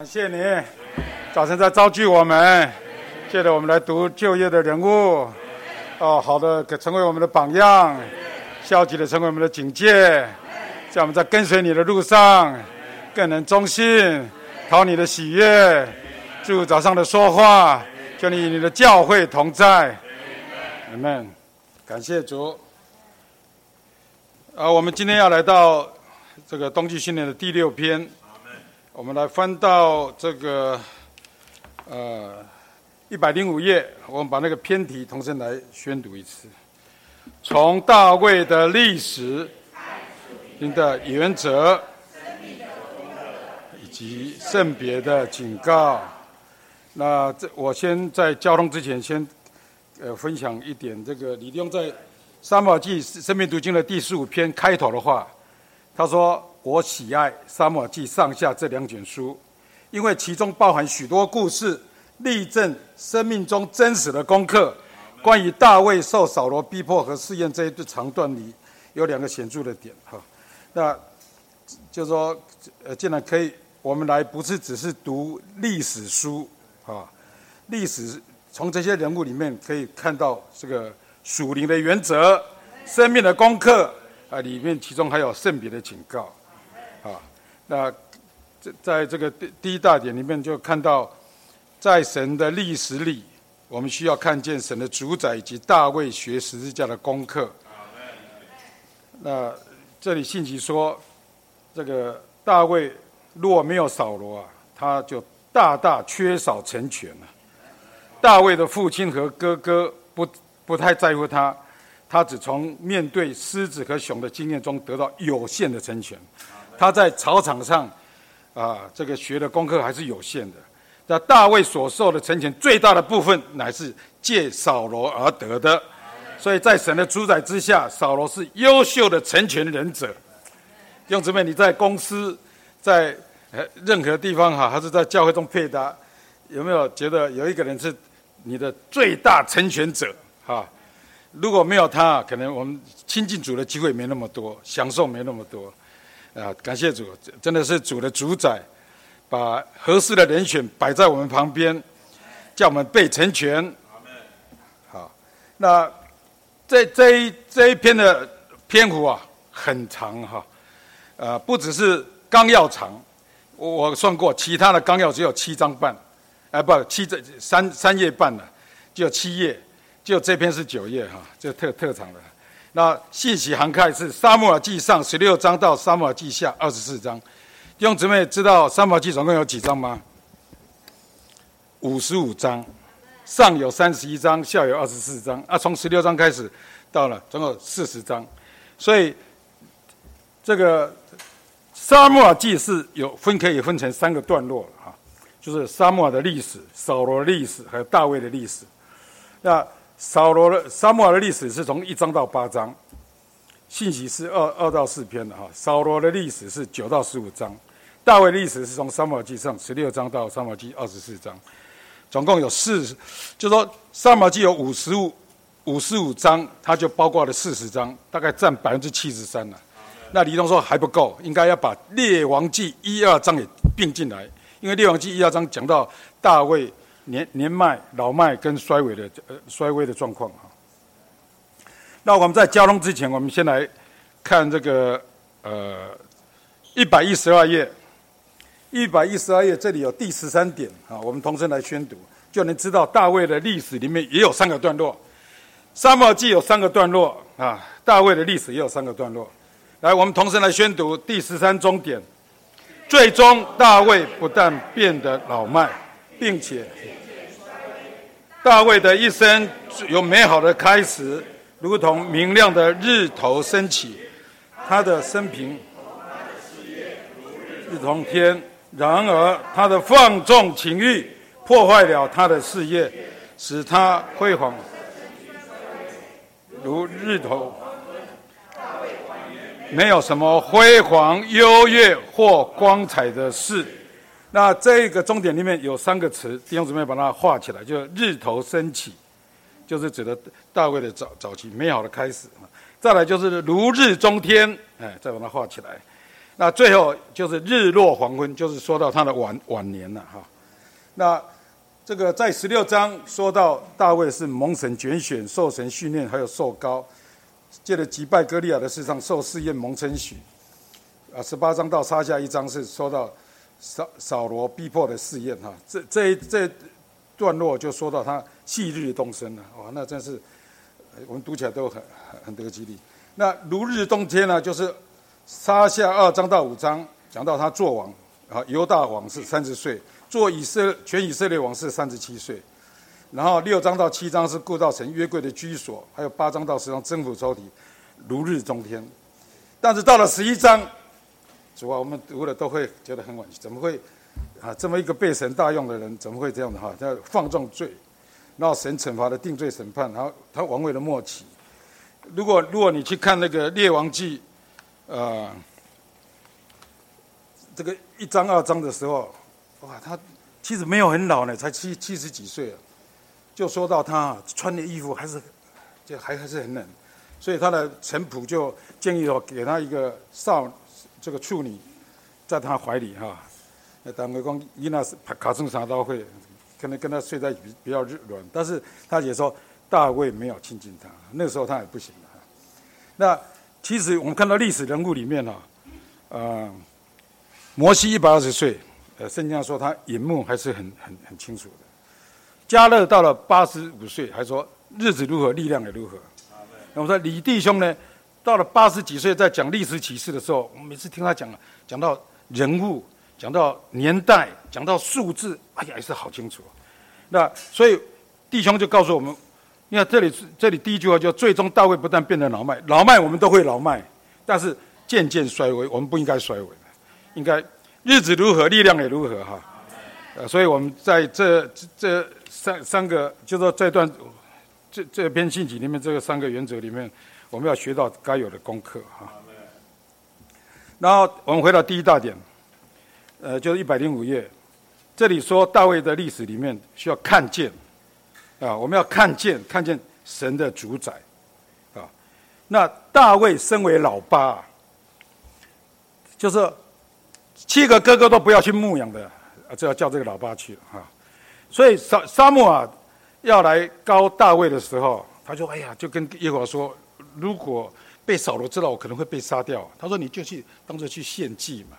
感谢你，早晨在召集我们，借着我们来读就业的人物，哦，好的，成为我们的榜样；消极的成为我们的警戒，在我们在跟随你的路上，更能忠心，讨你的喜悦。祝早上的说话，求你与你的教会同在。阿门。感谢主。啊，我们今天要来到这个冬季训练的第六篇。我们来翻到这个呃一百零五页，我们把那个篇题重新来宣读一次。从大卫的历史、您的原则以及圣别的警告。那这我先在交通之前先呃分享一点，这个李用在《三宝记》生命读经的第十五篇开头的话，他说。我喜爱《沙漠记》上下这两卷书，因为其中包含许多故事，例证生命中真实的功课。关于大卫受扫罗逼迫和试验这一段长段里，有两个显著的点哈。那就说，呃，既然可以，我们来不是只是读历史书啊，历史从这些人物里面可以看到这个属灵的原则、生命的功课啊，里面其中还有圣别的警告。啊，那在在这个第第一大点里面就看到，在神的历史里，我们需要看见神的主宰以及大卫学十字架的功课。那这里信息说，这个大卫若没有扫罗啊，他就大大缺少成全了。大卫的父亲和哥哥不不太在乎他，他只从面对狮子和熊的经验中得到有限的成全。他在草场上，啊，这个学的功课还是有限的。那大卫所受的成全最大的部分，乃是借扫罗而得的。所以在神的主宰之下，扫罗是优秀的成全人者。弟兄姊妹，你在公司，在任何地方哈，还是在教会中配搭，有没有觉得有一个人是你的最大成全者？哈，如果没有他，可能我们亲近主的机会没那么多，享受没那么多。啊，感谢主，真的是主的主宰，把合适的人选摆在我们旁边，叫我们被成全。好，那这这一这一篇的篇幅啊很长哈，呃，不只是纲要长，我我算过，其他的纲要只有七章半，哎，不，七这三三页半的，就七页，就这篇是九页哈，就特特长的。那信息涵盖是《沙漠记上》十六章到《沙漠记下》二十四章。弟兄姊妹知道《沙漠记》总共有几章吗？五十五章，上有三十一章，下有二十四章。啊，从十六章开始到了总共四十章。所以这个《沙漠记》是有分可以分成三个段落哈，就是沙漠的历史、扫罗历史和大卫的历史。那扫罗的沙漠的历史是从一章到八章，信息是二二到四篇的哈。扫罗的历史是九到十五章，大卫的历史是从撒母耳记上十六章到撒母耳记二十四章，总共有四，就说撒母耳记有五十五五十五章，它就包括了四十章，大概占百分之七十三了。那李东说还不够，应该要把列王记一二章也并进来，因为列王记一二章讲到大卫。年年迈、老迈跟衰微的呃衰微的状况哈。那我们在交通之前，我们先来看这个呃一百一十二页，一百一十二页这里有第十三点啊，我们同声来宣读，就能知道大卫的历史里面也有三个段落，沙漠记有三个段落啊，大卫的历史也有三个段落。来，我们同声来宣读第十三终点，最终大卫不但变得老迈，并且。大卫的一生有美好的开始，如同明亮的日头升起。他的生平日同天，然而他的放纵情欲破坏了他的事业，使他辉煌如日头。没有什么辉煌、优越或光彩的事。那这个终点里面有三个词，弟兄姊妹把它画起来，就日头升起，就是指的大卫的早早期美好的开始。再来就是如日中天，哎，再把它画起来。那最后就是日落黄昏，就是说到他的晚晚年了哈。那这个在十六章说到大卫是蒙神拣选、受神训练，还有受高，借着击败歌利亚的事上受试验蒙称许。啊，十八章到撒下一章是说到扫扫罗逼迫的试验哈。这这一这段落就说到他旭日东升了，哇，那真是我们读起来都很很很得激励。那如日中天呢，就是撒下二章到五章讲到他做王啊，犹大王是三十岁，做以色全以色列王是三十七岁。然后六章到七章是故造成约柜的居所，还有八章到十章征服抽屉，如日中天。但是到了十一章，主啊，我们读了都会觉得很惋惜，怎么会啊这么一个被神大用的人，怎么会这样的哈？他放纵罪，然后神惩罚的定罪审判，然后他王位的末期。如果如果你去看那个《列王记》，呃，这个一章二章的时候，哇，他其实没有很老呢，才七七十几岁啊，就说到他穿的衣服还是就还还是很冷，所以他的臣仆就建议说给他一个少这个处女在他怀里哈，那当个讲伊那是卡中啥都会，可能跟他睡在比比较热软，但是他也说。大卫没有亲近他，那时候他也不行了。那其实我们看到历史人物里面呢，呃，摩西一百二十岁，呃，圣经上说他眼目还是很很很清楚的。加勒到了八十五岁，还说日子如何，力量也如何。那我说李弟兄呢，到了八十几岁，在讲历史启示的时候，我们每次听他讲，讲到人物，讲到年代，讲到数字，哎呀，也是好清楚。那所以弟兄就告诉我们。你看这里这里第一句话，就最终大卫不但变得老迈，老迈我们都会老迈，但是渐渐衰微，我们不应该衰微应该日子如何，力量也如何哈。呃，所以我们在这这三三个，就说这段这这篇信集里面，这个三个原则里面，我们要学到该有的功课哈。然后我们回到第一大点，呃，就是一百零五页，这里说大卫的历史里面需要看见。啊，我们要看见看见神的主宰，啊，那大卫身为老八，就是七个哥哥都不要去牧养的，啊，就要叫这个老八去了哈。所以沙沙漠啊要来高大卫的时候，他就哎呀，就跟耶和华说，如果被扫罗知道，我可能会被杀掉。他说你就去当做去献祭嘛。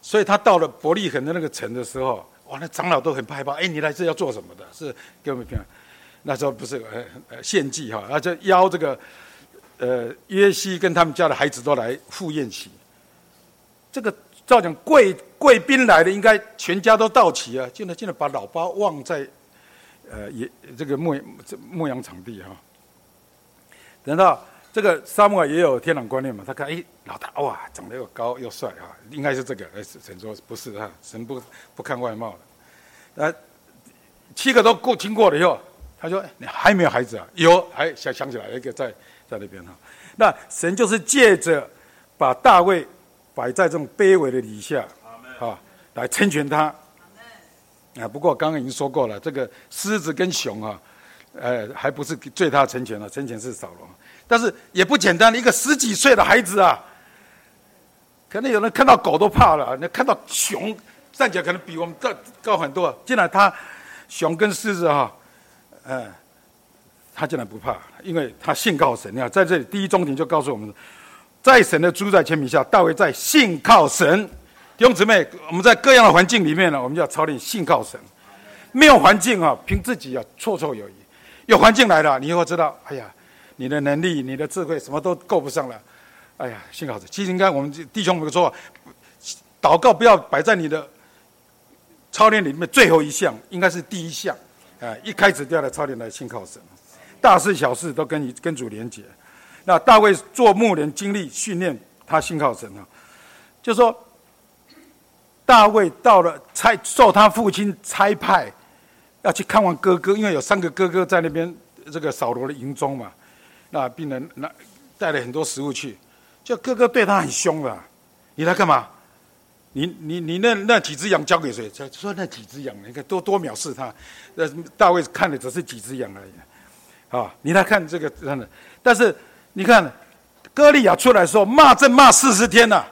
所以他到了伯利恒的那个城的时候，哇，那长老都很害怕。哎，你来这要做什么的？是给我们看。那时候不是呃呃献祭哈，而且邀这个呃约西跟他们家的孩子都来赴宴席。这个照讲贵贵宾来的，应该全家都到齐啊，进来进来把老八忘在呃也这个牧牧羊场地哈。等到这个沙漠也有天然观念嘛，他看哎老大哇长得又高又帅啊，应该是这个哎神说不是啊，神不不看外貌的。呃七个都过经过了以后。他说：“你还没有孩子啊？有，还想想起来一个在在那边哈。那神就是借着把大卫摆在这种卑微的底下，啊，来成全他。啊，不过刚刚已经说过了，这个狮子跟熊啊，呃，还不是最大成全了，成全是扫罗。但是也不简单，一个十几岁的孩子啊，可能有人看到狗都怕了，那看到熊站起来可能比我们高高很多。竟然他熊跟狮子哈。”嗯，他竟然不怕，因为他信靠神。你看，在这里第一中庭就告诉我们，在神的主宰权柄下，大卫在信靠神。弟兄姊妹，我们在各样的环境里面呢，我们就要操练信靠神。没有环境啊，凭自己啊绰绰有余；有环境来了，你会知道，哎呀，你的能力、你的智慧什么都够不上了。哎呀，信靠神。其实应该我们弟兄们说，祷告不要摆在你的操练里面最后一项，应该是第一项。啊，一开始就要来操练来信靠神，大事小事都跟你跟主连结。那大卫做牧人经历训练，他信靠神啊。就说大卫到了差受他父亲差派，要去看望哥哥，因为有三个哥哥在那边这个扫罗的营中嘛。那病人那带了很多食物去，就哥哥对他很凶了，你来干嘛？你你你那那几只羊交给谁？说那几只羊，你看多多藐视他。呃，大卫看的只是几只羊而已，啊，你来看这个真的。但是你看，歌利亚出来说骂正骂四十天了，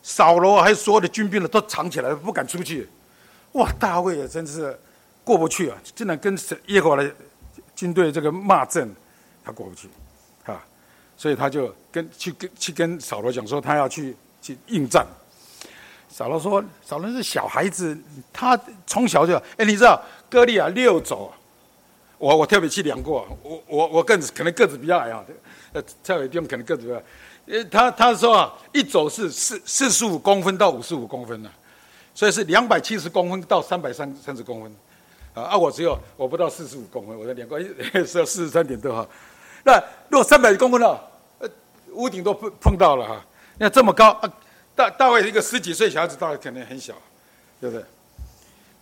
扫罗还有所有的军兵呢，都藏起来不敢出去。哇，大卫也真是过不去啊，竟然跟耶和华的军队这个骂阵，他过不去，啊，所以他就跟去跟去跟扫罗讲说，他要去去应战。扫罗说：“扫罗是小孩子，他从小就……哎，你知道哥利亚六走，我我特别去量过，我我我个子可能个子比较矮啊，呃，蔡伟弟兄可能个子比较。”呃，他他说啊，一走是四四十五公分到五十五公分呢，所以是两百七十公分到三百三三十公分，啊啊，我只有我不到四十五公分，我的两个是要四十三点多哈。那如果三百公分了，屋顶都碰碰到了哈。那这么高，大大卫一个十几岁小孩子，大概肯定很小，对不对？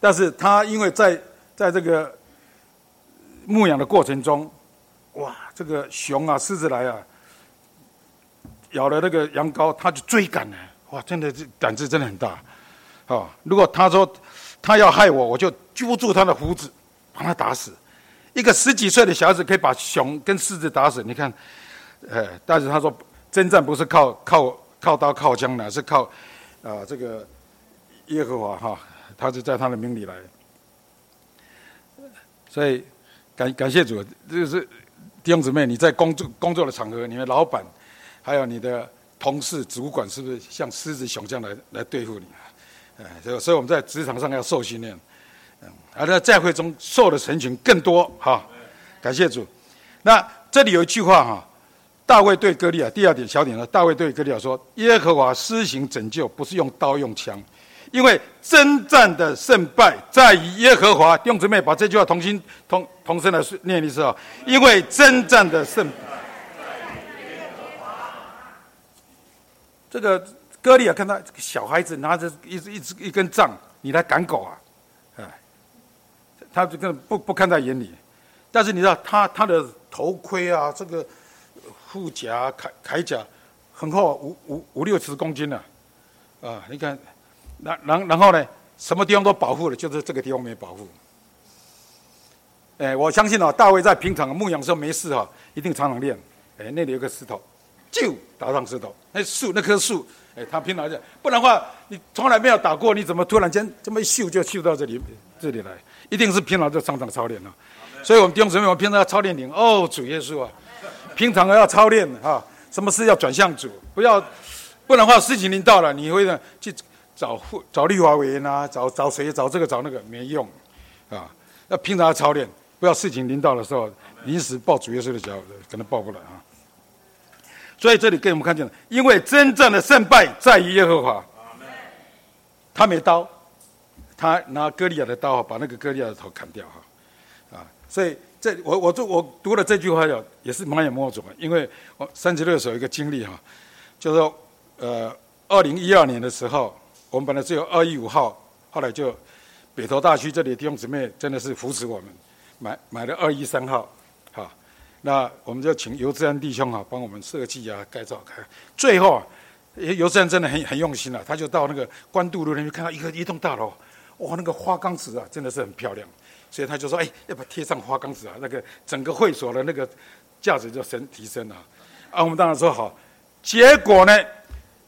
但是他因为在在这个牧养的过程中，哇，这个熊啊，狮子来啊。咬了那个羊羔，他就追赶了。哇，真的是胆子真的很大，啊！如果他说他要害我，我就揪住他的胡子，把他打死。一个十几岁的小孩子可以把熊跟狮子打死，你看，呃，但是他说征战不是靠靠靠刀靠枪的，是靠啊这个耶和华哈，他是在他的名里来。所以感感谢主，就是弟兄姊妹，你在工作工作的场合，你的老板。还有你的同事、主管是不是像狮子、熊这样来来对付你？哎，所以所以我们在职场上要受训练，而在教会中受的成群更多哈。感谢主。那这里有一句话哈，大卫对歌利亚第二点小点呢，大卫对歌利亚说：耶和华施行拯救，不是用刀用枪，因为征战的胜败在于耶和华。弟兄姊妹，把这句话同心同同声来念一次啊！因为征战的胜败。这个歌利亚看到小孩子拿着一一支一根杖，你来赶狗啊？哎，他这个不不看在眼里。但是你知道他他的头盔啊，这个护甲铠铠甲很厚，五五五六十公斤呢。啊，你看，然然然后呢，什么地方都保护了，就是这个地方没保护。哎，我相信啊，大卫在平常牧羊时候没事哈，一定常常练。哎，那里有个石头。就打上石头，那树那棵树，哎，他平常讲，不然的话，你从来没有打过，你怎么突然间这么一秀就秀到这里这里来？一定是平常就常常操练了。所以我们弟兄姊妹，我们平常要操练灵哦，主耶稣啊，平常要操练啊，什么事要转向主，不要，不然的话，事情临到了，你会呢去找找立华委员啊，找找谁找这个找那个没用啊。要平常要操练，不要事情临到的时候临时抱主耶稣的脚，可能抱不来啊。所以这里给我们看见了，因为真正的胜败在于耶和华。他没刀，他拿歌利亚的刀把那个哥利亚的头砍掉哈，啊！所以这我我做我读了这句话，有也是蛮有摸着的，因为我三十六首一个经历哈，就是说呃，二零一二年的时候，我们本来只有二一五号，后来就北投大区这里的弟兄姊妹真的是扶持我们，买买了二一三号。哈那我们就请尤志安弟兄啊，帮我们设计啊、改造开。最后啊，尤志安真的很很用心了，他就到那个关渡路那边看到一个一栋大楼，哇，那个花岗石啊，真的是很漂亮，所以他就说，哎，要不要贴上花岗石啊，那个整个会所的那个价值就升提升了。啊，我们当然说好。结果呢，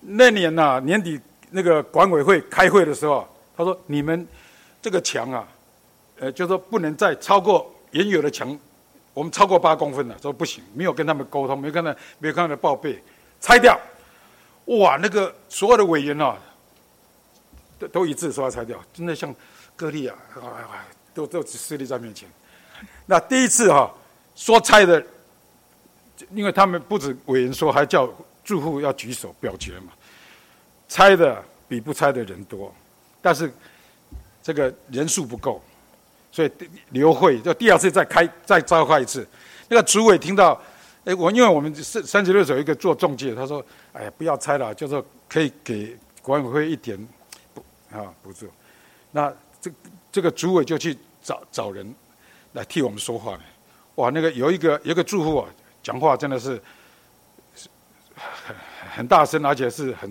那年呐年底那个管委会开会的时候，他说你们这个墙啊，呃，就说不能再超过原有的墙。我们超过八公分了，说不行，没有跟他们沟通，没跟他，没有跟他们报备，拆掉。哇，那个所有的委员啊，都都一致说要拆掉，真的像割利啊，都都势力在面前。那第一次哈说拆的，因为他们不止委员说，还叫住户要举手表决嘛。拆的比不拆的人多，但是这个人数不够。所以刘会就第二次再开再召开一次，那个主委听到，哎，我因为我们三三十六有一个做中介，他说，哎呀，不要拆了，就说可以给管委会一点啊不住。那这这个主委就去找找人来替我们说话呢。哇，那个有一个有一个住户啊，讲话真的是很很大声，而且是很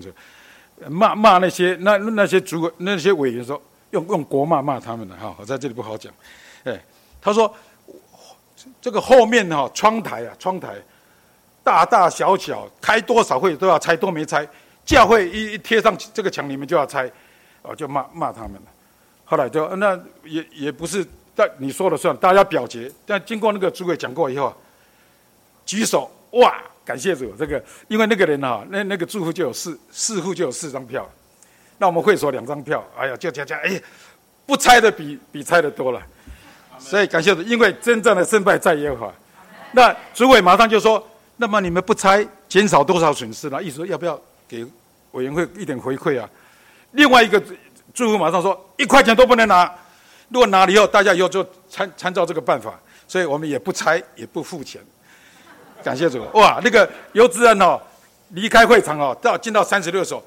骂骂那些那那些主委那些委员说。用用国骂骂他们的哈，我在这里不好讲。哎，他说这个后面哈窗台啊，窗台大大小小开多少会都要拆，都没拆，教会一一贴上这个墙，你们就要拆，哦，就骂骂他们了。后来就那也也不是，但你说了算，大家表决。但经过那个主委讲过以后，举手哇，感谢主，这个因为那个人哈，那那个住户就有四四户就有四张票，那我们会所两张票，哎呀，就加加，哎，不拆的比比拆的多了。所以感谢主，因为真正的胜败在耶和华。那主委马上就说：“那么你们不拆，减少多少损失呢？意思说要不要给委员会一点回馈啊？”另外一个住户马上说：“一块钱都不能拿，如果拿了以后，大家以后就参参照这个办法，所以我们也不拆，也不付钱。”感谢主，哇，那个游资人哦，离开会场哦，到进到三十六所，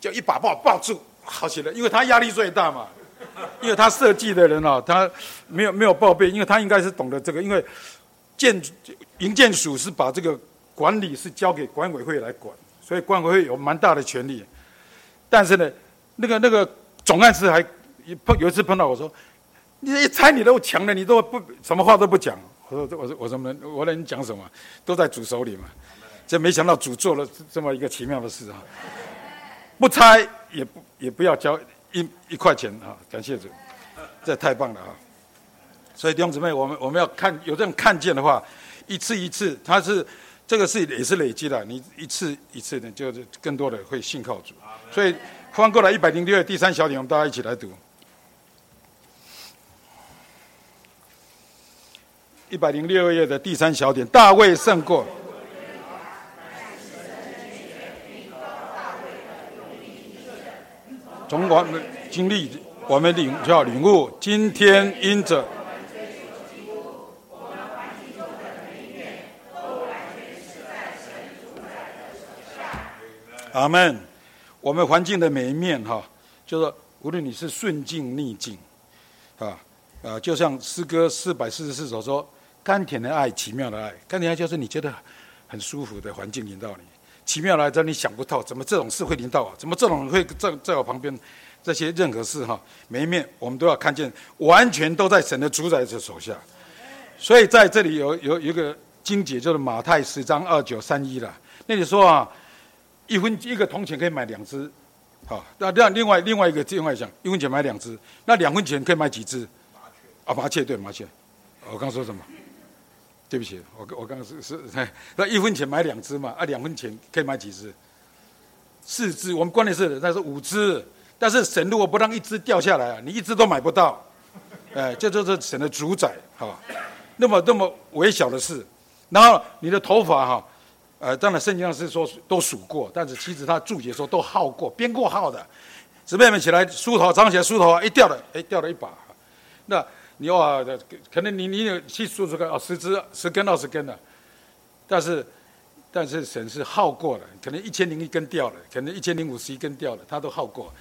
就一把把我抱住，好起来，因为他压力最大嘛，因为他设计的人哦，他没有没有报备，因为他应该是懂得这个，因为。建营建署是把这个管理是交给管委会来管，所以管委会有蛮大的权力。但是呢，那个那个总干事还碰有一次碰到我说：“你一拆你都强了，你都不什么话都不讲。”我说：“我说我说能我能讲什么？都在主手里嘛。”这没想到主做了这么一个奇妙的事啊！不拆也不也不要交一一块钱啊！感谢主，这太棒了啊！所以弟兄姊妹，我们我们要看有这种看见的话，一次一次，他是这个是也是累积的。你一次一次的，就是更多的会信靠主。所以翻过来一百零六页第三小点，我们大家一起来读。一百零六页的第三小点，大卫胜过。从我们经历，我们领教领悟，今天因着。阿门。我们环境的每一面，哈，就是无论你是顺境逆境，啊啊，就像诗歌四百四十四首说：“甘甜的爱，奇妙的爱。”甘甜爱就是你觉得很舒服的环境引导你，奇妙的爱，你想不透，怎么这种事会临到我？怎么这种会在在我旁边？这些任何事，哈，每一面我们都要看见，完全都在神的主宰者手下。所以在这里有有一个经节，就是马太十章二九三一了。那里说啊。一分一个铜钱可以买两只，好，那这样另外另外一个另外讲，一分钱买两只，那两分钱可以买几只？麻雀啊，麻雀对麻雀。我刚说什么？对不起，我我刚刚是是那一分钱买两只嘛？啊，两分钱可以买几只？四只。我们关键是那是五只，但是神如果不让一只掉下来啊，你一只都买不到。哎，这就是神的主宰，好，那么那么微小的事，然后你的头发哈。呃，当然，圣经上是说都数过，但是其实他注解说都耗过，编过号的。姊妹们起来梳头，早上起来梳头啊，一掉了，哎，掉了一把。那你哇，可能你你有去数这个，哦，十只十根二十根的。但是，但是神是耗过了，可能一千零一根掉了，可能一千零五十一根掉了，他都耗过。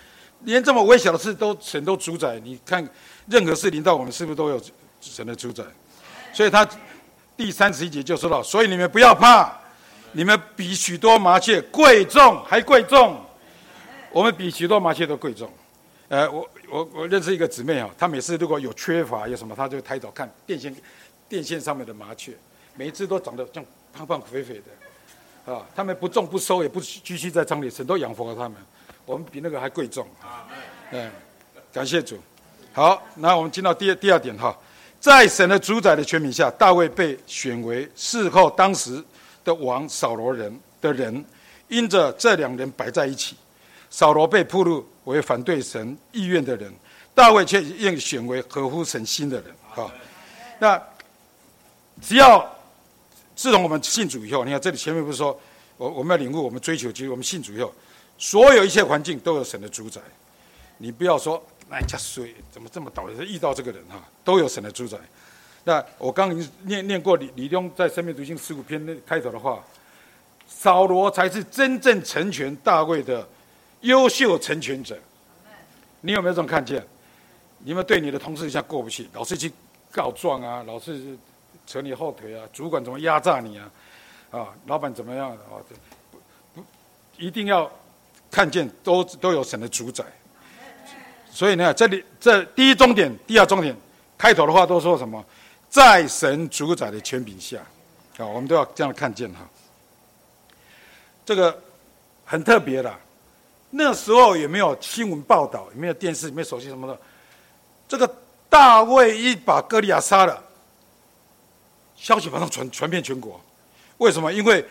连这么微小的事都神都主宰，你看任何事临到我们，是不是都有神的主宰？所以他第三十一节就说到，所以你们不要怕。你们比许多麻雀贵重，还贵重。我们比许多麻雀都贵重。呃，我我我认识一个姊妹啊，她每次如果有缺乏有什么，她就抬头看电线，电线上面的麻雀，每一只都长得像胖胖肥肥的，啊，他们不种不收，也不继续在仓里，神都养活了他们。我们比那个还贵重。嗯，感谢主。好，那我们进到第二第二点哈，在神的主宰的权柄下，大卫被选为事后当时。的王扫罗人的人，因着这两人摆在一起，扫罗被铺路为反对神意愿的人，大卫却应选为合乎神心的人。好，那只要自从我们信主以后，你看这里前面不是说，我我们要领悟，我们追求，其实我们信主以后，所有一切环境都有神的主宰。你不要说，哎，这谁怎么这么倒霉，遇到这个人哈，都有神的主宰。那我刚已经念念过李李东在《生命读经十五篇》那开头的话，扫罗才是真正成全大卫的优秀成全者。你有没有这种看见？你们对你的同事一下过不去，老是去告状啊，老是扯你后腿啊，主管怎么压榨你啊？啊，老板怎么样啊？不不，一定要看见都都有神的主宰。所以呢，这里这第一终点，第二终点，开头的话都说什么？在神主宰的权柄下，啊，我们都要这样看见哈。这个很特别的，那时候也没有新闻报道，也没有电视，也没有手机什么的。这个大卫一把歌利亚杀了，消息马上传传遍全国。为什么？因为，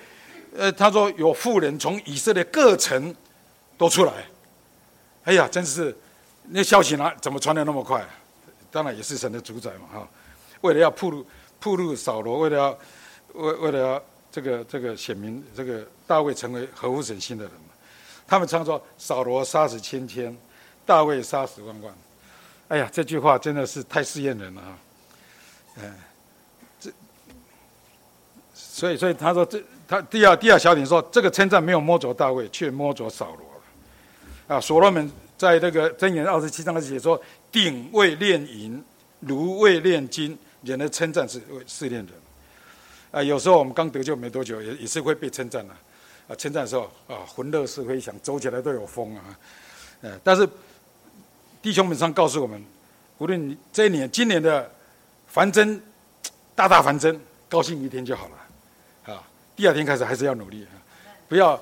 呃，他说有妇人从以色列各城都出来。哎呀，真是那消息哪怎么传的那么快？当然也是神的主宰嘛，哈。为了要铺路铺路扫罗，为了要为为了要这个这个显明这个大卫成为合乎神心的人嘛。他们常说扫罗杀死千千，大卫杀死万万。哎呀，这句话真的是太试验人了啊！嗯，这所以所以他说这他第二第二小点说这个称赞没有摸着大卫，却摸着扫罗了。啊，所罗门在这个箴言二十七章的写说：鼎为炼银，炉为炼金。人的称赞是试炼人。啊，有时候我们刚得救没多久，也也是会被称赞的。啊，称赞的时候啊，魂乐是飞翔，走起来都有风啊。呃，但是。弟兄们上告诉我们，无论这一年、今年的繁增，大大繁增，高兴一天就好了，啊，第二天开始还是要努力，啊不要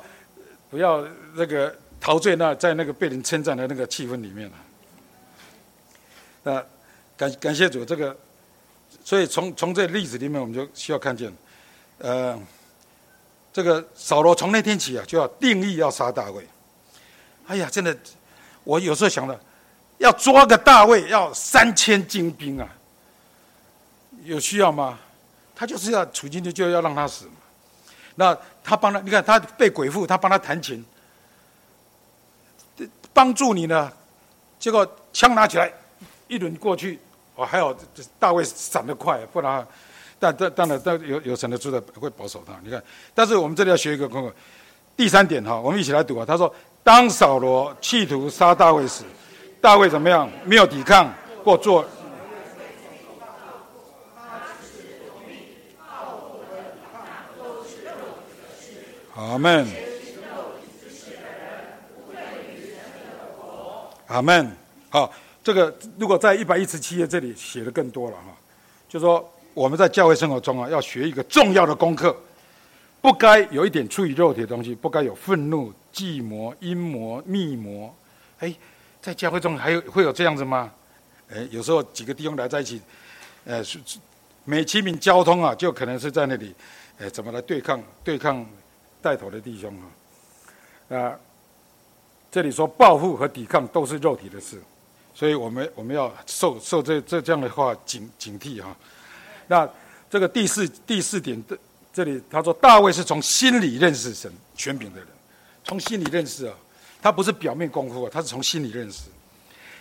不要那个陶醉那在那个被人称赞的那个气氛里面了。那感感谢主，这个，所以从从这例子里面，我们就需要看见，呃，这个扫罗从那天起啊，就要定义要杀大卫。哎呀，真的，我有时候想了。要抓个大卫，要三千精兵啊！有需要吗？他就是要处境就就要让他死嘛。那他帮他，你看他被鬼附，他帮他弹琴，帮助你呢。结果枪拿起来，一轮过去，哦，还有大卫闪得快，不然，但但当然，但有有神的主的会保守他。你看，但是我们这里要学一个功课。第三点哈，我们一起来读啊。他说：“当扫罗企图杀大卫时。”大卫怎么样？没有抵抗或做。阿门。阿门。好，这个如果在一百一十七页这里写的更多了哈，就说我们在教会生活中啊，要学一个重要的功课，不该有一点出于肉体的东西，不该有愤怒、计谋、阴谋、密谋，哎。在教会中还有会有这样子吗？哎，有时候几个弟兄来在一起，呃，美其名交通啊，就可能是在那里，哎，怎么来对抗对抗带头的弟兄啊？啊，这里说报复和抵抗都是肉体的事，所以我们我们要受受这这这样的话警警惕哈。那这个第四第四点的这里他说大卫是从心里认识神权柄的人，从心里认识啊。他不是表面功夫啊，他是从心里认识。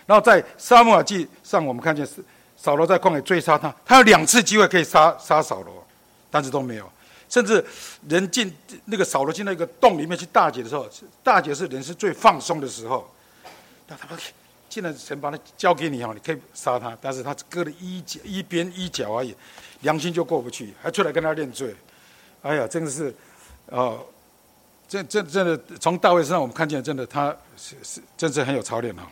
然后在沙漠记上，我们看见是扫罗在旷野追杀他，他有两次机会可以杀杀扫罗，但是都没有。甚至人进那个扫罗进到一个洞里面去大解的时候，大解是人是最放松的时候。那他们现在，神把他交给你哈，你可以杀他，但是他割了一脚一边一脚而已，良心就过不去，还出来跟他认罪。哎呀，真的是，哦。这这真的从大卫身上我们看见，真的他是是真是很有操练哈。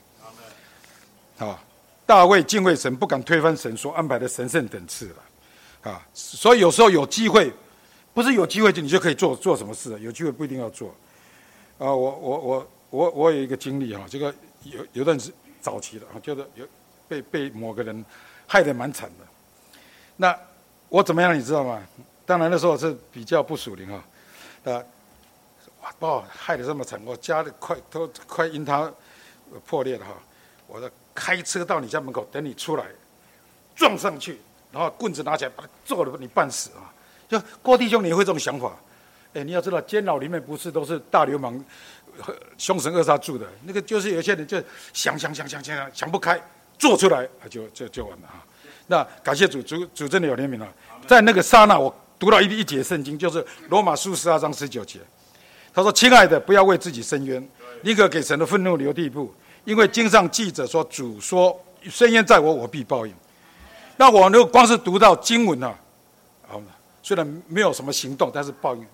啊，大卫敬畏神，不敢推翻神所安排的神圣等次了。啊，所以有时候有机会，不是有机会就你就可以做做什么事，有机会不一定要做。啊，我我我我我有一个经历哈，这个有有段时早期的啊，就是有被被某个人害得蛮惨的。那我怎么样你知道吗？当然那时候是比较不属灵哈，啊。把我害得这么惨，我家里快都快因他破裂了哈！我的开车到你家门口等你出来，撞上去，然后棍子拿起来把他揍了你半死啊！就郭弟兄，你会这种想法？哎，你要知道，监牢里面不是都是大流氓、凶神恶煞住的，那个就是有些人就想想想想想想不开，做出来就就就完了哈！那感谢主主主真的有怜悯了，在那个刹那，我读到一一节圣经，就是罗马书十二章十九节。他说：“亲爱的，不要为自己伸冤，宁可给神的愤怒留地步，因为经上记者说，主说：深渊在我，我必报应。那我如果光是读到经文呢？好，虽然没有什么行动，但是报应，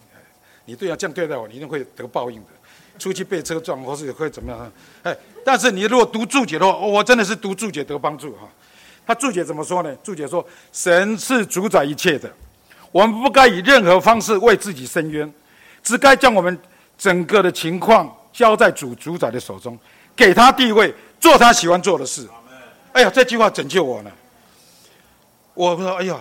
你对要这样对待我，你一定会得报应的。出去被车撞，或是会怎么样？哎，但是你如果读注解的话，我真的是读注解得帮助哈。他注解怎么说呢？注解说：神是主宰一切的，我们不该以任何方式为自己伸冤。”只该将我们整个的情况交在主主宰的手中，给他地位，做他喜欢做的事。哎呀，这句话拯救我了。我说，哎呀，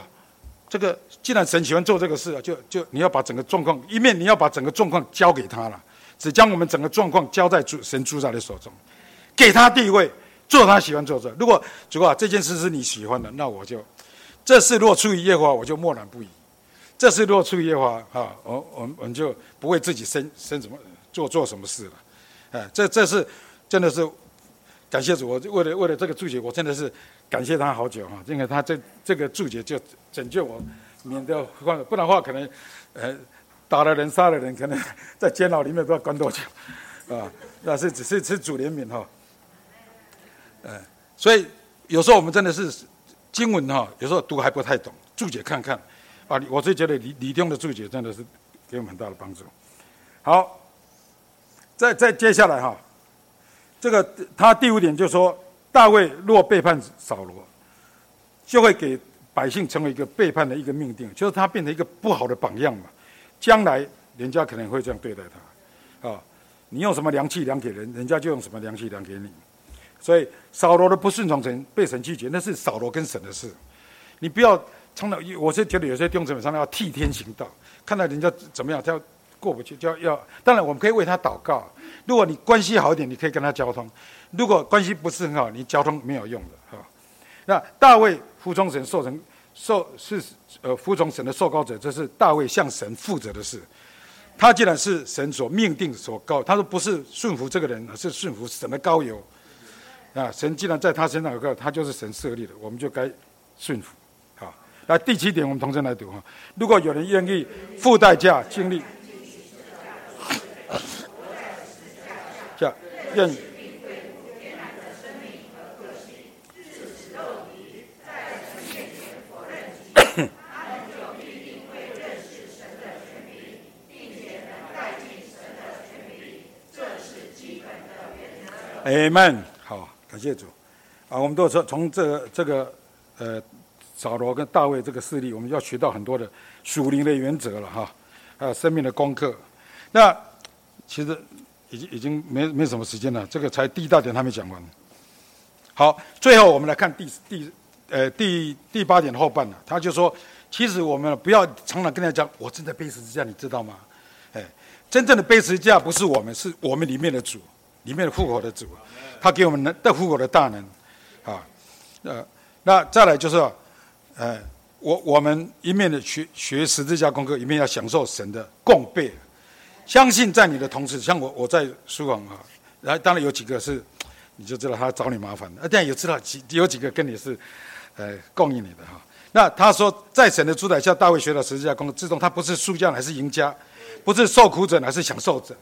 这个既然神喜欢做这个事啊，就就你要把整个状况，一面你要把整个状况交给他了，只将我们整个状况交在主神主宰的手中，给他地位，做他喜欢做的。如果主啊，这件事是你喜欢的，那我就这事若出于耶和华，我就默然不语。这事若出于耶和华啊，我我我们就不为自己生生什么做做什么事了。哎，这这是真的是感谢主，我为了为了这个注解，我真的是感谢他好久哈，因为他这这个注解就拯救我，免得换不然的话可能呃打了人杀了人，可能在监牢里面不知道关多久 啊。那是只是是主怜悯哈，呃，所以有时候我们真的是经文哈，有时候读还不太懂，注解看看。啊，我是觉得李李东的注解真的是给我们很大的帮助。好，再再接下来哈，这个他第五点就说，大卫若背叛扫罗，就会给百姓成为一个背叛的一个命定，就是他变成一个不好的榜样嘛。将来人家可能会这样对待他，啊，你用什么良器量给人，人家就用什么良器量给你。所以扫罗的不顺从神被神拒绝，那是扫罗跟神的事，你不要。从来，我是觉得有些弟兄姊妹常常要替天行道，看到人家怎么样，他要过不去，就要要。当然，我们可以为他祷告。如果你关系好一点，你可以跟他交通；如果关系不是很好，你交通没有用的哈。那大卫服从神，受成受是呃服从神的受膏者，这是大卫向神负责的事。他既然是神所命定所膏，他说不是顺服这个人，而是顺服神的膏油啊。神既然在他身上有个，他就是神设立的，我们就该顺服。好，那第七点，我们同声来读哈。如果有人愿意付代价、经历，这愿。哎们，好，感谢主。啊，我们都说从这这个呃。扫罗跟大卫这个事例，我们要学到很多的属灵的原则了哈，还有生命的功课。那其实已经已经没没什么时间了，这个才第一大点还没讲完。好，最后我们来看第第呃第第八点的后半了。他就说，其实我们不要常常跟他讲，我正在背十字架，你知道吗？哎，真正的背十字架不是我们，是我们里面的主，里面的复活的主，他给我们能的复活的大能啊。呃，那再来就是。呃，我我们一面的学学十字架功课，一面要享受神的供备。相信在你的同时，像我我在书房啊，然后当然有几个是，你就知道他找你麻烦的。啊，但也知道几有几个跟你是，呃，供应你的哈。那他说，在神的主宰下，大卫学了十字架功课，自动他不是输家还是赢家，不是受苦者还是享受者。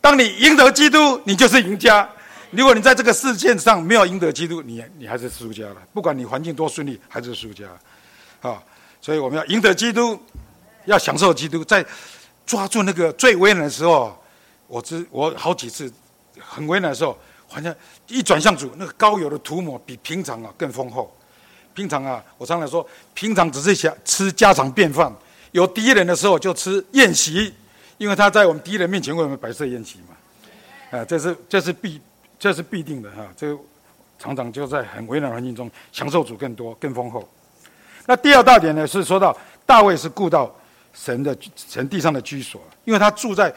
当你赢得基督，你就是赢家。如果你在这个世界上没有赢得基督，你你还是输家了。不管你环境多顺利，还是输家，啊！所以我们要赢得基督，要享受基督。在抓住那个最危难的时候，我知我好几次很危难的时候，好像一转向主，那个膏油的涂抹比平常啊更丰厚。平常啊，我常常说，平常只是想吃家常便饭，有敌人的时候就吃宴席，因为他在我们敌人面前为我们摆设宴席嘛。啊，这是这是必。这是必定的哈，这常常就在很危难环境中享受主更多、更丰厚。那第二大点呢，是说到大卫是顾到神的神地上的居所，因为他住在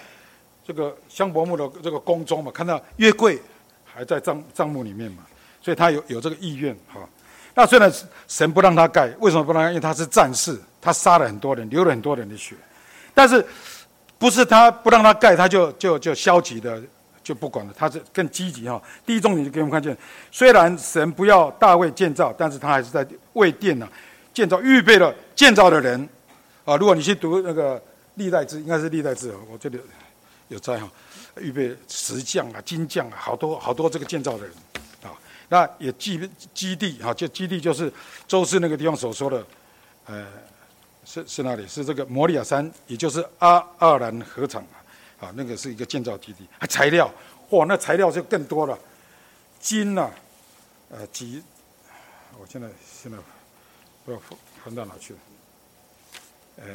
这个香柏木的这个宫中嘛，看到约柜还在帐帐幕里面嘛，所以他有有这个意愿哈。那虽然神不让他盖，为什么不让？因为他是战士，他杀了很多人，流了很多人的血，但是不是他不让他盖，他就就就消极的。就不管了，他是更积极哈。第一重点就给我们看见，虽然神不要大卫建造，但是他还是在为殿呢建造，预备了建造的人啊。如果你去读那个历代志，应该是历代志，我这里有在哈，预备石匠啊、金匠啊，好多好多这个建造的人啊。那也基基地哈，就基地就是周氏那个地方所说的，呃，是是哪里？是这个摩利亚山，也就是阿阿兰河场。啊，那个是一个建造基地，啊材料，哇，那材料就更多了，金呐，呃，几，我现在现在不知道分到哪去了，哎，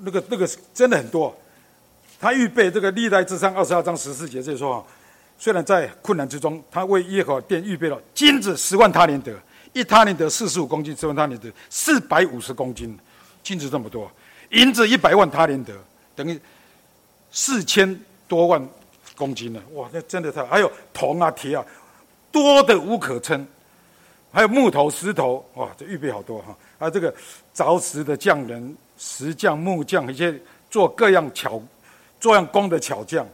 那个那个是真的很多，他预备这个历代之上二十二章十四节，就是说，虽然在困难之中，他为耶和殿预备了金子十万他连德，一他连德四十五公斤，十万他连德四百五十公斤，金子这么多，银子一百万他连德，等于四千多万公斤呢。哇，那真的太还有铜啊铁啊，多的无可称。还有木头、石头，哇，这预备好多哈！啊，这个凿石的匠人、石匠、木匠，一些做各样巧、做样工的巧匠。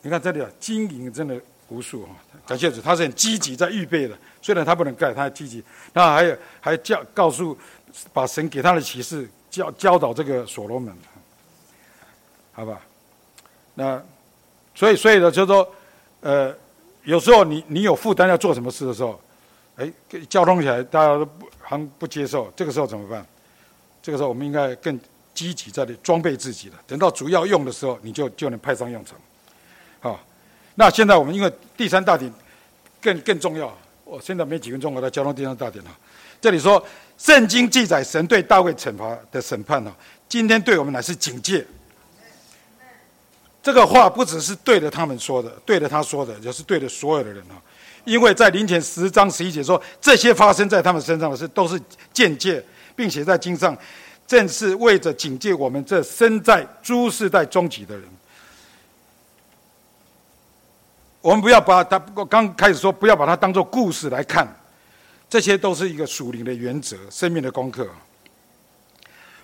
你看这里啊，金银真的无数哈！感谢主，他是很积极在预备的。虽然他不能盖，他积极。那还有还叫告诉，把神给他的启示教教导这个所罗门，好吧？那所以所以呢，就是说，呃，有时候你你有负担要做什么事的时候。哎，交通起来大家都不还不接受，这个时候怎么办？这个时候我们应该更积极在装备自己了。等到主要用的时候，你就就能派上用场。好，那现在我们因为第三大点更更重要，我现在没几分钟，我来交通第三大点了。这里说，圣经记载神对大卫惩罚的审判呢，今天对我们乃是警戒。这个话不只是对着他们说的，对着他说的，也是对着所有的人啊。因为在林前十章十一节说，这些发生在他们身上的事都是间接，并且在经上，正是为着警戒我们这身在诸世代终极的人。我们不要把它，我刚开始说不要把它当做故事来看，这些都是一个属灵的原则，生命的功课。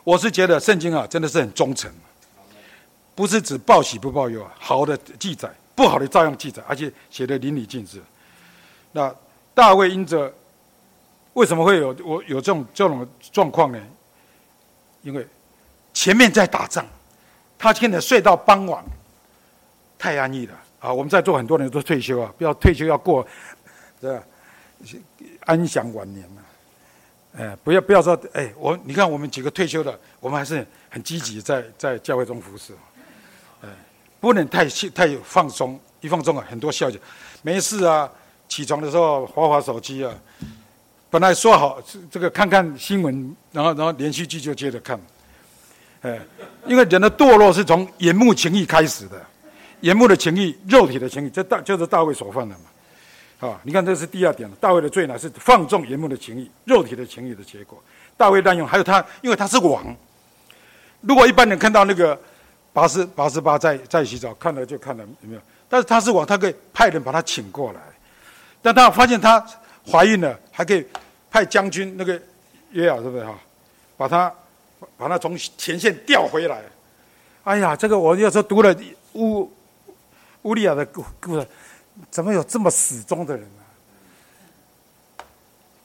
我是觉得圣经啊，真的是很忠诚，不是只报喜不报忧啊，好的记载，不好的照样记载，而且写的淋漓尽致。那大卫因着为什么会有我有这种这种状况呢？因为前面在打仗，他现在睡到傍晚，太安逸了啊！我们在座很多人都退休啊，不要退休要过，对吧？安享晚年嘛。哎，不要不要说哎，我你看我们几个退休的，我们还是很积极在在教会中服侍，哎，不能太太放松，一放松啊，很多笑点，没事啊。起床的时候划划手机啊，本来说好这个看看新闻，然后然后连续剧就接着看，哎，因为人的堕落是从眼目情欲开始的，眼目的情欲、肉体的情欲，这大就是大卫所犯的嘛，啊，你看这是第二点，大卫的罪呢是放纵眼目的情欲、肉体的情欲的结果。大卫滥用，还有他，因为他是王，如果一般人看到那个八十八十八在在洗澡，看了就看了有没有？但是他是王，他可以派人把他请过来。但他发现他怀孕了，还可以派将军那个约亚，对不对哈？把他把他从前线调回来。哎呀，这个我有时候读了乌乌利亚的故故事，怎么有这么死忠的人呢？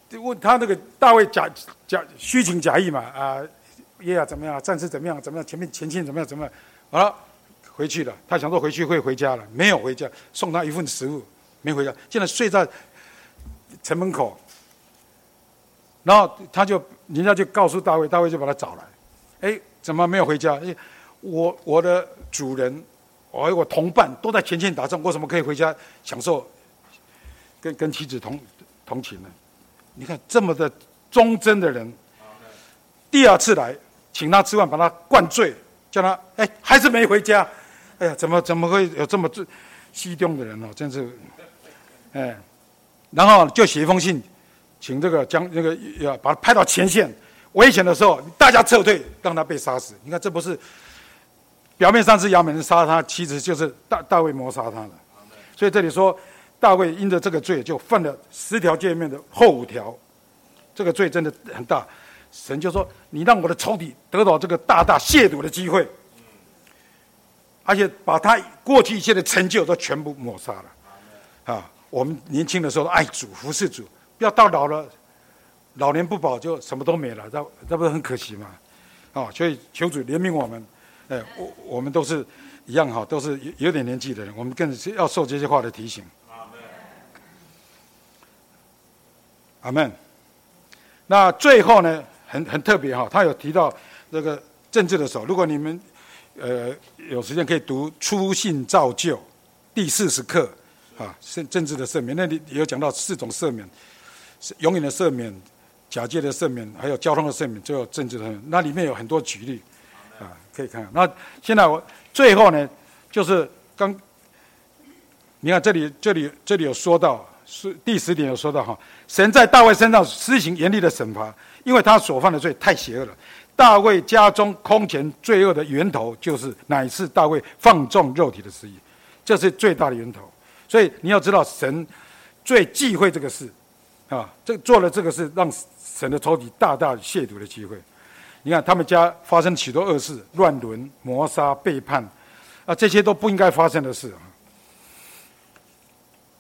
就问他那个大卫假假虚情假意嘛啊，约尔怎么样？战士怎么样？怎么样？前面前线怎么样？怎么样？好了，回去了。他想说回去会回家了，没有回家，送他一份食物。没回家，现在睡在城门口。然后他就，人家就告诉大卫，大卫就把他找来。哎，怎么没有回家？哎，我我的主人，我我同伴都在前线打仗，为什么可以回家享受跟跟妻子同同情呢？你看这么的忠贞的人，第二次来请他吃饭，把他灌醉，叫他哎还是没回家。哎呀，怎么怎么会有这么这西东的人哦？真是。哎，然后就写一封信，请这个将那个要把他派到前线，危险的时候大家撤退，让他被杀死。你看，这不是表面上是亚美人杀他，其实就是大大卫谋杀他的。所以这里说，大卫因着这个罪就犯了十条诫命的后五条，这个罪真的很大。神就说：“你让我的仇敌得到这个大大亵渎的机会，而且把他过去一切的成就都全部抹杀了。”啊。我们年轻的时候爱主服侍主，不要到老了，老年不保就什么都没了，那那不是很可惜吗？啊，所以求主怜悯我们，哎，我我们都是一样哈，都是有有点年纪的人，我们更是要受这些话的提醒。阿门。阿门。那最后呢，很很特别哈，他有提到那个政治的时候，如果你们呃有时间可以读《初信造就》第四十课。啊，圣政治的赦免，那里也有讲到四种赦免，是永远的赦免、假借的赦免，还有交通的赦免，最后政治的赦免。那里面有很多举例，啊，可以看看。那现在我最后呢，就是刚，你看这里这里这里有说到是第十点有说到哈，神在大卫身上施行严厉的审罚，因为他所犯的罪太邪恶了。大卫家中空前罪恶的源头，就是乃是大卫放纵肉体的事业，这是最大的源头。所以你要知道，神最忌讳这个事，啊，这做了这个事，让神的仇敌大大亵渎的机会。你看他们家发生许多恶事，乱伦、谋杀、背叛，啊，这些都不应该发生的事啊。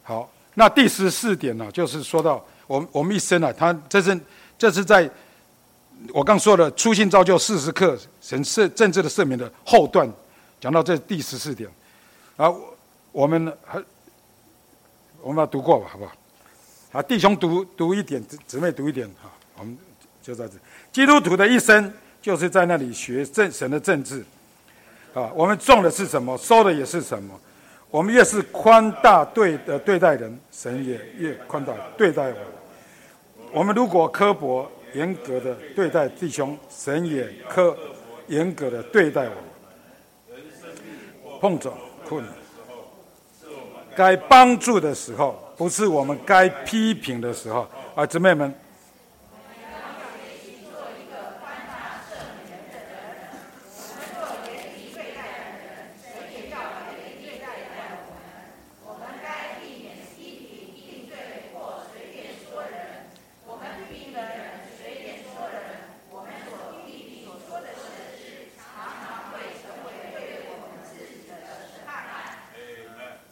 好，那第十四点呢，就是说到我们我们一生啊，他这是这是在。我刚说的，初心造就四十课神赦政治的赦免的后段，讲到这第十四点，啊，我们还我们要读过吧，好不好？啊，弟兄读读一点，姊妹读一点，哈，我们就在这。基督徒的一生就是在那里学政神的政治，啊，我们种的是什么，收的也是什么。我们越是宽大对的对待人，神也越宽大对待我们。我们如果刻薄。严格的对待弟兄，神也刻严格的对待我们。碰撞困难，该帮助的时候，不是我们该批评的时候。啊，姊妹们。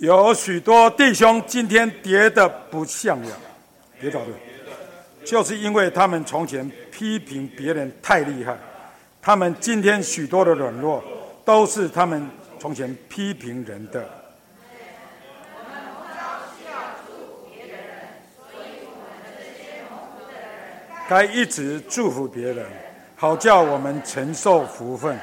有许多弟兄今天跌得不像样，跌倒的，就是因为他们从前批评别人太厉害，他们今天许多的软弱，都是他们从前批评人的。该一直祝福别人，好叫我们承受福分。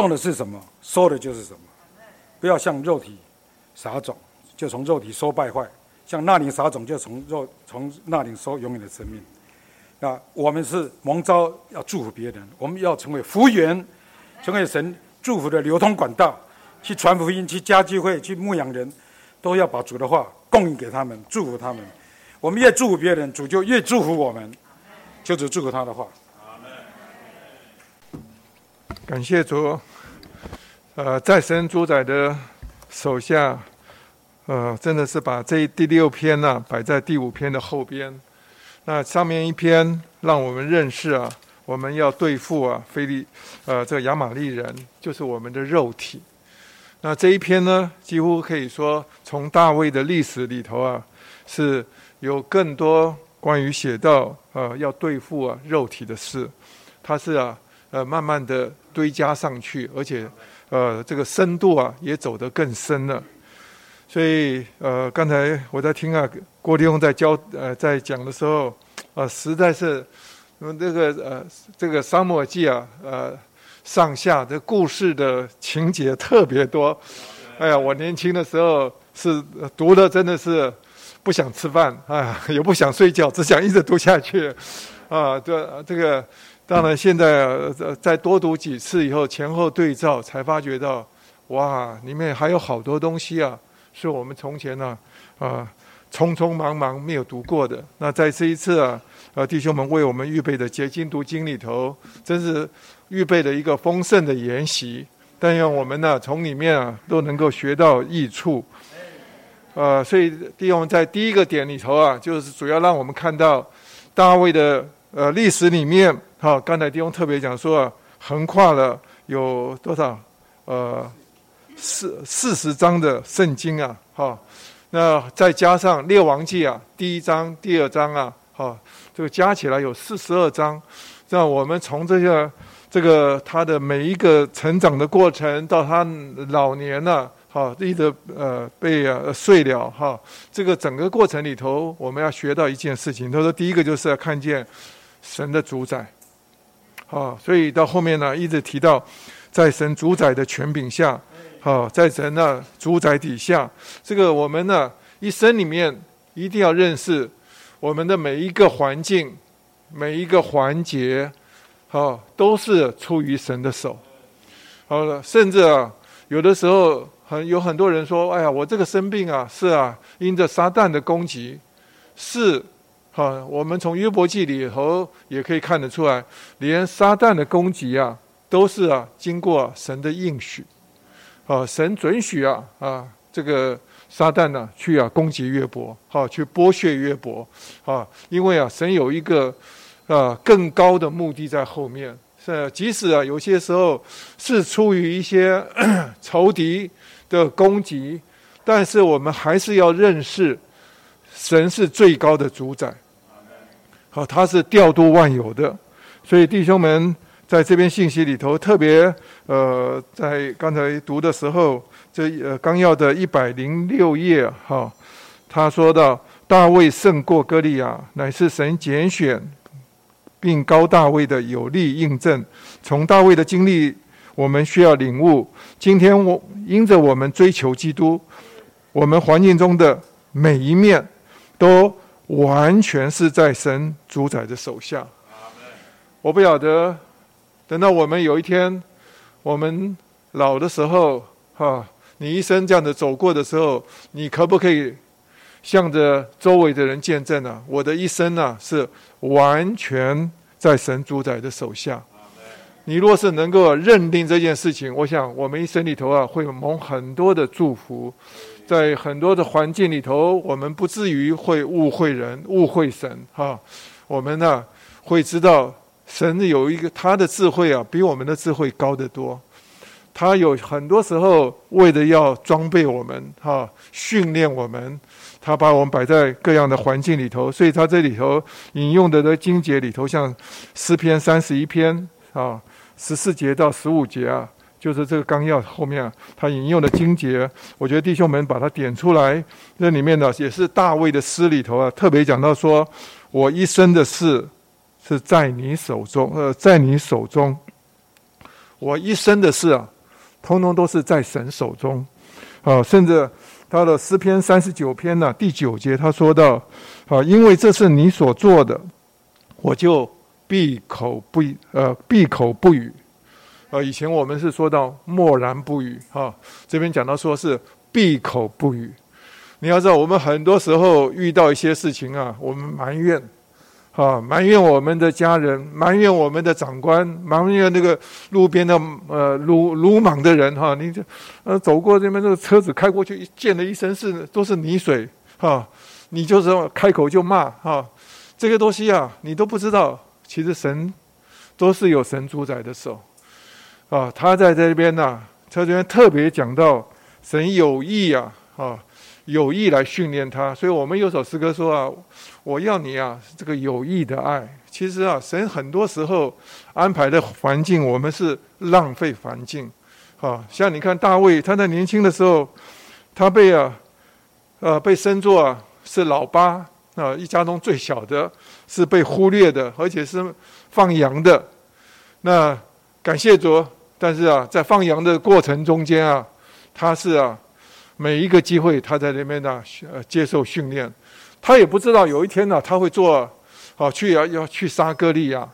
种的是什么，收的就是什么。不要像肉体撒种，就从肉体收败坏；像那里撒种，就从肉从那里收永远的生命。啊，我们是蒙召要祝福别人，我们要成为福源，成为神祝福的流通管道，去传福音，去加聚会，去牧养人，都要把主的话供应给他们，祝福他们。我们越祝福别人，主就越祝福我们，就只祝福他的话。感谢主，呃，在神主宰的手下，呃，真的是把这第六篇呢摆在第五篇的后边。那上面一篇让我们认识啊，我们要对付啊，菲利，呃，这个亚玛利人就是我们的肉体。那这一篇呢，几乎可以说从大卫的历史里头啊，是有更多关于写到呃要对付啊肉体的事。他是啊，呃，慢慢的。堆加上去，而且，呃，这个深度啊也走得更深了。所以，呃，刚才我在听啊，郭立峰在教呃在讲的时候，啊，实在是，这个呃这个《沙漠记》啊，呃，上下的故事的情节特别多。哎呀，我年轻的时候是读的，真的是不想吃饭，哎，也不想睡觉，只想一直读下去。啊，这这个。当然，现在再多读几次以后，前后对照，才发觉到，哇，里面还有好多东西啊，是我们从前呢，啊，匆匆忙忙没有读过的。那在这一次啊，呃，弟兄们为我们预备的结晶读经里头，真是预备了一个丰盛的研习。但愿我们呢，从里面啊，都能够学到益处。呃，所以弟兄在第一个点里头啊，就是主要让我们看到大卫的呃历史里面。好，刚才弟兄特别讲说，横跨了有多少？呃，四四十章的圣经啊，哈，那再加上列王记啊，第一章、第二章啊，哈，这个加起来有四十二章。那我们从这个这个他的每一个成长的过程，到他老年呢，哈，一直呃被啊睡了哈，这个整个过程里头，我们要学到一件事情。他说，第一个就是要看见神的主宰。啊，所以到后面呢，一直提到，在神主宰的权柄下，好，在神的主宰底下，这个我们呢一生里面一定要认识，我们的每一个环境、每一个环节，好，都是出于神的手。好了，甚至啊，有的时候很有很多人说：“哎呀，我这个生病啊，是啊，因着撒旦的攻击。”是，哈，我们从约伯记里头也可以看得出来，连撒旦的攻击啊，都是啊，经过神的应许，啊，神准许啊，啊，这个。撒旦呢，去啊攻击约伯，好去剥削约伯，啊，因为啊神有一个啊更高的目的在后面，是即使啊有些时候是出于一些 仇敌的攻击，但是我们还是要认识神是最高的主宰，好，他是调度万有的，所以弟兄们在这边信息里头特别呃在刚才读的时候。这呃纲要的一百零六页哈，他说到大卫胜过歌利亚，乃是神拣选并高大卫的有力印证。从大卫的经历，我们需要领悟：今天我因着我们追求基督，我们环境中的每一面都完全是在神主宰的手下。我不晓得，等到我们有一天我们老的时候，哈。你一生这样的走过的时候，你可不可以向着周围的人见证呢？我的一生呢，是完全在神主宰的手下。你若是能够认定这件事情，我想我们一生里头啊，会蒙很多的祝福，在很多的环境里头，我们不至于会误会人、误会神。哈，我们呢会知道神有一个他的智慧啊，比我们的智慧高得多。他有很多时候为了要装备我们，哈，训练我们，他把我们摆在各样的环境里头，所以他这里头引用的的经节里头，像诗篇三十一篇啊，十四节到十五节啊，就是这个纲要后面啊，他引用的经节，我觉得弟兄们把它点出来，这里面呢也是大卫的诗里头啊，特别讲到说，我一生的事是在你手中，呃，在你手中，我一生的事啊。通通都是在神手中，啊，甚至他的诗篇三十九篇呢第九节，他说到，啊，因为这是你所做的，我就闭口不呃闭口不语，呃，以前我们是说到默然不语，哈，这边讲到说是闭口不语。你要知道，我们很多时候遇到一些事情啊，我们埋怨。啊，埋怨我们的家人，埋怨我们的长官，埋怨那个路边的呃鲁鲁莽的人哈，你就呃走过这边这个车子开过去，溅了一身是都是泥水哈，你就是开口就骂哈，这个东西啊，你都不知道，其实神都是有神主宰的手啊，他在这边呢，他这边特别讲到神有意啊啊。有意来训练他，所以我们有首诗歌说啊，我要你啊，这个有意的爱。其实啊，神很多时候安排的环境，我们是浪费环境。啊，像你看大卫，他在年轻的时候，他被啊，呃，被生作啊是老八啊，一家中最小的，是被忽略的，而且是放羊的。那感谢主，但是啊，在放羊的过程中间啊，他是啊。每一个机会，他在那边呢，呃，接受训练。他也不知道有一天呢，他会做，好去要要去杀歌利亚。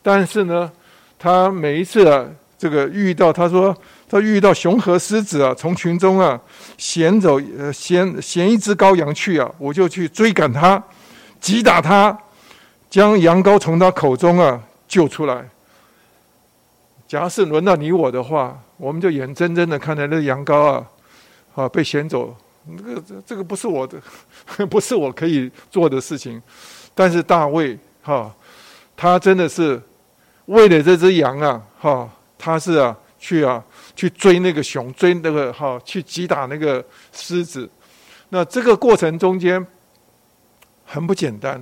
但是呢，他每一次啊，这个遇到，他说他遇到熊和狮子啊，从群中啊衔走呃衔衔一只羔羊去啊，我就去追赶他，击打他，将羊羔从他口中啊救出来。假是轮到你我的话，我们就眼睁睁的看着那羊羔啊。啊，被衔走，这个这这个不是我的，不是我可以做的事情。但是大卫哈，他真的是为了这只羊啊，哈，他是啊去啊去追那个熊，追那个哈，去击打那个狮子。那这个过程中间很不简单，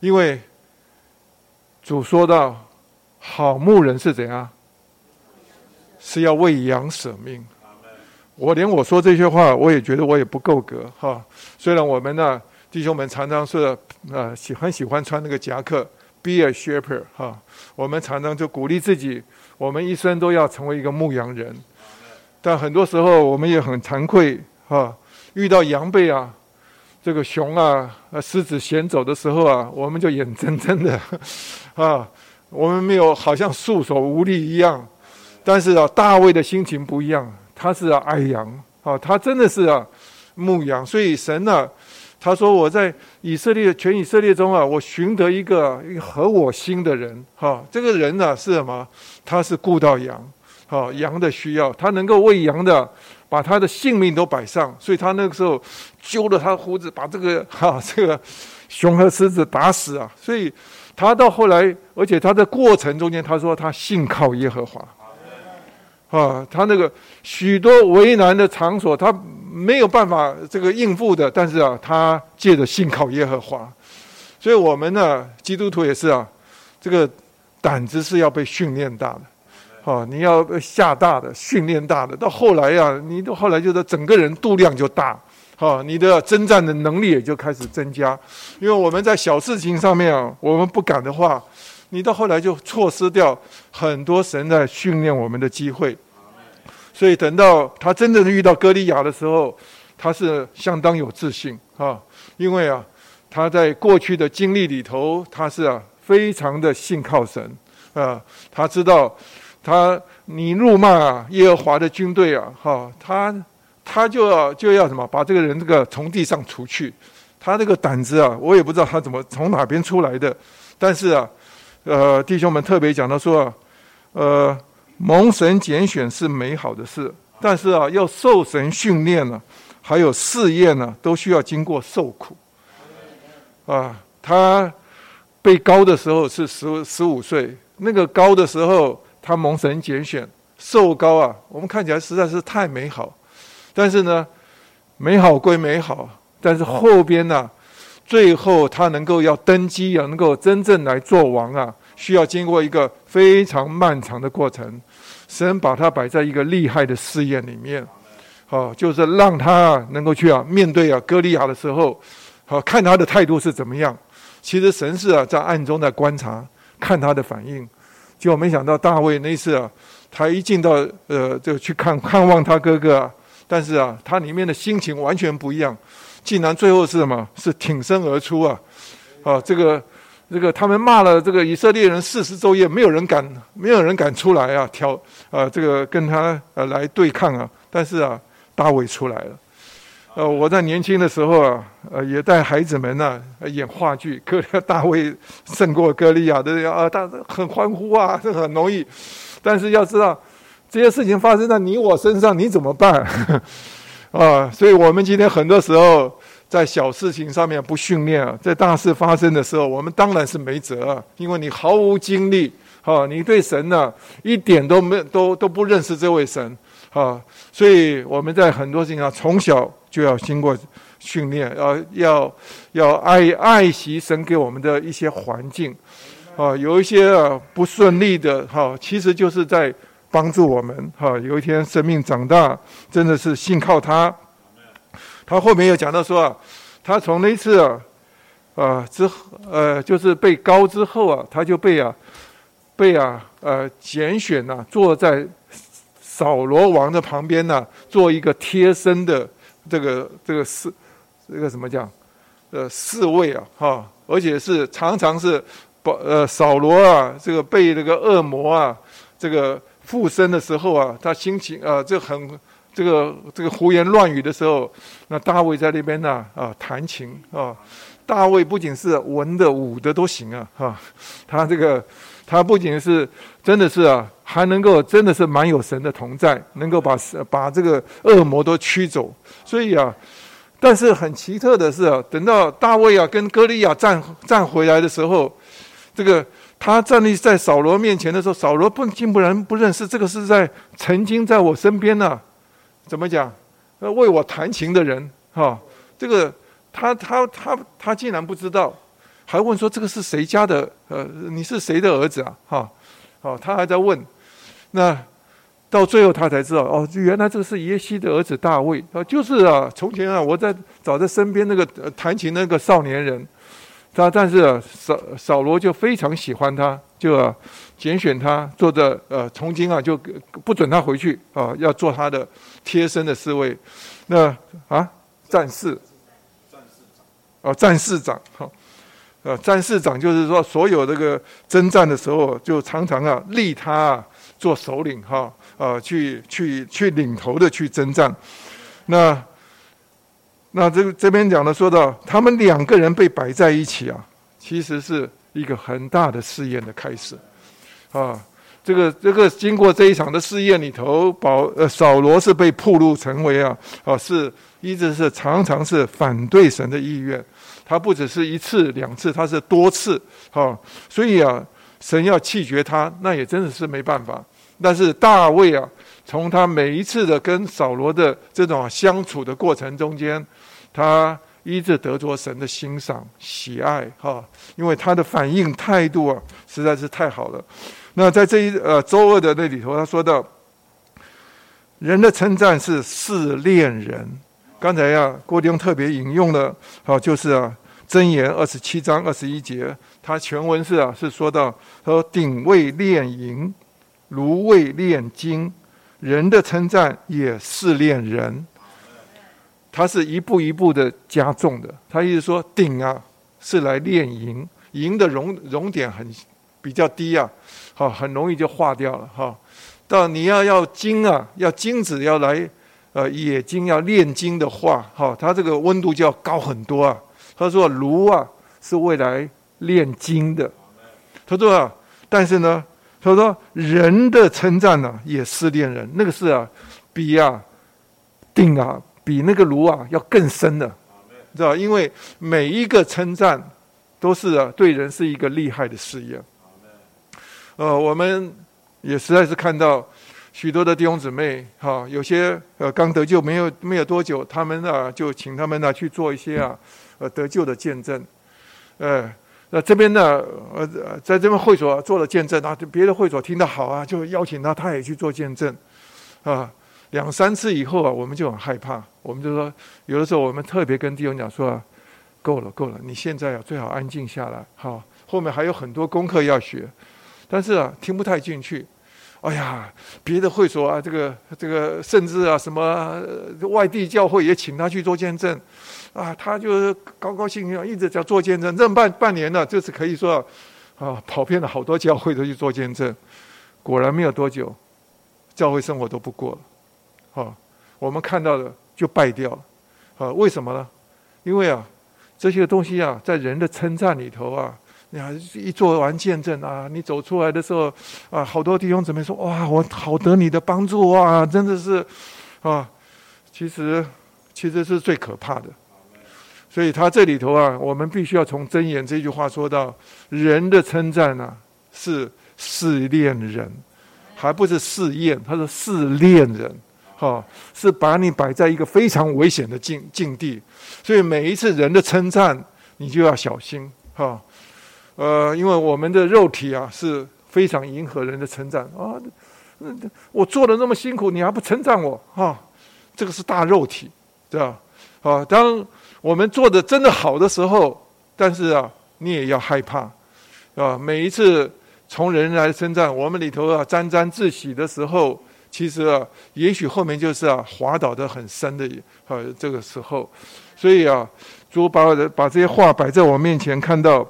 因为主说到好牧人是怎样，是要为羊舍命。我连我说这些话，我也觉得我也不够格哈。虽然我们呢，弟兄们常常是呃喜很喜欢穿那个夹克，be a shepherd 哈。我们常常就鼓励自己，我们一生都要成为一个牧羊人。但很多时候我们也很惭愧哈，遇到羊背啊，这个熊啊、狮子衔走的时候啊，我们就眼睁睁的啊，我们没有好像束手无力一样。但是啊，大卫的心情不一样，他是啊爱羊啊，他真的是啊牧羊。所以神呢，他说我在以色列全以色列中啊，我寻得一个一个合我心的人哈。这个人呢是什么？他是顾到羊，好羊的需要，他能够为羊的。把他的性命都摆上，所以他那个时候揪了他胡子，把这个哈这个熊和狮子打死啊！所以他到后来，而且他的过程中间，他说他信靠耶和华，啊，他那个许多为难的场所，他没有办法这个应付的，但是啊，他借着信靠耶和华，所以我们呢，基督徒也是啊，这个胆子是要被训练大的。哦，你要下大的训练大的，到后来呀，你到后来就是整个人度量就大，啊，你的征战的能力也就开始增加。因为我们在小事情上面啊，我们不敢的话，你到后来就错失掉很多神在训练我们的机会。所以等到他真正遇到歌利亚的时候，他是相当有自信啊，因为啊，他在过去的经历里头，他是啊非常的信靠神啊，他知道。他，你辱骂啊耶和华的军队啊，哈，他，他就要就要什么，把这个人这个从地上除去。他这个胆子啊，我也不知道他怎么从哪边出来的。但是啊，呃，弟兄们特别讲到说啊，呃，蒙神拣选是美好的事，但是啊，要受神训练呢，还有试验呢，都需要经过受苦。啊，他被高的时候是十十五岁，那个高的时候。他蒙神拣选，受高啊！我们看起来实在是太美好，但是呢，美好归美好，但是后边呢，最后他能够要登基，要能够真正来做王啊，需要经过一个非常漫长的过程。神把他摆在一个厉害的试验里面，好，就是让他能够去啊面对啊歌利亚的时候，好看他的态度是怎么样。其实神是啊在暗中在观察，看他的反应。结果没想到大卫那次啊，他一进到呃，就去看看望他哥哥，啊，但是啊，他里面的心情完全不一样，竟然最后是什么？是挺身而出啊！啊，这个这个他们骂了这个以色列人四十昼夜，没有人敢，没有人敢出来啊，挑啊，这个跟他呃来对抗啊！但是啊，大卫出来了。呃，我在年轻的时候啊，呃，也带孩子们呢演话剧，歌大卫胜过歌利亚的啊，大很欢呼啊，这很容易。但是要知道，这些事情发生在你我身上，你怎么办？啊，所以我们今天很多时候在小事情上面不训练啊，在大事发生的时候，我们当然是没辙啊，因为你毫无经历，啊，你对神呢一点都没都都不认识这位神，啊，所以我们在很多事情上从小。就要经过训练，要要要爱爱惜神给我们的一些环境，啊，有一些啊不顺利的哈，其实就是在帮助我们哈。有一天生命长大，真的是信靠他。他后面又讲到说啊，他从那次啊啊之后呃，就是被高之后啊，他就被啊被啊呃拣选呐，坐在扫罗王的旁边呢，做一个贴身的。这个这个侍，这个怎么讲？呃，侍卫啊，哈，而且是常常是保呃扫罗啊，这个被那个恶魔啊，这个附身的时候啊，他心情啊，这很这个这个胡言乱语的时候，那大卫在那边呢啊弹琴啊，大卫不仅是文的武的都行啊，哈，他这个。他不仅是真的是啊，还能够真的是蛮有神的同在，能够把把这个恶魔都驱走。所以啊，但是很奇特的是啊，等到大卫啊跟歌利亚站站回来的时候，这个他站立在扫罗面前的时候，扫罗不竟不然不认识这个是在曾经在我身边呢，怎么讲？呃，为我弹琴的人哈，这个他他他他竟然不知道。还问说这个是谁家的？呃，你是谁的儿子啊？哈，哦，他还在问。那到最后他才知道，哦，原来这个是耶西的儿子大卫啊，就是啊，从前啊，我在找在身边那个弹琴那个少年人。他但是扫扫罗就非常喜欢他，就啊拣选他做的呃，从今啊就不准他回去啊，要做他的贴身的侍卫。那啊，战士。啊，战士长哈，呃，战士长就是说，所有这个征战的时候，就常常啊立他啊做首领哈，啊，去去去领头的去征战。那那这这边讲的说到，他们两个人被摆在一起啊，其实是一个很大的试验的开始啊。这个这个经过这一场的试验里头，保呃扫罗是被铺路成为啊啊是一直是常常是反对神的意愿，他不只是一次两次，他是多次哈，所以啊神要弃绝他，那也真的是没办法。但是大卫啊，从他每一次的跟扫罗的这种相处的过程中间，他一直得着神的欣赏喜爱哈，因为他的反应态度啊实在是太好了。那在这一呃周二的那里头，他说到，人的称赞是试炼人。刚才呀，郭丁特别引用了，好，就是啊，箴言二十七章二十一节，他全文是啊，是说到说鼎为炼银，炉为炼金，人的称赞也试炼人。他是一步一步的加重的。他意思说，鼎啊是来炼银，银的熔熔点很比较低啊。好，很容易就化掉了哈。到你要要金啊，要金子要来，呃，冶金要炼金的话，哈，它这个温度就要高很多啊。他说炉啊是未来炼金的。他说啊，但是呢，他说人的称赞呢也是炼人，那个是啊，比啊定啊比那个炉啊要更深的，知道因为每一个称赞都是啊对人是一个厉害的试验。呃，我们也实在是看到许多的弟兄姊妹，哈，有些呃刚得救没有没有多久，他们啊就请他们呢去做一些啊呃得救的见证，呃，那这边呢呃在这边会所做了见证啊，别的会所听到好啊，就邀请他他也去做见证，啊，两三次以后啊，我们就很害怕，我们就说有的时候我们特别跟弟兄讲说，够了够了，你现在啊最好安静下来，好，后面还有很多功课要学。但是啊，听不太进去。哎呀，别的会所啊，这个这个，甚至啊，什么外地教会也请他去做见证，啊，他就高高兴兴一直在做见证，任半半年了，就是可以说啊，跑遍了好多教会都去做见证。果然没有多久，教会生活都不过了。啊，我们看到的就败掉了。啊，为什么呢？因为啊，这些东西啊，在人的称赞里头啊。你还一做完见证啊，你走出来的时候啊，好多弟兄姊妹说：“哇，我好得你的帮助哇，真的是啊。”其实，其实是最可怕的。所以他这里头啊，我们必须要从箴言这句话说到：人的称赞呢，是试炼人，还不是试验。他说试炼人，哈，是把你摆在一个非常危险的境境地。所以每一次人的称赞，你就要小心，哈。呃，因为我们的肉体啊是非常迎合人的称赞啊，我做的那么辛苦，你还不称赞我啊？这个是大肉体，对吧？啊，当我们做的真的好的时候，但是啊，你也要害怕啊。每一次从人来称赞，我们里头啊沾沾自喜的时候，其实啊，也许后面就是啊滑倒的很深的啊这个时候。所以啊，主把把这些话摆在我面前，看到。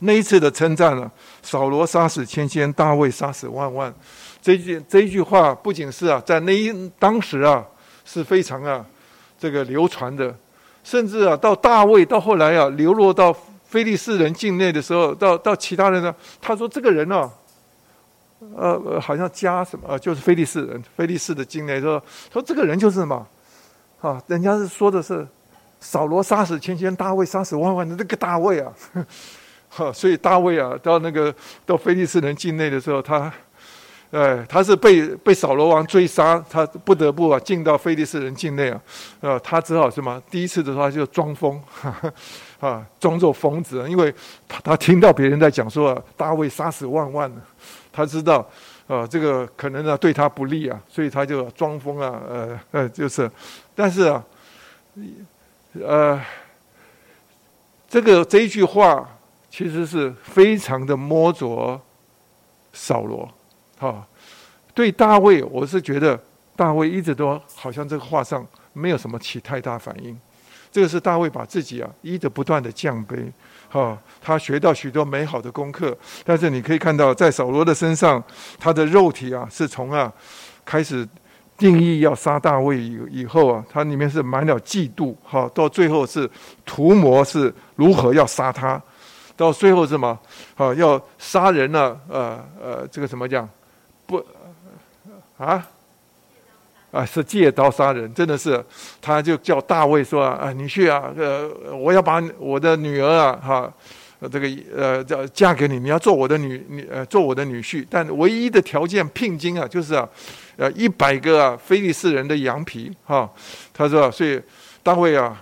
那一次的称赞呢？扫罗杀死千千，大卫杀死万万。这句这一句话不仅是啊，在那一当时啊是非常啊这个流传的，甚至啊到大卫到后来啊流落到非利士人境内的时候，到到其他人呢，他说这个人呢，呃好像加什么，就是非利士人，非利士的境内说说这个人就是什么啊？人家是说的是扫罗杀死千千，大卫杀死万万的这个大卫啊。哈，所以大卫啊，到那个到菲利斯人境内的时候，他，哎，他是被被扫罗王追杀，他不得不啊进到菲利斯人境内啊，呃，他只好什么？第一次的时候他就装疯，啊，装作疯子，因为他他听到别人在讲说大卫杀死万万，他知道啊，这个可能呢对他不利啊，所以他就装疯啊，呃呃，就是，但是啊，呃，这个这一句话。其实是非常的摸着扫罗，哈，对大卫，我是觉得大卫一直都好像这个话上没有什么起太大反应，这个是大卫把自己啊，一直不断的降卑，哈，他学到许多美好的功课。但是你可以看到，在扫罗的身上，他的肉体啊，是从啊开始定义要杀大卫以以后啊，他里面是满了嫉妒，哈，到最后是图谋是如何要杀他，到最后什么，啊，要杀人呢？呃呃，这个怎么讲？不啊？啊，是借刀杀人，真的是，他就叫大卫说啊，你去啊，呃，我要把我的女儿啊，哈，这个呃，叫嫁给你，你要做我的女女呃，做我的女婿，但唯一的条件聘金啊，就是啊，呃，一百个啊，非利士人的羊皮，哈，他说，所以大卫啊，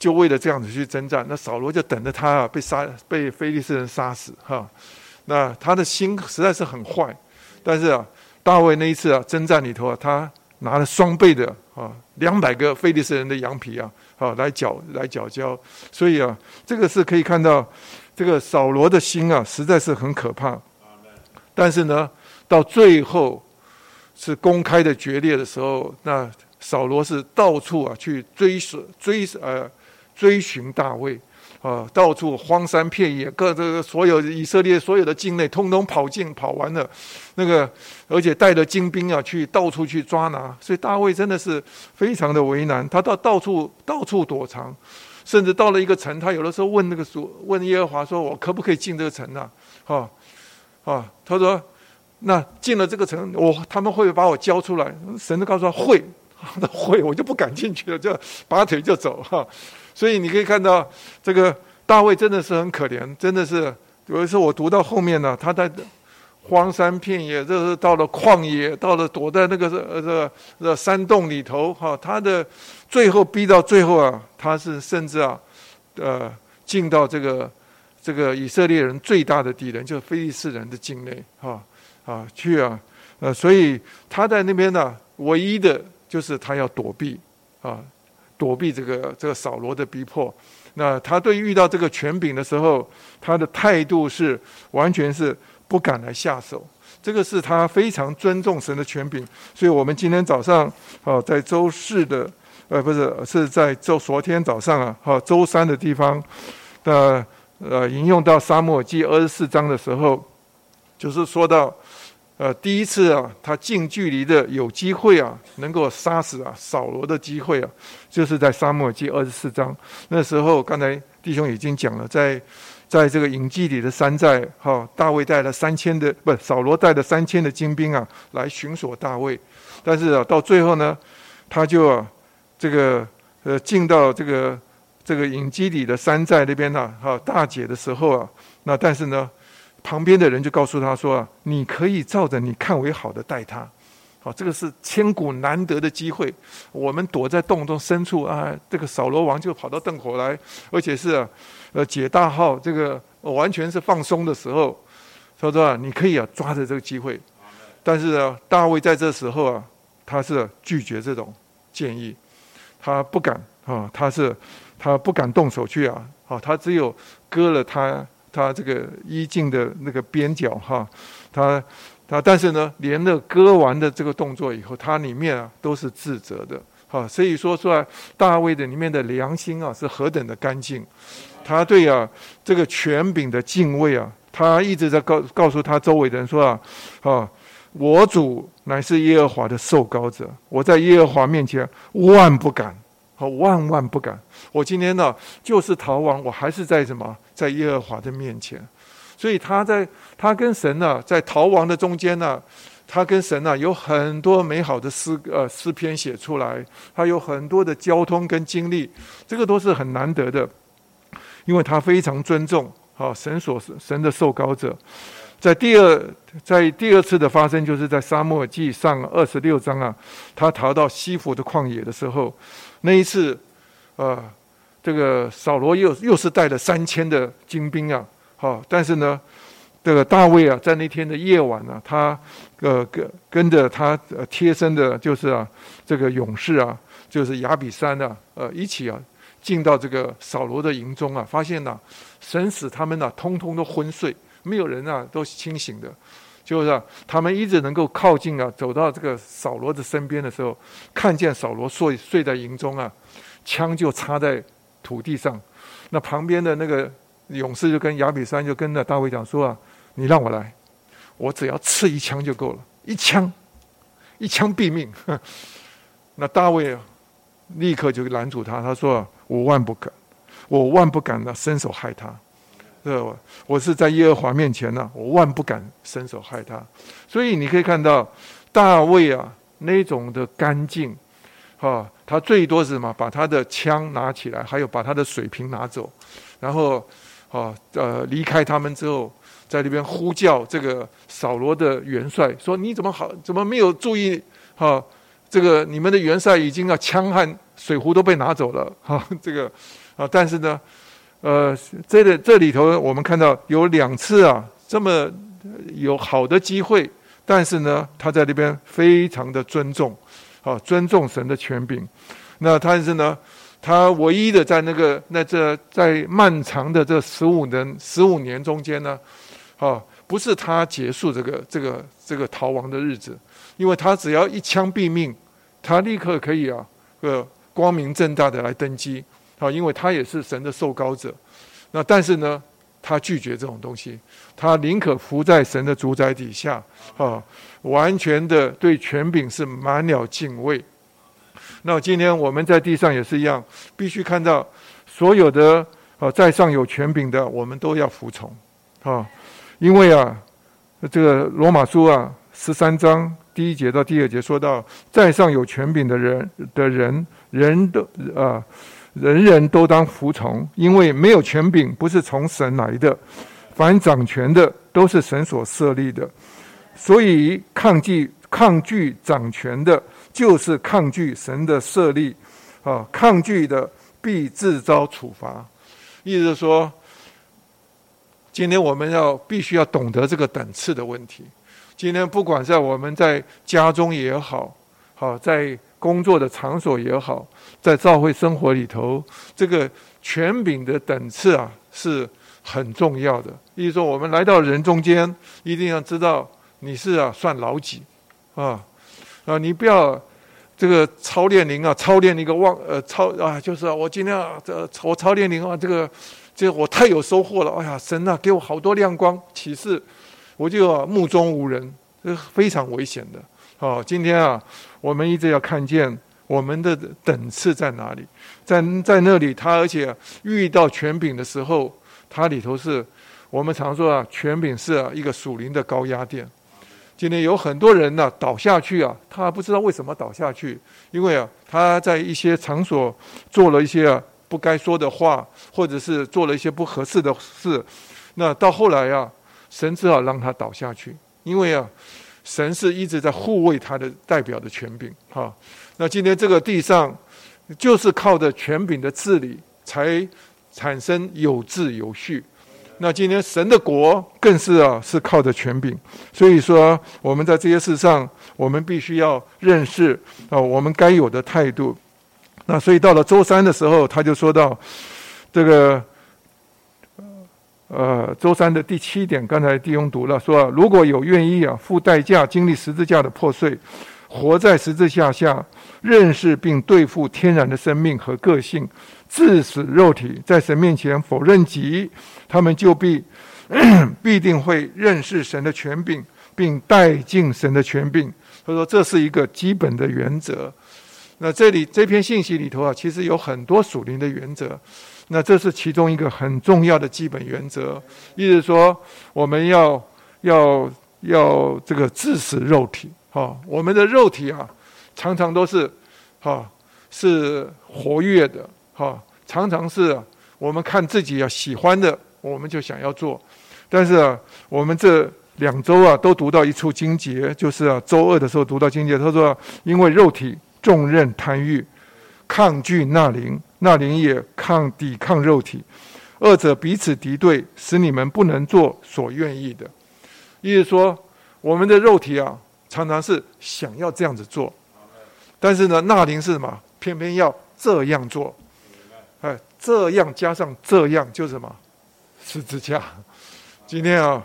就为了这样子去征战，那扫罗就等着他啊，被杀，被非利士人杀死，哈，那他的心实在是很坏，但是啊，大卫那一次啊，征战里头啊，他。拿了双倍的啊，两百个菲利斯人的羊皮啊，啊来缴来缴交，所以啊，这个是可以看到，这个扫罗的心啊，实在是很可怕。但是呢，到最后是公开的决裂的时候，那扫罗是到处啊去追索追呃追寻大卫。啊，到处荒山遍野，各这个所有以色列所有的境内，通通跑尽跑完了，那个而且带着精兵啊，去到处去抓拿，所以大卫真的是非常的为难，他到到处到处躲藏，甚至到了一个城，他有的时候问那个主，问耶和华说：“我可不可以进这个城呢？”哈啊，他说：“那进了这个城，我他们会把我交出来。”神就告诉他：“会，那会，我就不敢进去了，就拔腿就走。”哈。所以你可以看到，这个大卫真的是很可怜，真的是有一次我读到后面呢，他在荒山遍野，这是到了旷野，到了躲在那个呃这这山洞里头哈，他的最后逼到最后啊，他是甚至啊，呃，进到这个这个以色列人最大的敌人，就是非利士人的境内哈啊去啊，呃，所以他在那边呢，唯一的就是他要躲避啊。躲避这个这个扫罗的逼迫，那他对遇到这个权柄的时候，他的态度是完全是不敢来下手。这个是他非常尊重神的权柄，所以我们今天早上啊，在周四的呃不是是在周昨天早上啊，哈周三的地方的呃引用到沙漠记二十四章的时候，就是说到。呃，第一次啊，他近距离的有机会啊，能够杀死啊扫罗的机会啊，就是在沙漠记二十四章那时候。刚才弟兄已经讲了，在在这个隐记里的山寨，哈，大卫带了三千的，不，扫罗带了三千的精兵啊，来巡索大卫。但是啊，到最后呢，他就啊，这个呃，进到这个这个隐基里的山寨那边呢，哈，大解的时候啊，那但是呢。旁边的人就告诉他说：“你可以照着你看为好的待他，好，这个是千古难得的机会。我们躲在洞中深处啊，这个扫罗王就跑到洞口来，而且是呃解大号，这个完全是放松的时候。他说：你可以啊抓着这个机会。但是呢，大卫在这时候啊，他是拒绝这种建议，他不敢啊，他是他不敢动手去啊，好，他只有割了他。”他这个衣襟的那个边角哈，他他但是呢，连了割完的这个动作以后，他里面啊都是自责的，哈，所以说出来大卫的里面的良心啊是何等的干净，他对啊这个权柄的敬畏啊，他一直在告告诉他周围的人说啊，啊，我主乃是耶和华的受膏者，我在耶和华面前万不敢。我万万不敢！我今天呢，就是逃亡，我还是在什么，在耶和华的面前。所以他在他跟神呢，在逃亡的中间呢，他跟神呢有很多美好的诗呃诗篇写出来，他有很多的交通跟经历，这个都是很难得的，因为他非常尊重啊神所神的受膏者。在第二在第二次的发生，就是在沙漠记上二十六章啊，他逃到西弗的旷野的时候。那一次，呃，这个扫罗又又是带了三千的精兵啊，好，但是呢，这个大卫啊，在那天的夜晚呢，他呃跟跟着他贴身的，就是啊，这个勇士啊，就是亚比山啊，呃，一起啊，进到这个扫罗的营中啊，发现呢，神使他们呢，通通都昏睡，没有人啊，都清醒的。就是啊他们一直能够靠近啊，走到这个扫罗的身边的时候，看见扫罗睡睡在营中啊，枪就插在土地上。那旁边的那个勇士就跟亚比山就跟那大卫讲说啊，你让我来，我只要刺一枪就够了，一枪，一枪毙命。那大卫啊，立刻就拦住他，他说我万不敢，我万不敢呢伸手害他。这我是在耶和华面前呢，我万不敢伸手害他。所以你可以看到大卫啊那种的干净，哈，他最多是什么？把他的枪拿起来，还有把他的水瓶拿走，然后啊呃离开他们之后，在那边呼叫这个扫罗的元帅，说你怎么好怎么没有注意哈？这个你们的元帅已经啊枪和水壶都被拿走了哈，这个啊但是呢。呃，这个这里头我们看到有两次啊，这么有好的机会，但是呢，他在那边非常的尊重，啊，尊重神的权柄。那但是呢，他唯一的在那个那这在漫长的这十五年十五年中间呢，啊，不是他结束这个这个这个逃亡的日子，因为他只要一枪毙命，他立刻可以啊，呃，光明正大的来登基。啊，因为他也是神的受膏者，那但是呢，他拒绝这种东西，他宁可服在神的主宰底下，啊，完全的对权柄是满了敬畏。那今天我们在地上也是一样，必须看到所有的啊在上有权柄的，我们都要服从，啊，因为啊，这个罗马书啊十三章第一节到第二节说到，在上有权柄的人的人，人都啊。人人都当服从，因为没有权柄不是从神来的，凡掌权的都是神所设立的，所以抗拒抗拒掌权的，就是抗拒神的设立，啊，抗拒的必自遭处罚。意思是说，今天我们要必须要懂得这个等次的问题。今天不管在我们在家中也好，好在。工作的场所也好，在教会生活里头，这个权柄的等次啊是很重要的。意思说，我们来到人中间，一定要知道你是啊算老几啊啊！你不要这个操练灵啊，操练一个忘呃操啊，就是啊我今天啊这我操练灵啊，这个这我太有收获了。哎呀，神啊，给我好多亮光启示，我就目中无人，这非常危险的。好，今天啊。我们一直要看见我们的等次在哪里，在在那里，他而且遇到权柄的时候，它里头是我们常说啊，权柄是啊一个属灵的高压电。今天有很多人呢倒下去啊，他不知道为什么倒下去，因为啊他在一些场所做了一些啊不该说的话，或者是做了一些不合适的事，那到后来啊，神只好让他倒下去，因为啊。神是一直在护卫他的代表的权柄，哈。那今天这个地上，就是靠着权柄的治理，才产生有秩有序。那今天神的国更是啊，是靠着权柄。所以说，我们在这些事上，我们必须要认识啊，我们该有的态度。那所以到了周三的时候，他就说到这个。呃，周三的第七点，刚才弟兄读了，说如果有愿意啊，付代价经历十字架的破碎，活在十字架下，认识并对付天然的生命和个性，致死肉体，在神面前否认己，他们就必 必定会认识神的权柄，并带进神的权柄。他说这是一个基本的原则。那这里这篇信息里头啊，其实有很多属灵的原则。那这是其中一个很重要的基本原则，意思说我们要要要这个致死肉体，哈，我们的肉体啊，常常都是哈是活跃的，哈，常常是我们看自己要喜欢的，我们就想要做，但是啊，我们这两周啊都读到一处经节，就是啊周二的时候读到经节，他说因为肉体重任贪欲，抗拒那灵。那灵也抗抵抗肉体，二者彼此敌对，使你们不能做所愿意的。意思说，我们的肉体啊，常常是想要这样子做，但是呢，那林是什么？偏偏要这样做。哎，这样加上这样，就是什么？十字架。今天啊。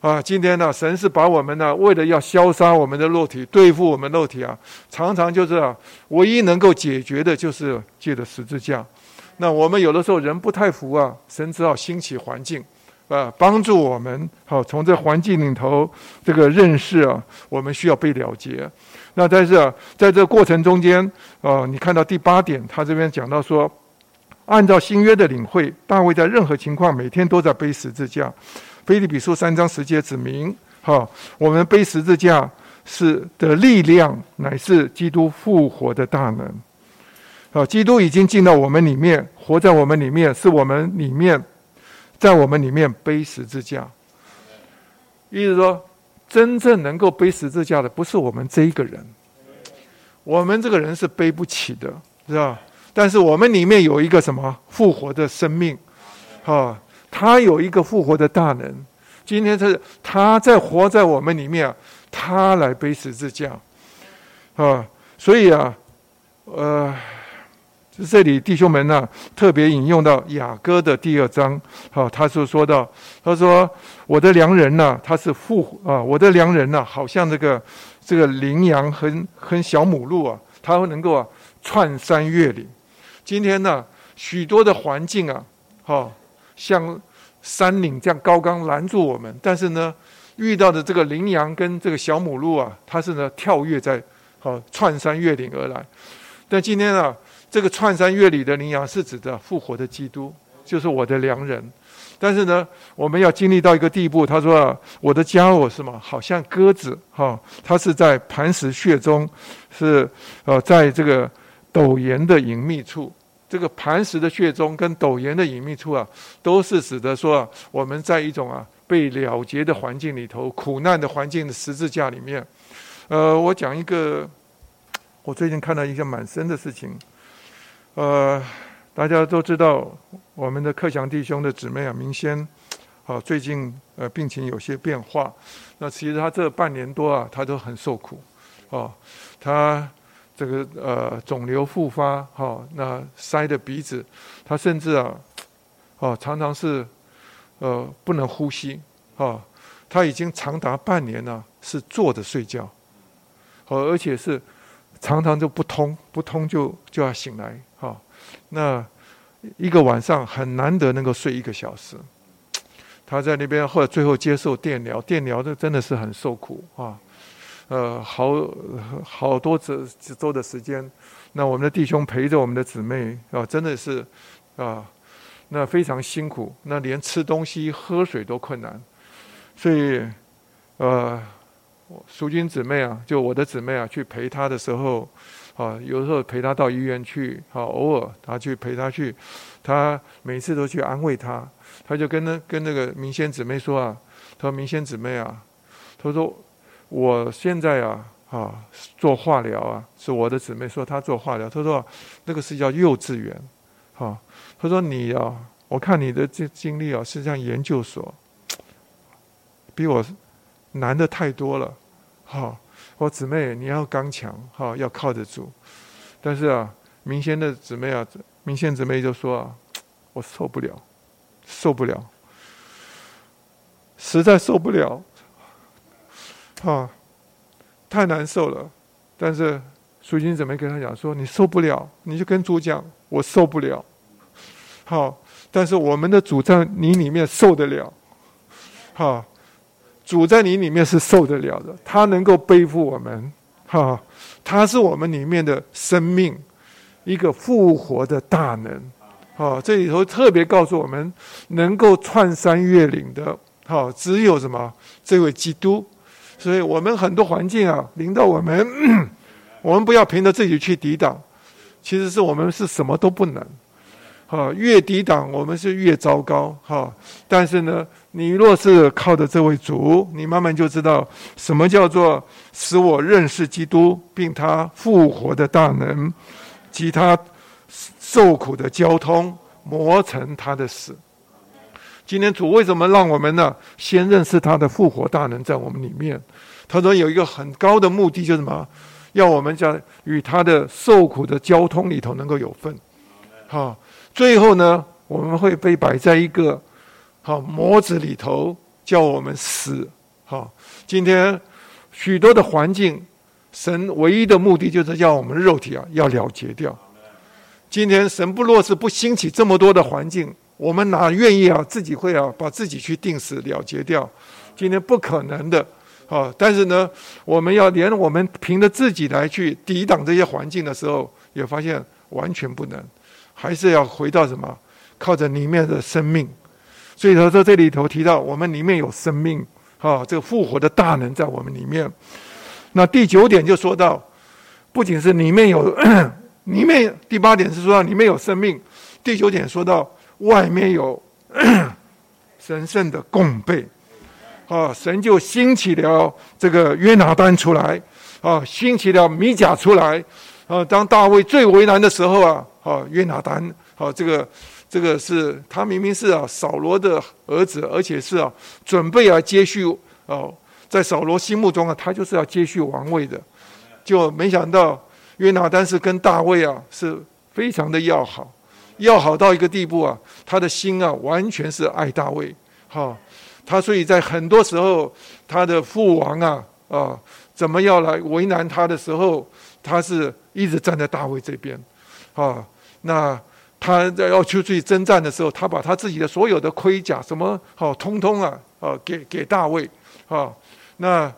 啊，今天呢，神是把我们呢，为了要消杀我们的肉体，对付我们肉体啊，常常就是啊，唯一能够解决的就是借着十字架。那我们有的时候人不太服啊，神只好兴起环境，啊，帮助我们好从这环境里头这个认识啊，我们需要被了结。那但是啊，在这过程中间啊，你看到第八点，他这边讲到说，按照新约的领会，大卫在任何情况每天都在背十字架。菲利比书三章十节指明，哈，我们背十字架是的力量，乃是基督复活的大能。啊，基督已经进到我们里面，活在我们里面，是我们里面，在我们里面背十字架。意思说，真正能够背十字架的，不是我们这一个人，我们这个人是背不起的，是吧？但是我们里面有一个什么复活的生命，啊，他有一个复活的大能。今天是他在活在我们里面，他来背十字架，啊，所以啊，呃。这里弟兄们呢，特别引用到雅歌的第二章，好，他就说到，他说：“我的良人呢，他是复啊，我的良人呢，好像这个这个羚羊和和小母鹿啊，他能够啊穿山越岭。今天呢，许多的环境啊，哈，像山岭这样高岗拦住我们，但是呢，遇到的这个羚羊跟这个小母鹿啊，它是呢跳跃在好穿山越岭而来。但今天啊。”这个串山越里的羚羊是指的复活的基督，就是我的良人。但是呢，我们要经历到一个地步，他说：“啊我的家我什么？好像鸽子哈，它是在磐石穴中，是呃，在这个陡岩的隐秘处。这个磐石的穴中跟陡岩的隐秘处啊，都是指的说我们在一种啊被了结的环境里头，苦难的环境的十字架里面。呃，我讲一个，我最近看到一个蛮深的事情。呃，大家都知道我们的克强弟兄的姊妹啊，明仙，好，最近呃病情有些变化。那其实他这半年多啊，他都很受苦，哦，他这个呃肿瘤复发，哈，那塞的鼻子，他甚至啊，哦，常常是呃不能呼吸，哦，他已经长达半年了，是坐着睡觉，哦，而且是常常就不通，不通就就要醒来。那一个晚上很难得能够睡一个小时。他在那边后来最后接受电疗，电疗这真的是很受苦啊。呃，好好多周周的时间，那我们的弟兄陪着我们的姊妹啊，真的是啊，那非常辛苦，那连吃东西、喝水都困难。所以，呃，淑君姊妹啊，就我的姊妹啊，去陪他的时候。啊，有时候陪他到医院去，好，偶尔他去陪他去，他每次都去安慰他，他就跟那跟那个明仙姊妹说啊，他说明仙姊妹啊，他说我现在啊，啊做化疗啊，是我的姊妹说她做化疗，他说那个是叫幼稚园，哈，他说你啊，我看你的这经历啊，是像研究所，比我难的太多了，好。我姊妹，你要刚强哈，要靠得住。但是啊，明仙的姊妹啊，明仙姊妹就说啊，我受不了，受不了，实在受不了，啊，太难受了。但是淑君姊妹跟他讲说，你受不了，你就跟主讲，我受不了。好，但是我们的主在你里面受得了，好。主在你里面是受得了的，他能够背负我们，哈，他是我们里面的生命，一个复活的大能，哈，这里头特别告诉我们，能够穿山越岭的，哈，只有什么这位基督，所以我们很多环境啊，临到我们，我们不要凭着自己去抵挡，其实是我们是什么都不能。哈，越抵挡我们是越糟糕哈。但是呢，你若是靠着这位主，你慢慢就知道什么叫做使我认识基督，并他复活的大能及他受苦的交通磨成他的死。今天主为什么让我们呢？先认识他的复活大能在我们里面。他说有一个很高的目的，就是什么？要我们在与他的受苦的交通里头能够有份。哈。最后呢，我们会被摆在一个好模子里头，叫我们死。好，今天许多的环境，神唯一的目的就是要我们肉体啊要了结掉。今天神不若是不兴起这么多的环境，我们哪愿意啊自己会啊把自己去定死了结掉？今天不可能的啊！但是呢，我们要连我们凭着自己来去抵挡这些环境的时候，也发现完全不能，还是要回到什么？靠着里面的生命。所以他说这里头提到我们里面有生命啊，这个复活的大能在我们里面。那第九点就说到，不仅是里面有，里面第八点是说里面有生命，第九点说到外面有 神圣的供备，啊，神就兴起了这个约拿丹出来，啊，兴起了米甲出来，啊，当大卫最为难的时候啊，啊，约拿丹，啊，这个这个是他明明是啊扫罗的儿子，而且是啊准备啊接续哦。在扫罗心目中啊，他就是要接续王位的，就没想到约拿丹是跟大卫啊是非常的要好，要好到一个地步啊，他的心啊完全是爱大卫，哈，他所以在很多时候他的父王啊啊怎么要来为难他的时候，他是一直站在大卫这边，啊，那他在要出去征战的时候，他把他自己的所有的盔甲什么好通通啊啊给给大卫，啊。那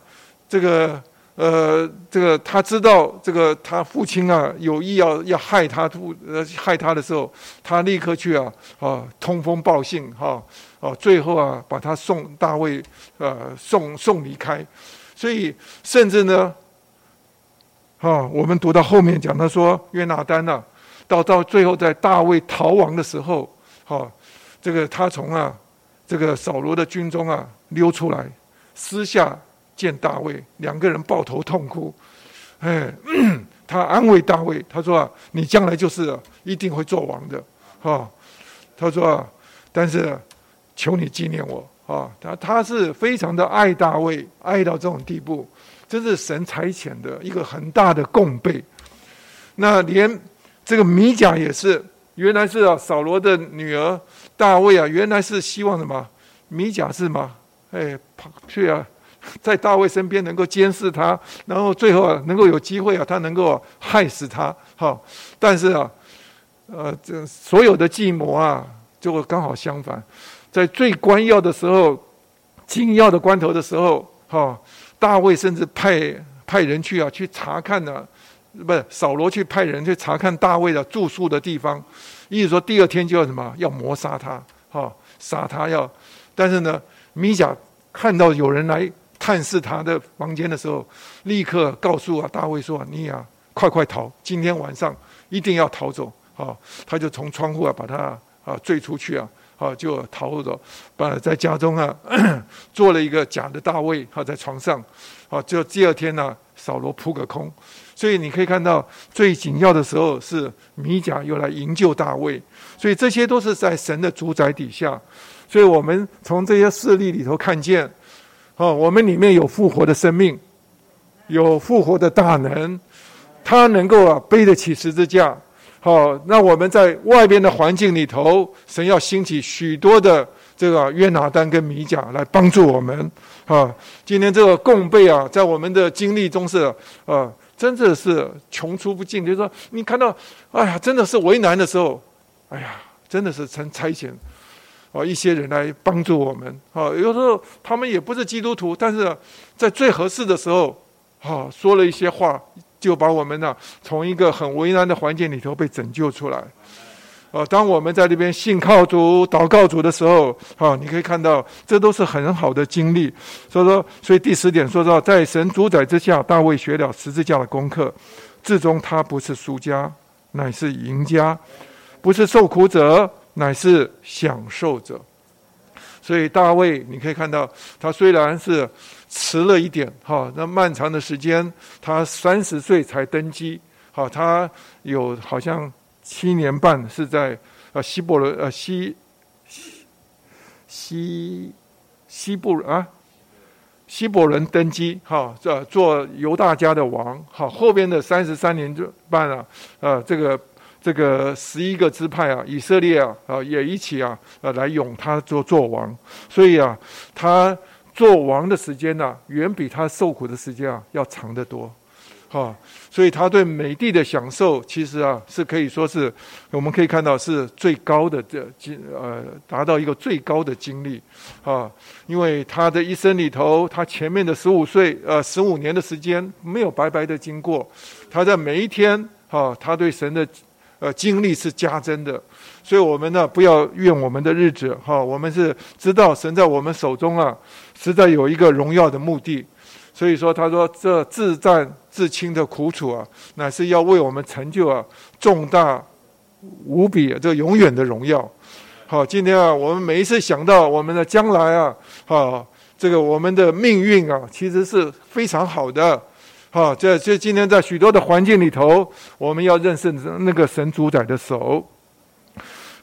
这个呃，这个他知道这个他父亲啊有意要要害他父呃害他的时候，他立刻去啊啊通风报信。哈啊，最后啊把他送大卫呃送送离开，所以甚至呢，啊我们读到后面讲他说约拿丹呐，到到最后在大卫逃亡的时候，哈这个他从啊这个扫罗的军中啊溜出来，私下。见大卫，两个人抱头痛哭。哎，他安慰大卫，他说：“啊，你将来就是一定会做王的。”哈，他说：“啊，但是求你纪念我。”啊，他他是非常的爱大卫，爱到这种地步，这是神差遣的一个很大的供备。那连这个米甲也是，原来是啊扫罗的女儿大卫啊，原来是希望什么？米甲是吗？哎，跑去啊。在大卫身边能够监视他，然后最后啊能够有机会啊，他能够害死他。好，但是啊，呃，这所有的计谋啊，就会刚好相反，在最关要的时候、紧要的关头的时候，哈，大卫甚至派派人去啊，去查看呢，不是扫罗去派人去查看大卫的住宿的地方，意思说第二天就要什么，要谋杀他，哈，杀他要。但是呢，米甲看到有人来。探视他的房间的时候，立刻告诉啊大卫说：“你呀，快快逃！今天晚上一定要逃走。”哈，他就从窗户啊把他啊坠出去啊，啊就逃走，把在家中啊做了一个假的大卫，啊在床上，啊就第二天呢扫罗扑个空。所以你可以看到最紧要的时候是米甲又来营救大卫，所以这些都是在神的主宰底下。所以我们从这些事例里头看见。哦，我们里面有复活的生命，有复活的大能，他能够啊背得起十字架。好，那我们在外边的环境里头，神要兴起许多的这个约拿丹跟米甲来帮助我们。啊，今天这个共备啊，在我们的经历中是啊，真的是穷出不尽。就是说，你看到，哎呀，真的是为难的时候，哎呀，真的是成差遣。啊，一些人来帮助我们。啊，有时候他们也不是基督徒，但是在最合适的时候，啊，说了一些话，就把我们呢从一个很为难的环境里头被拯救出来。啊，当我们在这边信靠主、祷告主的时候，啊，你可以看到这都是很好的经历。所以说，所以第十点说到，在神主宰之下，大卫学了十字架的功课，至终他不是输家，乃是赢家，不是受苦者。乃是享受者，所以大卫，你可以看到，他虽然是迟了一点，哈，那漫长的时间，他三十岁才登基，好，他有好像七年半是在呃希伯伦呃西西西西部啊希伯伦登基，哈，这做犹大家的王，好，后边的三十三年半啊，呃，这个。这个十一个支派啊，以色列啊，啊也一起啊，呃来拥他做做王，所以啊，他做王的时间呢，远比他受苦的时间啊要长得多。哈，所以他对美帝的享受，其实啊是可以说是，我们可以看到是最高的这经呃，达到一个最高的经历，啊，因为他的一生里头，他前面的十五岁呃十五年的时间没有白白的经过，他在每一天哈，他对神的呃经历是加增的，所以我们呢不要怨我们的日子。哈，我们是知道神在我们手中啊，实在有一个荣耀的目的。所以说，他说这自战自清的苦楚啊，乃是要为我们成就啊重大无比这永远的荣耀。好，今天啊，我们每一次想到我们的将来啊，好，这个我们的命运啊，其实是非常好的。好，这这今天在许多的环境里头，我们要认识那个神主宰的手。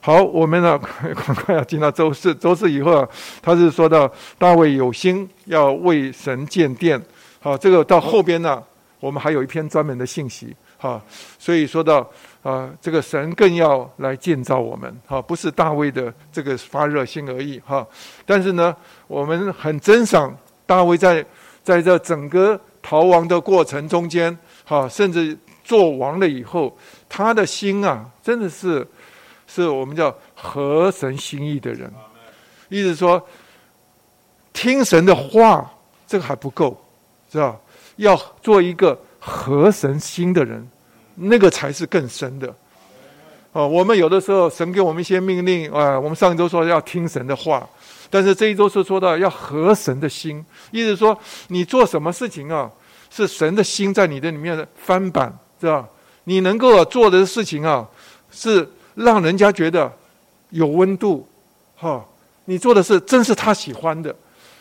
好，我们呢，快快要进到周四。周四以后啊，他是说到大卫有心要为神建殿。好，这个到后边呢，我们还有一篇专门的信息。哈，所以说到啊，这个神更要来建造我们。哈，不是大卫的这个发热心而已。哈，但是呢，我们很珍赏大卫在在这整个逃亡的过程中间，哈，甚至做王了以后，他的心啊，真的是。是我们叫合神心意的人，意思说，听神的话，这个还不够，是吧？要做一个合神心的人，那个才是更深的。哦，我们有的时候神给我们一些命令啊，我们上一周说要听神的话，但是这一周是说到要合神的心，意思说你做什么事情啊，是神的心在你的里面翻版，是吧？你能够做的事情啊，是。让人家觉得有温度，哈！你做的是真是他喜欢的。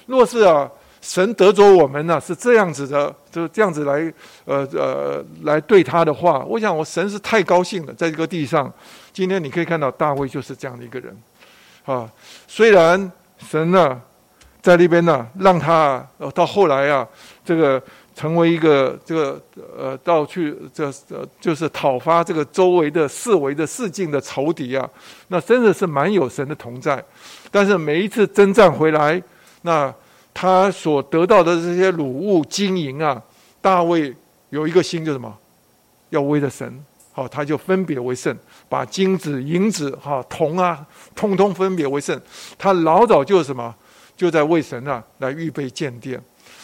若是啊，神得着我们呢，是这样子的，就这样子来，呃呃，来对他的话，我想我神是太高兴了，在这个地上。今天你可以看到大卫就是这样的一个人，啊，虽然神呢在那边呢，让他呃到后来啊，这个。成为一个这个呃，到去这呃，就是讨伐这个周围的四围的四境的仇敌啊，那真的是蛮有神的同在。但是每一次征战回来，那他所得到的这些鲁物金银啊，大卫有一个心，就什么？要为了神，好，他就分别为圣，把金子、银子、哈铜啊，通通分别为圣。他老早就什么，就在为神啊来预备建殿。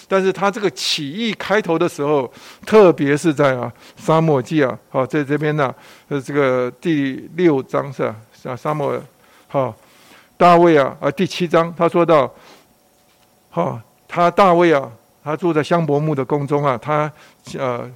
但是他这个起义开头的时候，特别是在啊沙漠记啊，好在这边呢，呃这个第六章是啊沙漠，好大卫啊啊第七章他说到，好他大卫啊，他住在香柏木的宫中啊，他呃。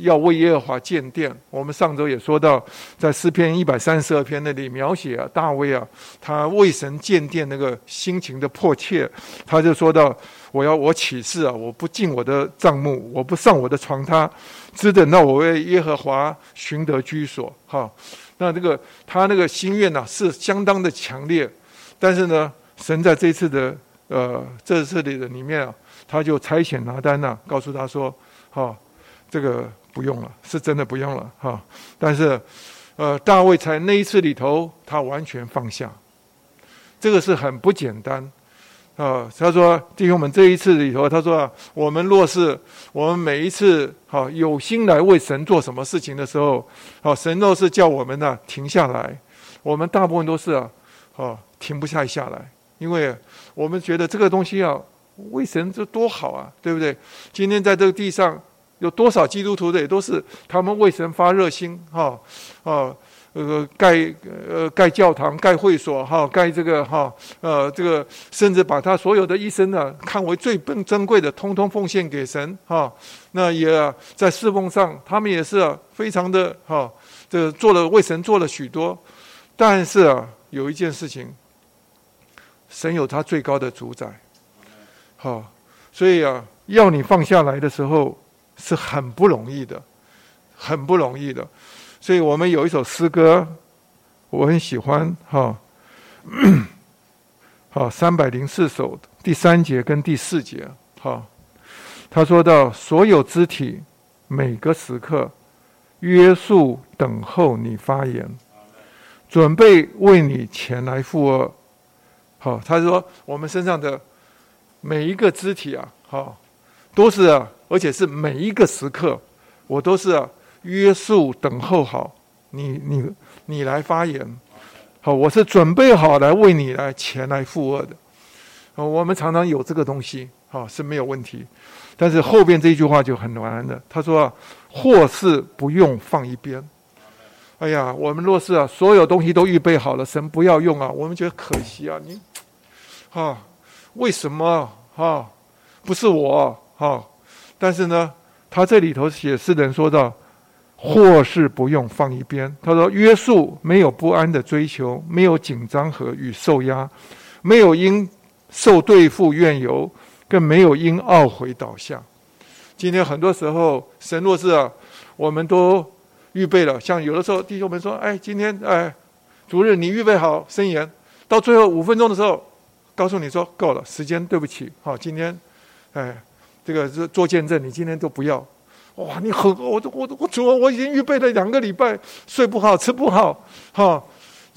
要为耶和华建殿。我们上周也说到，在诗篇一百三十二篇那里描写啊，大卫啊，他为神建殿那个心情的迫切，他就说到：我要我起誓啊，我不进我的帐幕，我不上我的床榻，只等到我为耶和华寻得居所。哈，那这个他那个心愿呢，是相当的强烈。但是呢，神在这次的呃这次里的里面啊，他就差遣拿单呐，告诉他说：哈。这个不用了，是真的不用了哈。但是，呃，大卫在那一次里头，他完全放下，这个是很不简单啊。他说：“弟兄们，这一次里头，他说，我们若是我们每一次好有心来为神做什么事情的时候，好，神若是叫我们呢停下来，我们大部分都是啊，好停不下下来，因为我们觉得这个东西啊，为神这多好啊，对不对？今天在这个地上。”有多少基督徒的也都是他们为神发热心哈啊呃盖呃盖教堂盖会所哈盖这个哈呃这个甚至把他所有的一生呢看为最珍珍贵的通通奉献给神哈那也在侍奉上他们也是非常的哈这做了为神做了许多但是啊有一件事情神有他最高的主宰好所以啊要你放下来的时候。是很不容易的，很不容易的，所以我们有一首诗歌，我很喜欢哈，好三百零四首第三节跟第四节哈，他说到所有肢体每个时刻约束等候你发言，准备为你前来负恶，好，他说我们身上的每一个肢体啊，好，都是啊。而且是每一个时刻，我都是啊约束等候好，你你你来发言，好，我是准备好来为你来前来负恶的。哦，我们常常有这个东西，好是没有问题，但是后边这一句话就很难的。他说啊，或是不用放一边。哎呀，我们若是啊，所有东西都预备好了，神不要用啊，我们觉得可惜啊，你，啊，为什么啊？不是我啊，但是呢，他这里头写诗人说到，或是不用放一边。他说，约束没有不安的追求，没有紧张和与受压，没有因受对付怨尤，更没有因懊悔倒下。今天很多时候，神若是啊，我们都。预备了，像有的时候弟兄们说：“哎，今天哎，主任你预备好申言，到最后五分钟的时候，告诉你说够了，时间对不起，好，今天，哎，这个是做见证，你今天都不要，哇，你很，我我我主我已经预备了两个礼拜，睡不好，吃不好，哈，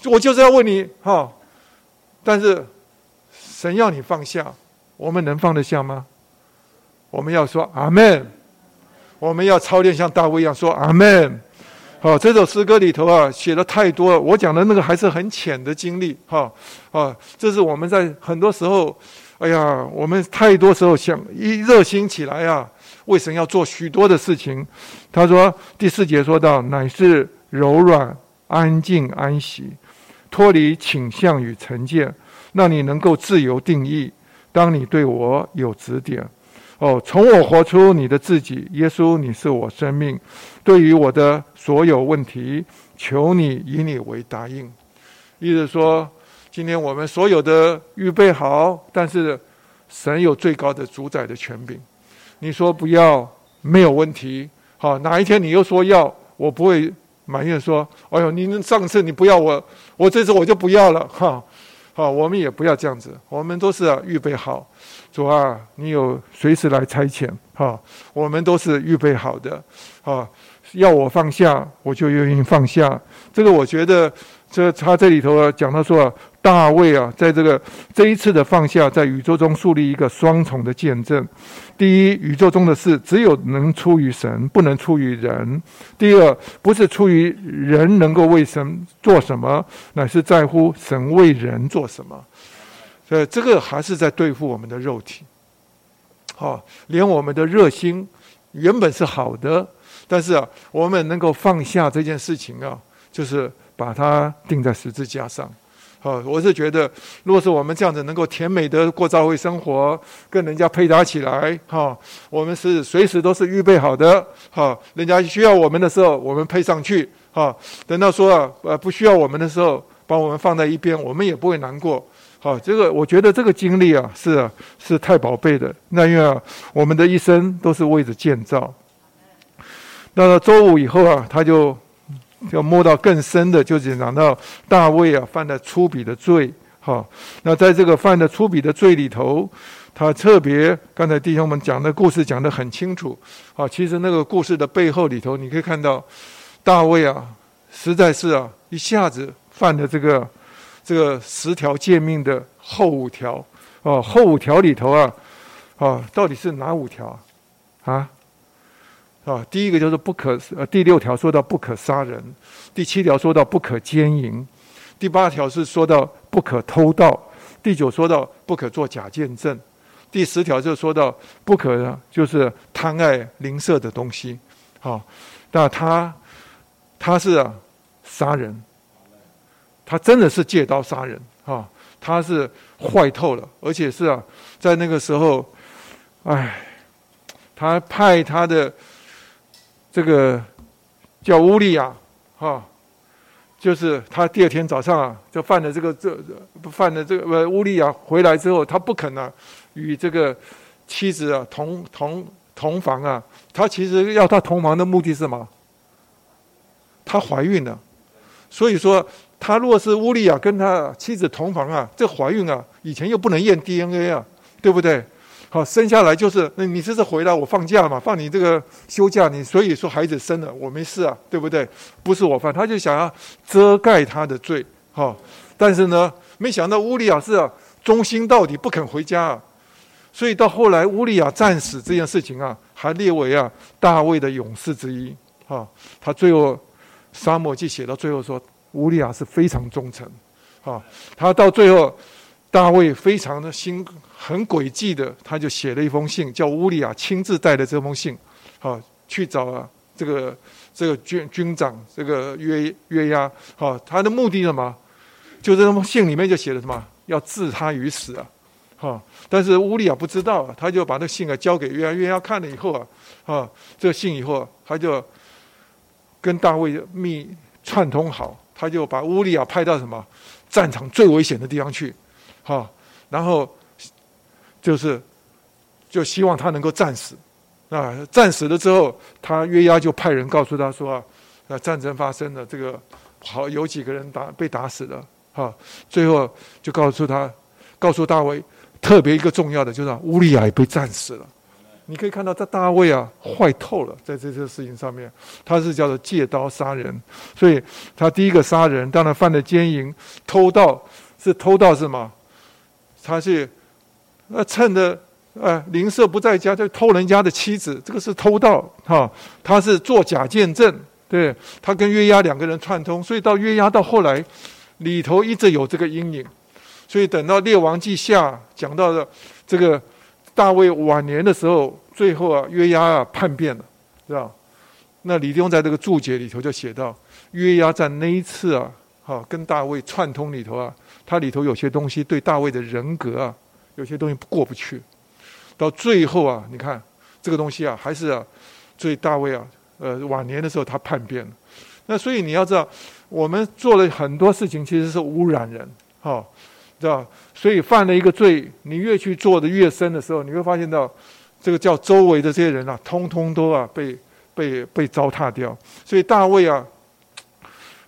我就是要问你，哈，但是神要你放下，我们能放得下吗？我们要说阿门，我们要操练像大卫一样说阿门。”好，这首诗歌里头啊，写的太多了。我讲的那个还是很浅的经历，哈啊，这是我们在很多时候，哎呀，我们太多时候想一热心起来啊，为神要做许多的事情。他说第四节说到，乃是柔软、安静、安息，脱离倾向与成见，让你能够自由定义。当你对我有指点。哦，从我活出你的自己，耶稣，你是我生命。对于我的所有问题，求你以你为答应。意思说，今天我们所有的预备好，但是神有最高的主宰的权柄。你说不要，没有问题。好，哪一天你又说要，我不会埋怨说，哎呦，你上次你不要我，我这次我就不要了。哈，好，我们也不要这样子，我们都是预备好。主啊，你有随时来差遣，哈，我们都是预备好的，哈，要我放下，我就愿意放下。这个我觉得，这他这里头啊讲到说啊，大卫啊，在这个这一次的放下，在宇宙中树立一个双重的见证：第一，宇宙中的事只有能出于神，不能出于人；第二，不是出于人能够为神做什么，乃是在乎神为人做什么。所以，这个还是在对付我们的肉体，好，连我们的热心原本是好的，但是啊，我们能够放下这件事情啊，就是把它钉在十字架上。好，我是觉得，若是我们这样子能够甜美的过教会生活，跟人家配搭起来，哈，我们是随时都是预备好的，哈，人家需要我们的时候，我们配上去，哈，等到说啊，呃，不需要我们的时候，把我们放在一边，我们也不会难过。好，这个我觉得这个经历啊，是啊，是太宝贝的。那因为啊，我们的一生都是为着建造。那周五以后啊，他就要摸到更深的，就是讲到大卫啊犯了粗鄙的罪。好，那在这个犯的粗鄙的罪里头，他特别刚才弟兄们讲的故事讲得很清楚。好，其实那个故事的背后里头，你可以看到大卫啊，实在是啊，一下子犯的这个。这个十条诫命的后五条，哦，后五条里头啊，啊，到底是哪五条啊？啊，啊第一个就是不可，呃，第六条说到不可杀人，第七条说到不可奸淫，第八条是说到不可偷盗，第九说到不可做假见证，第十条就说到不可就是贪爱邻舍的东西，好，那他他是啊杀人。他真的是借刀杀人啊！他是坏透了，而且是啊，在那个时候，哎，他派他的这个叫乌利亚，哈，就是他第二天早上啊，就犯了这个这犯了这个呃乌利亚回来之后，他不肯啊与这个妻子啊同同同房啊，他其实要他同房的目的是什么？她怀孕了，所以说。他若是乌利亚跟他妻子同房啊，这怀孕啊，以前又不能验 DNA 啊，对不对？好，生下来就是，那你这是回来我放假嘛，放你这个休假，你所以说孩子生了我没事啊，对不对？不是我犯，他就想要遮盖他的罪，好，但是呢，没想到乌利亚是啊，忠心到底不肯回家，啊，所以到后来乌利亚战死这件事情啊，还列为啊大卫的勇士之一。哈，他最后沙漠记写到最后说，乌利亚是非常忠诚。哈，他到最后，大卫非常的心很诡计的，他就写了一封信，叫乌利亚亲自带的这封信，好去找啊这个这个军军长这个约约押。好，他的目的什么？就这封信里面就写了什么？要置他于死啊！哈，但是乌利亚不知道，他就把那信啊交给约押，约押看了以后啊，啊，这信以后，他就跟大卫密串通好，他就把乌利亚派到什么战场最危险的地方去，哈，然后就是就希望他能够战死啊，战死了之后，他约押就派人告诉他说啊，战争发生了，这个好有几个人打被打死了。哈，最后就告诉他，告诉大卫，特别一个重要的就是乌利亚也被战死了。你可以看到，这大卫啊，坏透了，在这些事情上面，他是叫做借刀杀人，所以他第一个杀人，当然犯了奸淫、偷盗，是偷盗什么？他是呃趁着呃邻舍不在家就偷人家的妻子，这个是偷盗哈。他是作假见证，对他跟约押两个人串通，所以到约押到后来。里头一直有这个阴影，所以等到列王记下讲到的这个大卫晚年的时候，最后啊约押啊叛变了，是吧？那李弟兄在这个注解里头就写到，约押在那一次啊，哈跟大卫串通里头啊，他里头有些东西对大卫的人格啊，有些东西过不去，到最后啊，你看这个东西啊，还是啊，对大卫啊，呃晚年的时候他叛变了，那所以你要知道。我们做了很多事情，其实是污染人，哈，知道？所以犯了一个罪，你越去做的越深的时候，你会发现到，这个叫周围的这些人啊，通通都啊被被被糟蹋掉。所以大卫啊，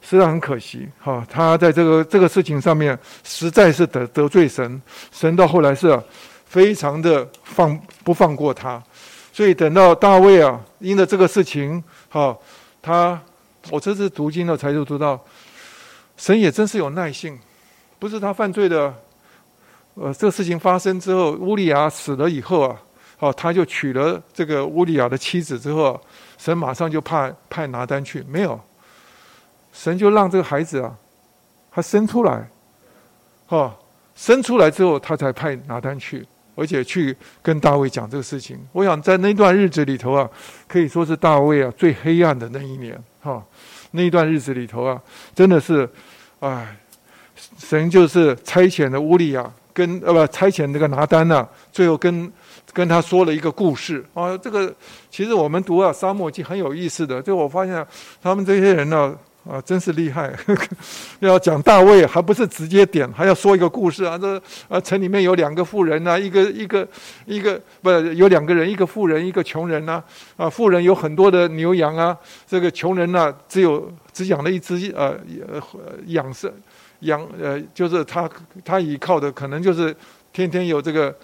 实在很可惜，哈，他在这个这个事情上面实在是得得罪神，神到后来是非常的放不放过他。所以等到大卫啊，因着这个事情，哈，他。我这次读经了，才就读到，神也真是有耐性，不是他犯罪的，呃，这个事情发生之后，乌利亚死了以后啊，哦，他就娶了这个乌利亚的妻子之后，神马上就派派拿单去，没有，神就让这个孩子啊，他生出来，哦，生出来之后，他才派拿单去。而且去跟大卫讲这个事情，我想在那段日子里头啊，可以说是大卫啊最黑暗的那一年哈。那一段日子里头啊，真的是，哎，神就是差遣的乌利亚跟呃不差遣那个拿单呐，最后跟跟他说了一个故事啊。这个其实我们读啊《沙漠记》很有意思的，就我发现他们这些人呢。啊真是厉害！要讲大卫，还不是直接点，还要说一个故事啊。这啊，城里面有两个富人呐，一个一个一个不有两个人，一个富人，一个穷人呐。啊，富人有很多的牛羊啊，这个穷人呢，只有只养了一只呃呃养生养呃，就是他他依靠的可能就是天天有这个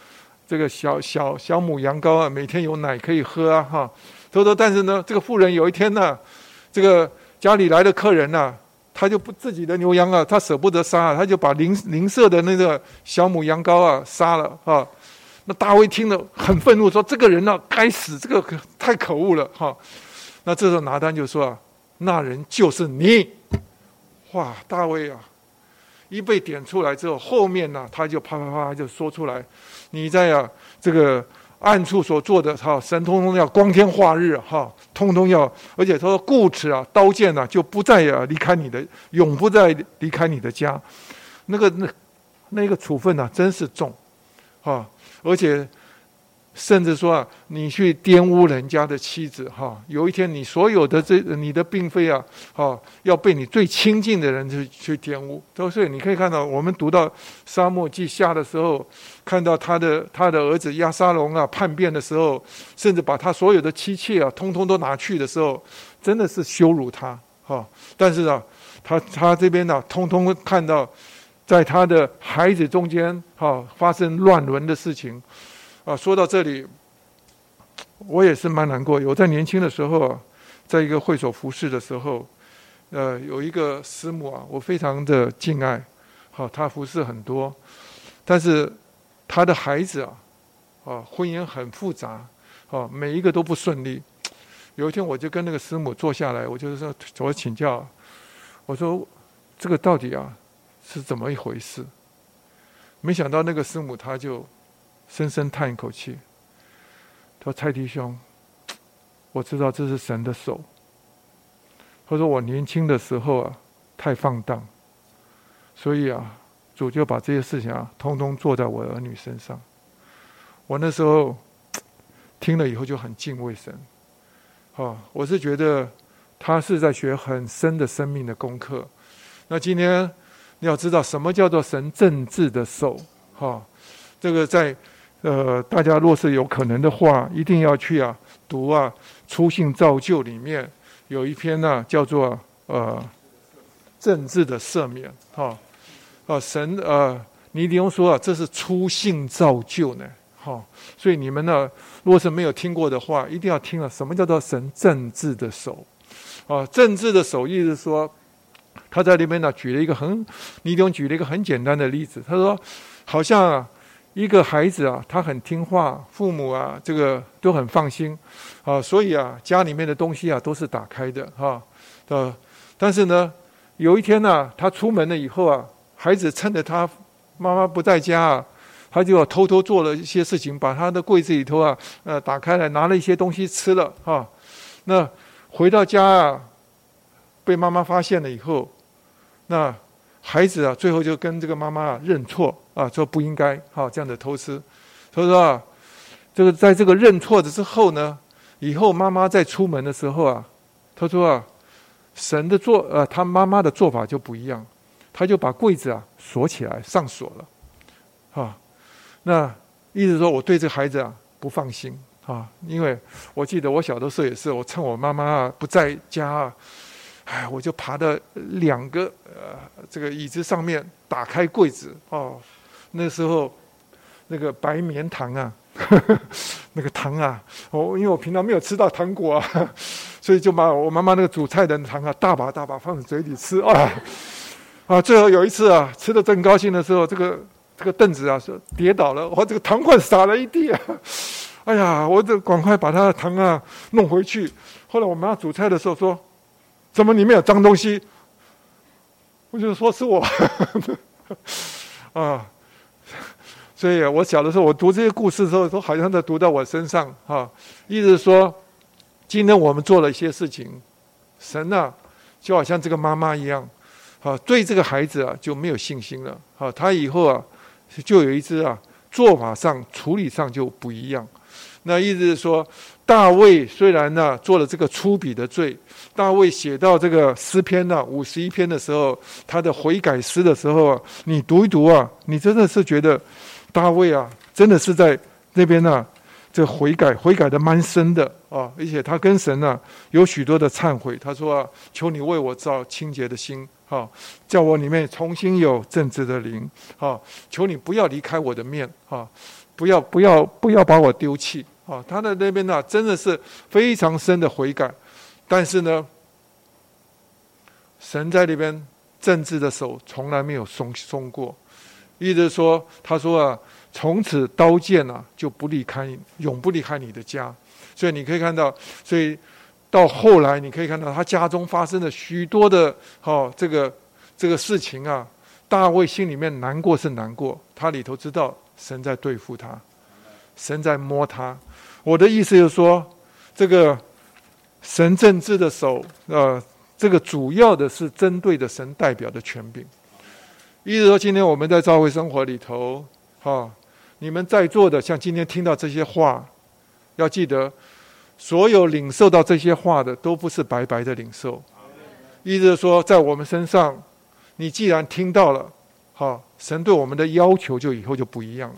这个小小小母羊羔啊，每天有奶可以喝啊哈。他说，但是呢，这个富人有一天呢，这个。家里来的客人呐，他就不自己的牛羊啊，他舍不得杀，他就把邻邻舍的那个小母羊羔啊杀了啊。那大卫听了很愤怒，说：“这个人呢，该死，这个太可恶了！”哈。那这时候拿单就说：“啊，那人就是你。”哇，大卫啊，一被点出来之后，后面呢，他就啪啪啪就说出来：“你在啊，这个。”暗处所做的哈，神通通要光天化日哈，通通要，而且他说故此啊，刀剑呢就不再啊离开你的，永不再离开你的家，那个那那个处分呢，真是重，哈，而且。甚至说啊，你去玷污人家的妻子哈，有一天你所有的这你的并非啊，哈，要被你最亲近的人去去玷污。所以你可以看到，我们读到沙漠记下的时候，看到他的他的儿子亚沙龙啊叛变的时候，甚至把他所有的妻妾啊通通都拿去的时候，真的是羞辱他哈。但是啊，他他这边呢，通通看到在他的孩子中间哈发生乱伦的事情。啊，说到这里，我也是蛮难过。我在年轻的时候啊，在一个会所服侍的时候，呃，有一个师母啊，我非常的敬爱。好，她服侍很多，但是她的孩子啊，啊，婚姻很复杂，啊，每一个都不顺利。有一天，我就跟那个师母坐下来，我就是说，我请教，我说这个到底啊是怎么一回事？没想到那个师母她就深深叹一口气，他说：“蔡弟兄，我知道这是神的手。”他说：“我年轻的时候啊，太放荡，所以啊，主就把这些事情啊，通通做在我儿女身上。”我那时候 听了以后就很敬畏神，啊，我是觉得他是在学很深的生命的功课。那今天你要知道什么叫做神政治的手，哈，这个在呃，大家若是有可能的话，一定要去啊读啊《初信造就》里面有一篇呢，叫做呃政治的赦免，哈，啊神呃，尼迪翁说啊，这是初信造就呢。哈，所以你们呢，如果是没有听过的话，一定要听了。什么叫做神政治的手？啊，政治的手意思是说，他在里面呢举了一个很，尼迪翁举了一个很简单的例子。他说，好像啊，一个孩子啊，他很听话，父母啊，这个都很放心，啊，所以啊，家里面的东西啊都是打开的，哈，呃，但是呢，有一天呢，他出门了以后啊，孩子趁着他妈妈不在家啊。他就偷偷做了一些事情，把他的柜子里头啊，呃，打开来拿了一些东西吃了哈。那回到家啊，被妈妈发现了以后，那孩子啊，最后就跟这个妈妈认错啊，说不应该哈这样的偷吃。他说啊，这个在这个认错的之后呢，以后妈妈在出门的时候啊，他说啊，神的做呃，他妈妈的做法就不一样，他就把柜子啊锁起来上锁了，啊。那意思说，我对这孩子啊不放心啊，因为我记得我小的时候也是，我趁我妈妈啊不在家啊，哎，我就爬到两个呃这个椅子上面，打开柜子哦，那时候那个白棉糖啊，那个糖啊，我因为我平常没有吃到糖果啊，所以就把我妈妈那个煮菜的糖啊，大把大把放在嘴里吃啊，啊，最后有一次啊，吃的正高兴的时候，这个。这个凳子啊，是跌倒了，我这个糖块洒了一地啊！哎呀，我得赶快把他的糖啊弄回去。后来我妈煮菜的时候说：“怎么里面有脏东西？”我就说是我啊。所以我小的时候，我读这些故事的时候，都好像在读到我身上哈。意思是说，今天我们做了一些事情，神啊，就好像这个妈妈一样，啊，对这个孩子啊就没有信心了。啊，他以后啊。就有一只啊，做法上、处理上就不一样。那意思是说，大卫虽然呢做了这个粗鄙的罪，大卫写到这个诗篇呢五十一篇的时候，他的悔改诗的时候，你读一读啊，你真的是觉得大卫啊，真的是在那边呢。这悔改悔改的蛮深的啊，而且他跟神呢有许多的忏悔。他说：“啊，求你为我造清洁的心，哈，叫我里面重新有正直的灵，哈，求你不要离开我的面，哈，不要不要不要把我丢弃，啊。”他的那边呢真的是非常深的悔改，但是呢，神在那边政治的手从来没有松松过，意思说，他说啊。从此刀剑啊就不离开，永不离开你的家。所以你可以看到，所以到后来你可以看到他家中发生了许多的哦，这个这个事情啊。大卫心里面难过是难过，他里头知道神在对付他，神在摸他。我的意思就是说，这个神政治的手，呃，这个主要的是针对的神代表的权柄。意思说，今天我们在教会生活里头，哈。你们在座的，像今天听到这些话，要记得，所有领受到这些话的，都不是白白的领受。意思说，在我们身上，你既然听到了，哈，神对我们的要求就以后就不一样了。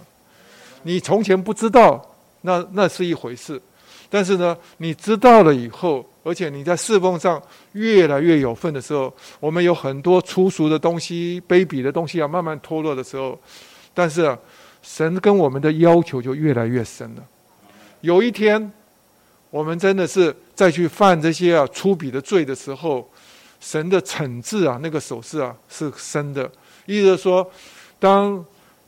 你从前不知道，那那是一回事，但是呢，你知道了以后，而且你在侍奉上越来越有份的时候，我们有很多粗俗的东西、卑鄙的东西要慢慢脱落的时候，但是。神跟我们的要求就越来越深了。有一天，我们真的是再去犯这些啊粗鄙的罪的时候，神的惩治啊，那个手势啊是深的。意思说，当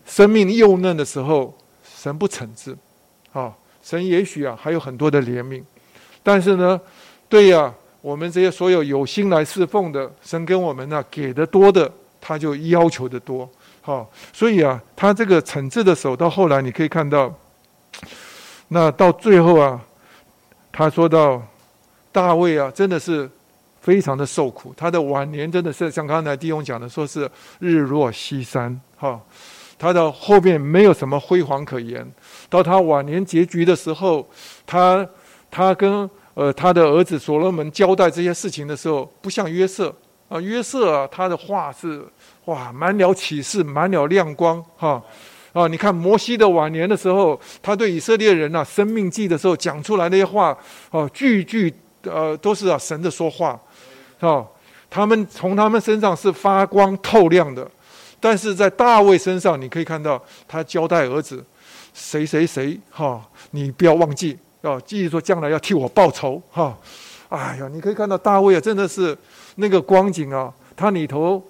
生命幼嫩的时候，神不惩治；啊，神也许啊还有很多的怜悯，但是呢，对呀，我们这些所有有心来侍奉的，神跟我们呢给的多的，他就要求的多，哈，所以啊，他这个惩治的手到后来你可以看到，那到最后啊，他说到大卫啊，真的是非常的受苦，他的晚年真的是像刚才弟兄讲的，说是日落西山，哈。他的后面没有什么辉煌可言。到他晚年结局的时候，他他跟呃他的儿子所罗门交代这些事情的时候，不像约瑟啊，约瑟啊，他的话是哇满了启示，满了亮光哈啊！你看摩西的晚年的时候，他对以色列人呐生命记的时候讲出来那些话哦，句句呃都是啊神的说话啊，他们从他们身上是发光透亮的。但是在大卫身上，你可以看到他交代儿子谁谁谁哈，你不要忘记啊，记住说将来要替我报仇哈。哎呀，你可以看到大卫啊，真的是那个光景啊，他里头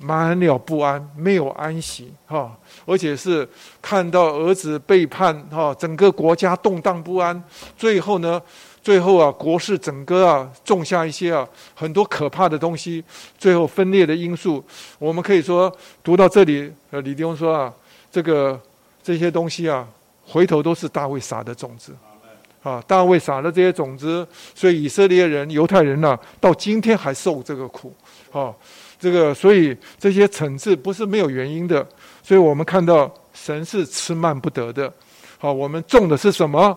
满了不安，没有安息哈，而且是看到儿子背叛哈，整个国家动荡不安，最后呢。最后啊，国事整个啊，种下一些啊很多可怕的东西，最后分裂的因素，我们可以说读到这里，呃，李弟兄说啊，这个这些东西啊，回头都是大卫撒的种子，啊，大卫撒了这些种子，所以以色列人、犹太人呢，到今天还受这个苦，啊，这个所以这些惩治不是没有原因的，所以我们看到神是吃慢不得的，好，我们种的是什么？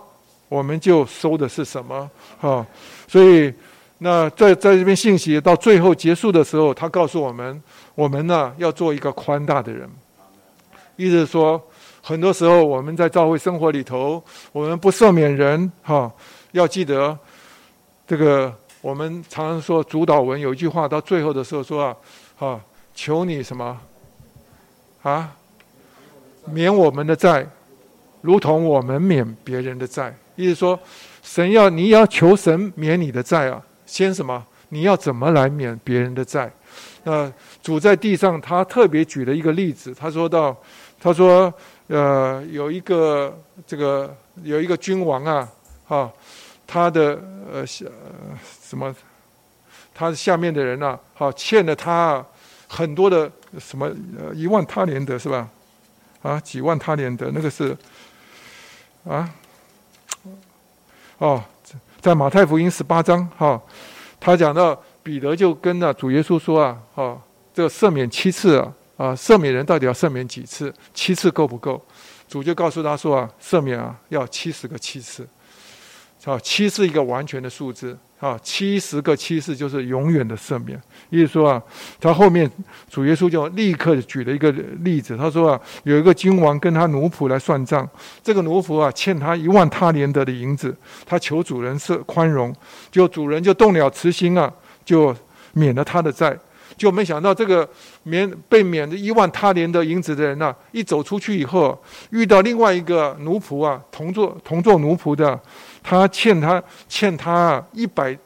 我们就收的是什么？啊，所以那在在这边信息到最后结束的时候，他告诉我们，我们呢要做一个宽大的人。意思是说，很多时候我们在教会生活里头，我们不赦免人，哈，要记得这个。我们常常说主导文有一句话，到最后的时候说啊，哈，求你什么啊，免我们的债，如同我们免别人的债。意思说，神要你要求神免你的债啊，先什么？你要怎么来免别人的债？那主在地上，他特别举了一个例子，他说到，他说，呃，有一个这个有一个君王啊，哈，他的呃下什么，他下面的人呐，好欠了他很多的什么呃一万他连德是吧？啊，几万他连德那个是啊。哦，在马太福音十八章，哈，他讲到彼得就跟那主耶稣说啊，哈，这个赦免七次啊，啊，赦免人到底要赦免几次？七次够不够？主就告诉他说啊，赦免啊，要七十个七次，啊，七是一个完全的数字。啊，七十个七次就是永远的赦免。意思说啊，他后面主耶稣就立刻举了一个例子，他说啊，有一个君王跟他奴仆来算账，这个奴仆啊欠他一万他连得的银子，他求主人赦宽容，就主人就动了慈心啊，就免了他的债。就没想到这个免被免的一万他连的银子的人呢，一走出去以后，遇到另外一个奴仆啊，同做同做奴仆的。他欠他欠他一百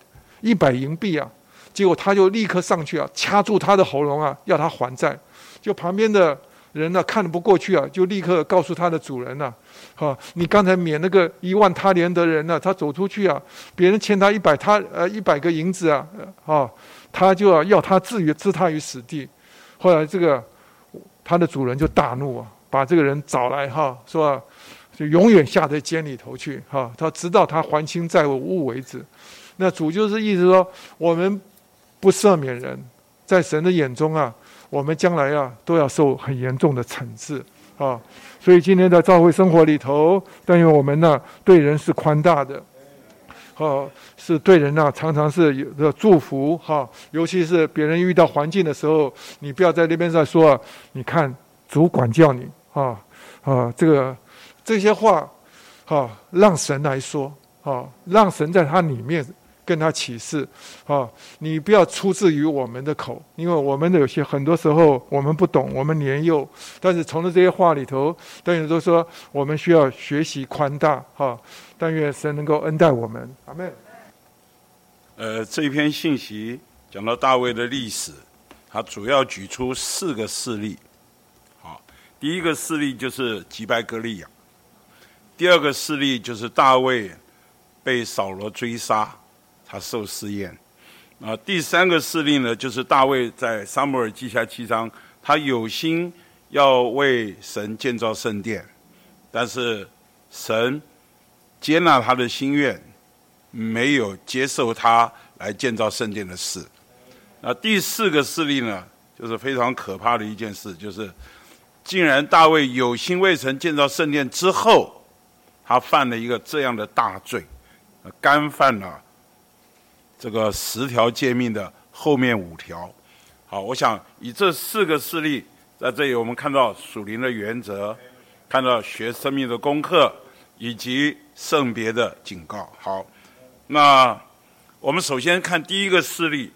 一百银币啊，结果他就立刻上去啊，掐住他的喉咙啊，要他还债。就旁边的人呢，看不过去啊，就立刻告诉他的主人呐：“哈，你刚才免那个一万他连的人呢，他走出去啊，别人欠他一百他呃一百个银子啊，啊，他就要要他置于置他于死地。后来这个他的主人就大怒啊，把这个人找来哈，说。就永远下在监里头去，哈，他直到他还清债务为止。那主就是意思说，我们不赦免人，在神的眼中啊，我们将来啊都要受很严重的惩治啊。所以今天在教会生活里头，但愿我们呢对人是宽大的，哈，是对人呢常常是有的祝福哈。尤其是别人遇到环境的时候，你不要在那边再说，你看主管教你啊啊这个。这些话，哈，让神来说，啊，让神在他里面跟他启示，啊，你不要出自于我们的口，因为我们的有些很多时候我们不懂，我们年幼，但是从了这些话里头，但愿都说我们需要学习宽大，哈，但愿神能够恩待我们，阿门。呃，这一篇信息讲到大卫的历史，他主要举出四个事例，好，第一个事例就是击败格利亚。第二个事例就是大卫被扫罗追杀，他受试验。啊，第三个事例呢，就是大卫在撒母耳记下七章，他有心要为神建造圣殿，但是神接纳他的心愿，没有接受他来建造圣殿的事。那第四个事例呢，就是非常可怕的一件事，就是竟然大卫有心未曾建造圣殿之后，他犯了一个这样的大罪，干犯了。这个十条诫命的后面五条，好，我想以这四个事例，在这里我们看到属灵的原则，看到学生命的功课，以及圣别的警告。好，那我们首先看第一个事例，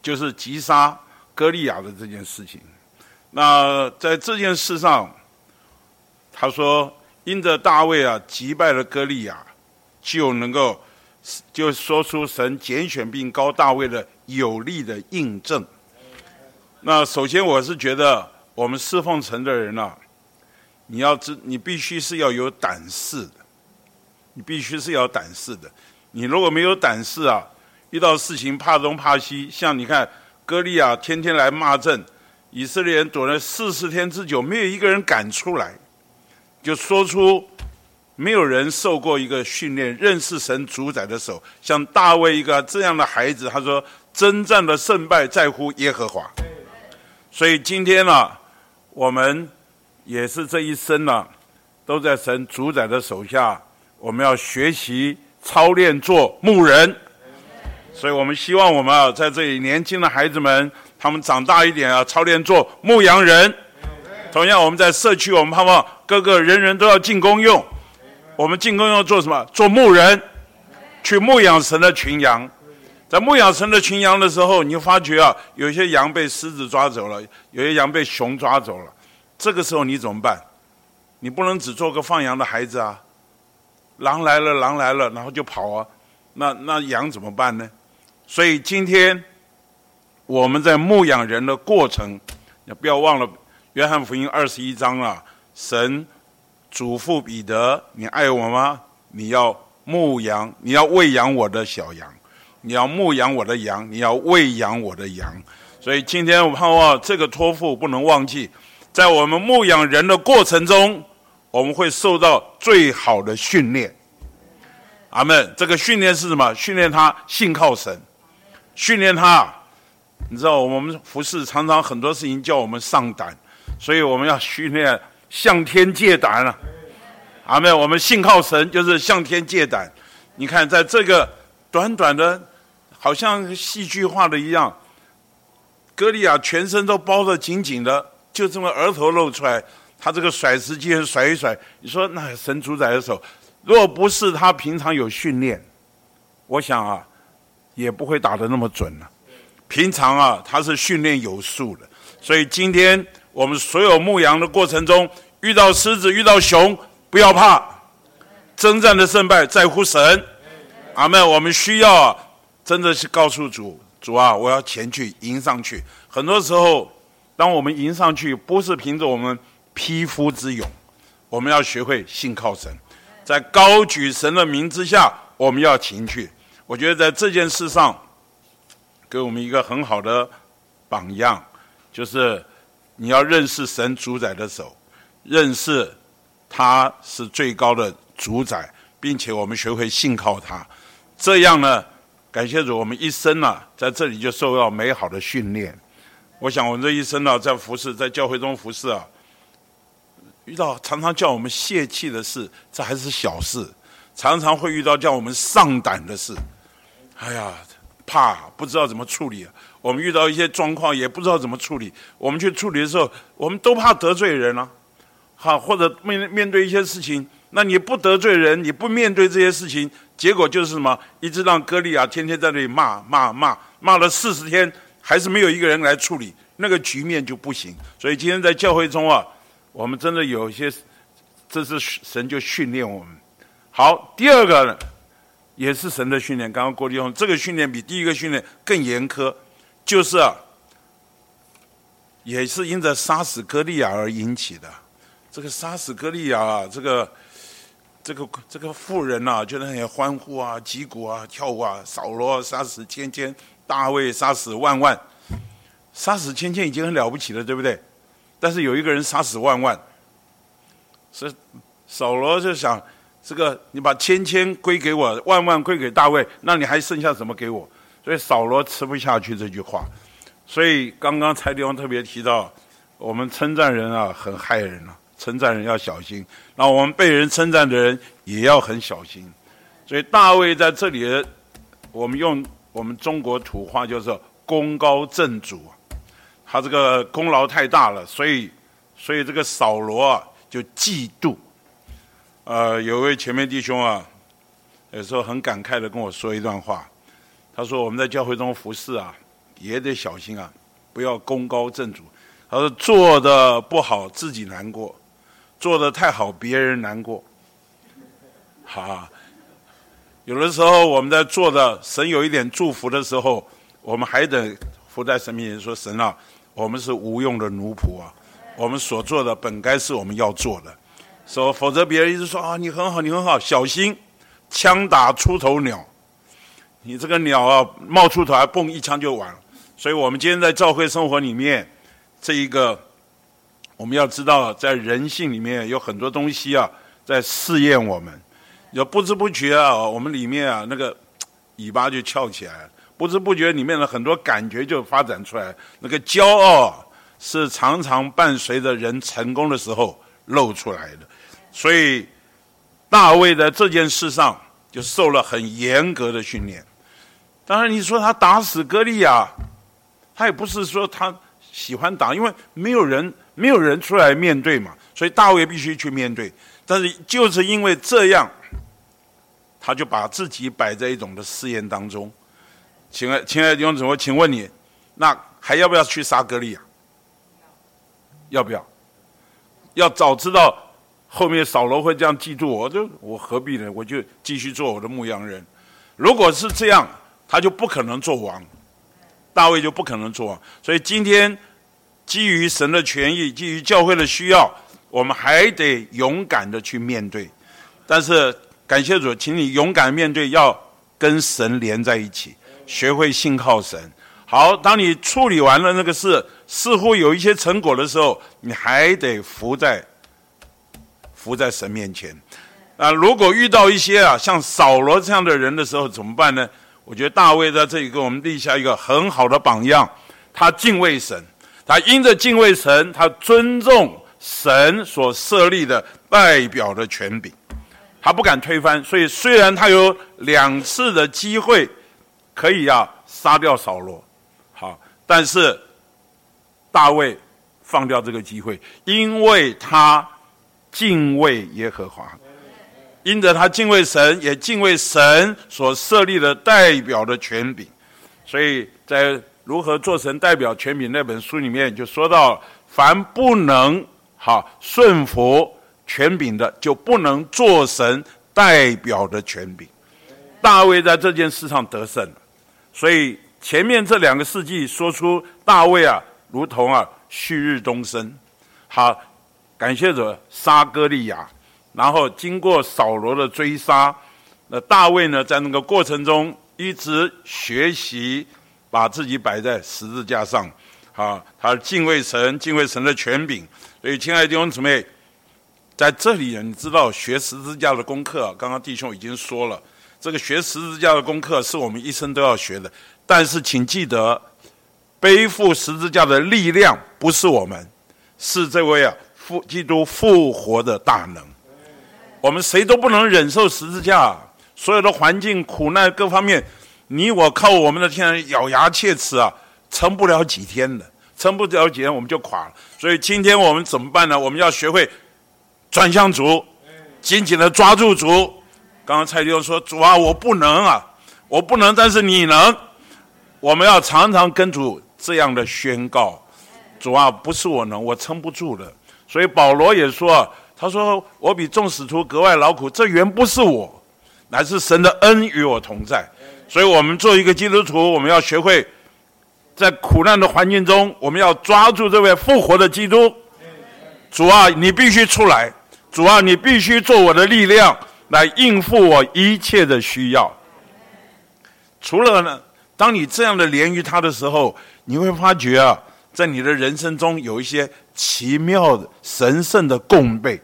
就是击杀歌利亚的这件事情。那在这件事上，他说，因着大卫啊击败了歌利亚，就能够。就说出神拣选并高大卫的有力的印证。那首先我是觉得，我们侍奉神的人啊，你要知，你必须是要有胆识的，你必须是要胆识的。你如果没有胆识啊，遇到事情怕东怕西，像你看歌利亚天天来骂阵，以色列人躲了四十天之久，没有一个人敢出来，就说出。没有人受过一个训练，认识神主宰的手，像大卫一个这样的孩子。他说：“征战的胜败在乎耶和华。”所以今天呢，我们也是这一生呢，都在神主宰的手下。我们要学习操练做牧人。所以我们希望我们啊，在这里年轻的孩子们，他们长大一点啊，操练做牧羊人。同样，我们在社区，我们盼望各个人人都要进公用。我们进公用做什么？做牧人，去牧养神的群羊。在牧养神的群羊的时候，你就发觉啊，有些羊被狮子抓走了，有些羊被熊抓走了。这个时候你怎么办？你不能只做个放羊的孩子啊！狼来了，狼来了，然后就跑啊！那那羊怎么办呢？所以今天我们在牧养人的过程，你不要忘了约翰福音二十一章啊，神。嘱咐彼得：“你爱我吗？你要牧羊，你要喂养我的小羊，你要牧养我的羊，你要喂养我的羊。所以今天我盼望这个托付不能忘记，在我们牧养人的过程中，我们会受到最好的训练。阿门。这个训练是什么？训练他信靠神，训练他。你知道，我们服侍常常很多事情叫我们上胆，所以我们要训练。”向天借胆了，阿妹，我们信靠神，就是向天借胆。你看，在这个短短的，好像戏剧化的一样，歌利亚全身都包得紧紧的，就这么额头露出来，他这个甩石机甩一甩，你说那神主宰的手，若不是他平常有训练，我想啊，也不会打得那么准了。平常啊，他是训练有素的，所以今天。我们所有牧羊的过程中，遇到狮子、遇到熊，不要怕。征战的胜败在乎神。阿门。我们需要啊，真的是告诉主：主啊，我要前去迎上去。很多时候，当我们迎上去，不是凭着我们匹夫之勇，我们要学会信靠神，在高举神的名之下，我们要前去。我觉得在这件事上，给我们一个很好的榜样，就是。你要认识神主宰的手，认识他是最高的主宰，并且我们学会信靠他。这样呢，感谢主，我们一生呢在这里就受到美好的训练。我想，我们这一生呢，在服侍，在教会中服侍啊，遇到常常叫我们泄气的事，这还是小事；常常会遇到叫我们上胆的事。哎呀，怕不知道怎么处理。我们遇到一些状况也不知道怎么处理，我们去处理的时候，我们都怕得罪人啊，好，或者面面对一些事情，那你不得罪人，你不面对这些事情，结果就是什么？一直让歌利亚天天在那里骂骂骂，骂了四十天，还是没有一个人来处理，那个局面就不行。所以今天在教会中啊，我们真的有一些，这是神就训练我们。好，第二个呢也是神的训练。刚刚郭弟兄，这个训练比第一个训练更严苛。就是，也是因着杀死歌利亚而引起的。这个杀死歌利亚啊，这个这个这个妇人呐，就那些欢呼啊、击鼓啊、跳舞啊。扫罗杀死千千，大卫杀死万万，杀死千千已经很了不起了，对不对？但是有一个人杀死万万，是扫罗就想，这个你把千千归给我，万万归给大卫，那你还剩下什么给我？所以扫罗吃不下去这句话。所以刚刚蔡弟兄特别提到，我们称赞人啊，很害人啊。称赞人要小心，那我们被人称赞的人也要很小心。所以大卫在这里，我们用我们中国土话叫做“功高震主”，他这个功劳太大了，所以，所以这个扫罗啊就嫉妒。呃，有位前面弟兄啊，有时候很感慨的跟我说一段话，他说我们在教会中服侍啊，也得小心啊，不要功高震主。他说做的不好自己难过。做的太好，别人难过。好，有的时候我们在做的神有一点祝福的时候，我们还得伏在神面前说：“神啊，我们是无用的奴仆啊，我们所做的本该是我们要做的。”说，否则别人一直说啊，你很好，你很好，小心枪打出头鸟。你这个鸟啊，冒出头还蹦一枪就完了。所以我们今天在教会生活里面，这一个。我们要知道，在人性里面有很多东西啊，在试验我们。有不知不觉啊，我们里面啊那个尾巴就翘起来了，不知不觉里面的很多感觉就发展出来。那个骄傲是常常伴随着人成功的时候露出来的。所以大卫在这件事上就受了很严格的训练。当然，你说他打死歌利亚，他也不是说他喜欢打，因为没有人。没有人出来面对嘛，所以大卫必须去面对。但是就是因为这样，他就把自己摆在一种的试验当中。亲爱亲爱的弟兄姊妹，请问你，那还要不要去杀格利亚？要不要？要早知道后面扫罗会这样记住我，就我何必呢？我就继续做我的牧羊人。如果是这样，他就不可能做王，大卫就不可能做王。所以今天。基于神的权益，基于教会的需要，我们还得勇敢的去面对。但是感谢主，请你勇敢面对，要跟神连在一起，学会信靠神。好，当你处理完了那个事，似乎有一些成果的时候，你还得伏在伏在神面前。啊，如果遇到一些啊像扫罗这样的人的时候，怎么办呢？我觉得大卫在这里给我们立下一个很好的榜样，他敬畏神。他因着敬畏神，他尊重神所设立的代表的权柄，他不敢推翻。所以虽然他有两次的机会可以啊杀掉扫罗，好，但是大卫放掉这个机会，因为他敬畏耶和华，因着他敬畏神，也敬畏神所设立的代表的权柄，所以在。如何做成代表权柄？那本书里面就说到，凡不能哈顺服权柄的，就不能做神代表的权柄。大卫在这件事上得胜了，所以前面这两个世纪说出大卫啊，如同啊旭日东升。好，感谢者沙哥利亚，然后经过扫罗的追杀，那大卫呢，在那个过程中一直学习。把自己摆在十字架上，啊，他敬畏神，敬畏神的权柄。所以，亲爱的弟兄姊妹，在这里，你知道学十字架的功课，刚刚弟兄已经说了，这个学十字架的功课是我们一生都要学的。但是，请记得，背负十字架的力量不是我们，是这位啊复基督复活的大能。我们谁都不能忍受十字架，所有的环境、苦难各方面。你我靠我们的天咬牙切齿啊，撑不了几天的，撑不了几天我们就垮了。所以今天我们怎么办呢？我们要学会转向主，紧紧的抓住主。刚刚蔡弟兄说：“主啊，我不能啊，我不能，但是你能。”我们要常常跟主这样的宣告：“主啊，不是我能，我撑不住的。”所以保罗也说：“他说我比众使徒格外劳苦，这原不是我，乃是神的恩与我同在。”所以我们做一个基督徒，我们要学会在苦难的环境中，我们要抓住这位复活的基督。主啊，你必须出来！主啊，你必须做我的力量！来应付我一切的需要。除了呢，当你这样的连于他的时候，你会发觉啊，在你的人生中有一些奇妙的、神圣的共备，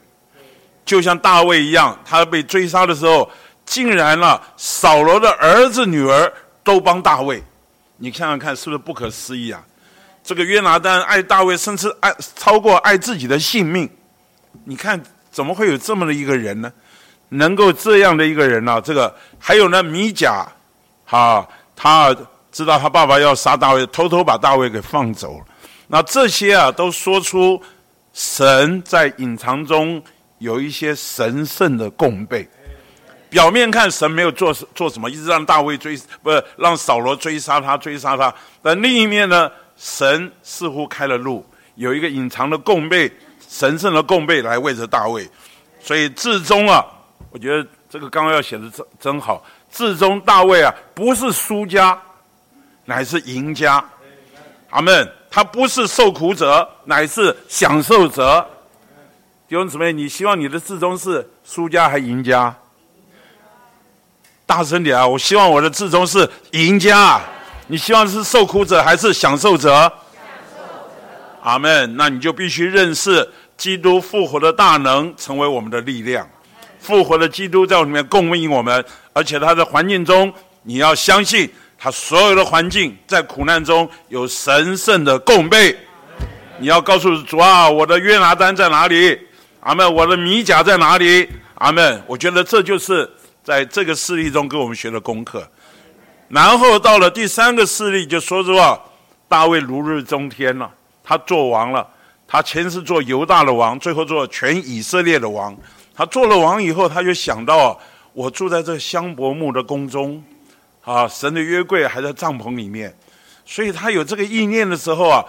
就像大卫一样，他被追杀的时候，竟然啊，扫罗的儿子、女儿都帮大卫。你看看看，是不是不可思议啊？这个约拿丹爱大卫，甚至爱超过爱自己的性命。你看，怎么会有这么的一个人呢？能够这样的一个人呢？这个还有呢，米甲。啊，他知道他爸爸要杀大卫，偷偷把大卫给放走了。那这些啊，都说出神在隐藏中有一些神圣的供备。表面看神没有做做什么，一直让大卫追，不是让扫罗追杀他，追杀他。但另一面呢，神似乎开了路，有一个隐藏的供备，神圣的供备来为着大卫。所以至终啊，我觉得这个纲要写的真真好。至终大卫啊，不是输家，乃是赢家。阿门。他不是受苦者，乃是享受者。弟兄姊妹，你希望你的至终是输家还赢家？大声点啊！我希望我的至终是赢家。你希望是受苦者还是享受者？阿门。那你就必须认识基督复活的大能，成为我们的力量。复活的基督在里面供应我们，而且他的环境中，你要相信他所有的环境在苦难中有神圣的供备。你要告诉主啊，我的约拿丹在哪里？阿门。我的米甲在哪里？阿门。我觉得这就是在这个事例中跟我们学的功课。然后到了第三个事例，就说实话，大卫如日中天了，他做王了。他前是做犹大的王，最后做全以色列的王。他做了王以后，他就想到我住在这香柏木的宫中，啊，神的约柜还在帐篷里面，所以他有这个意念的时候啊，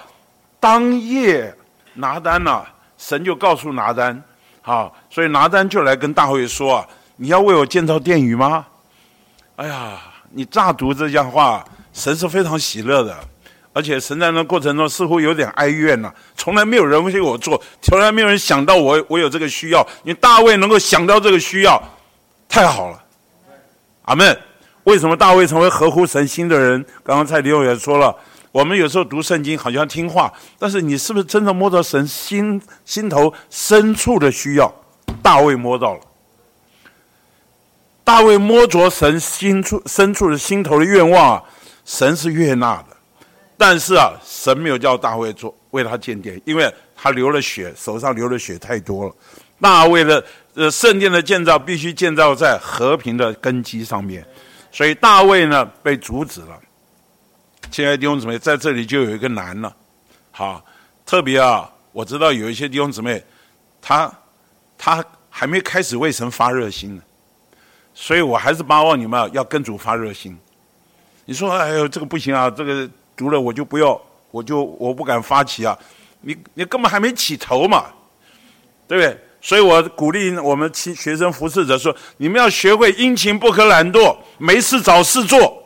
当夜拿单呐，神就告诉拿单，啊，所以拿单就来跟大卫说啊，你要为我建造殿宇吗？哎呀，你乍读这样话，神是非常喜乐的。而且神在那过程中似乎有点哀怨呐，从来没有人为我做，从来没有人想到我我有这个需要。你大卫能够想到这个需要，太好了，阿门。为什么大卫成为合乎神心的人？刚刚蔡弟兄也说了，我们有时候读圣经好像听话，但是你是不是真的摸到神心心头深处的需要？大卫摸到了，大卫摸着神心处深处的心头的愿望啊，神是悦纳的。但是啊，神没有叫大卫做为他建殿，因为他流了血，手上流的血太多了。大卫的呃圣殿的建造必须建造在和平的根基上面，所以大卫呢被阻止了。亲爱的弟兄姊妹，在这里就有一个难了。好，特别啊，我知道有一些弟兄姊妹，他他还没开始为神发热心呢，所以我还是巴望你们要跟主发热心。你说，哎呦，这个不行啊，这个。读了我就不要，我就我不敢发起啊！你你根本还没起头嘛，对不对？所以我鼓励我们学学生服侍者说：你们要学会殷勤，不可懒惰，没事找事做。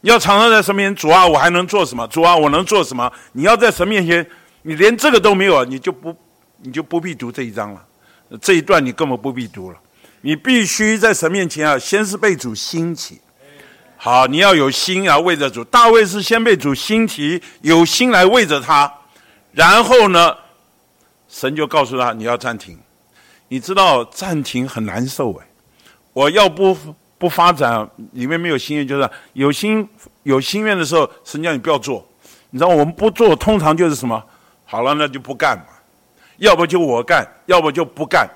要常常在神面前，主啊，我还能做什么？主啊，我能做什么？你要在神面前，你连这个都没有，你就不你就不必读这一章了。这一段你根本不必读了。你必须在神面前啊，先是被主兴起。好，你要有心啊，为着主。大卫是先被主兴起，有心来为着他，然后呢，神就告诉他你要暂停。你知道暂停很难受哎，我要不不发展，里面没有心愿，就是有心有心愿的时候，神叫你不要做。你知道我们不做，通常就是什么？好了，那就不干嘛。要不就我干，要不就不干。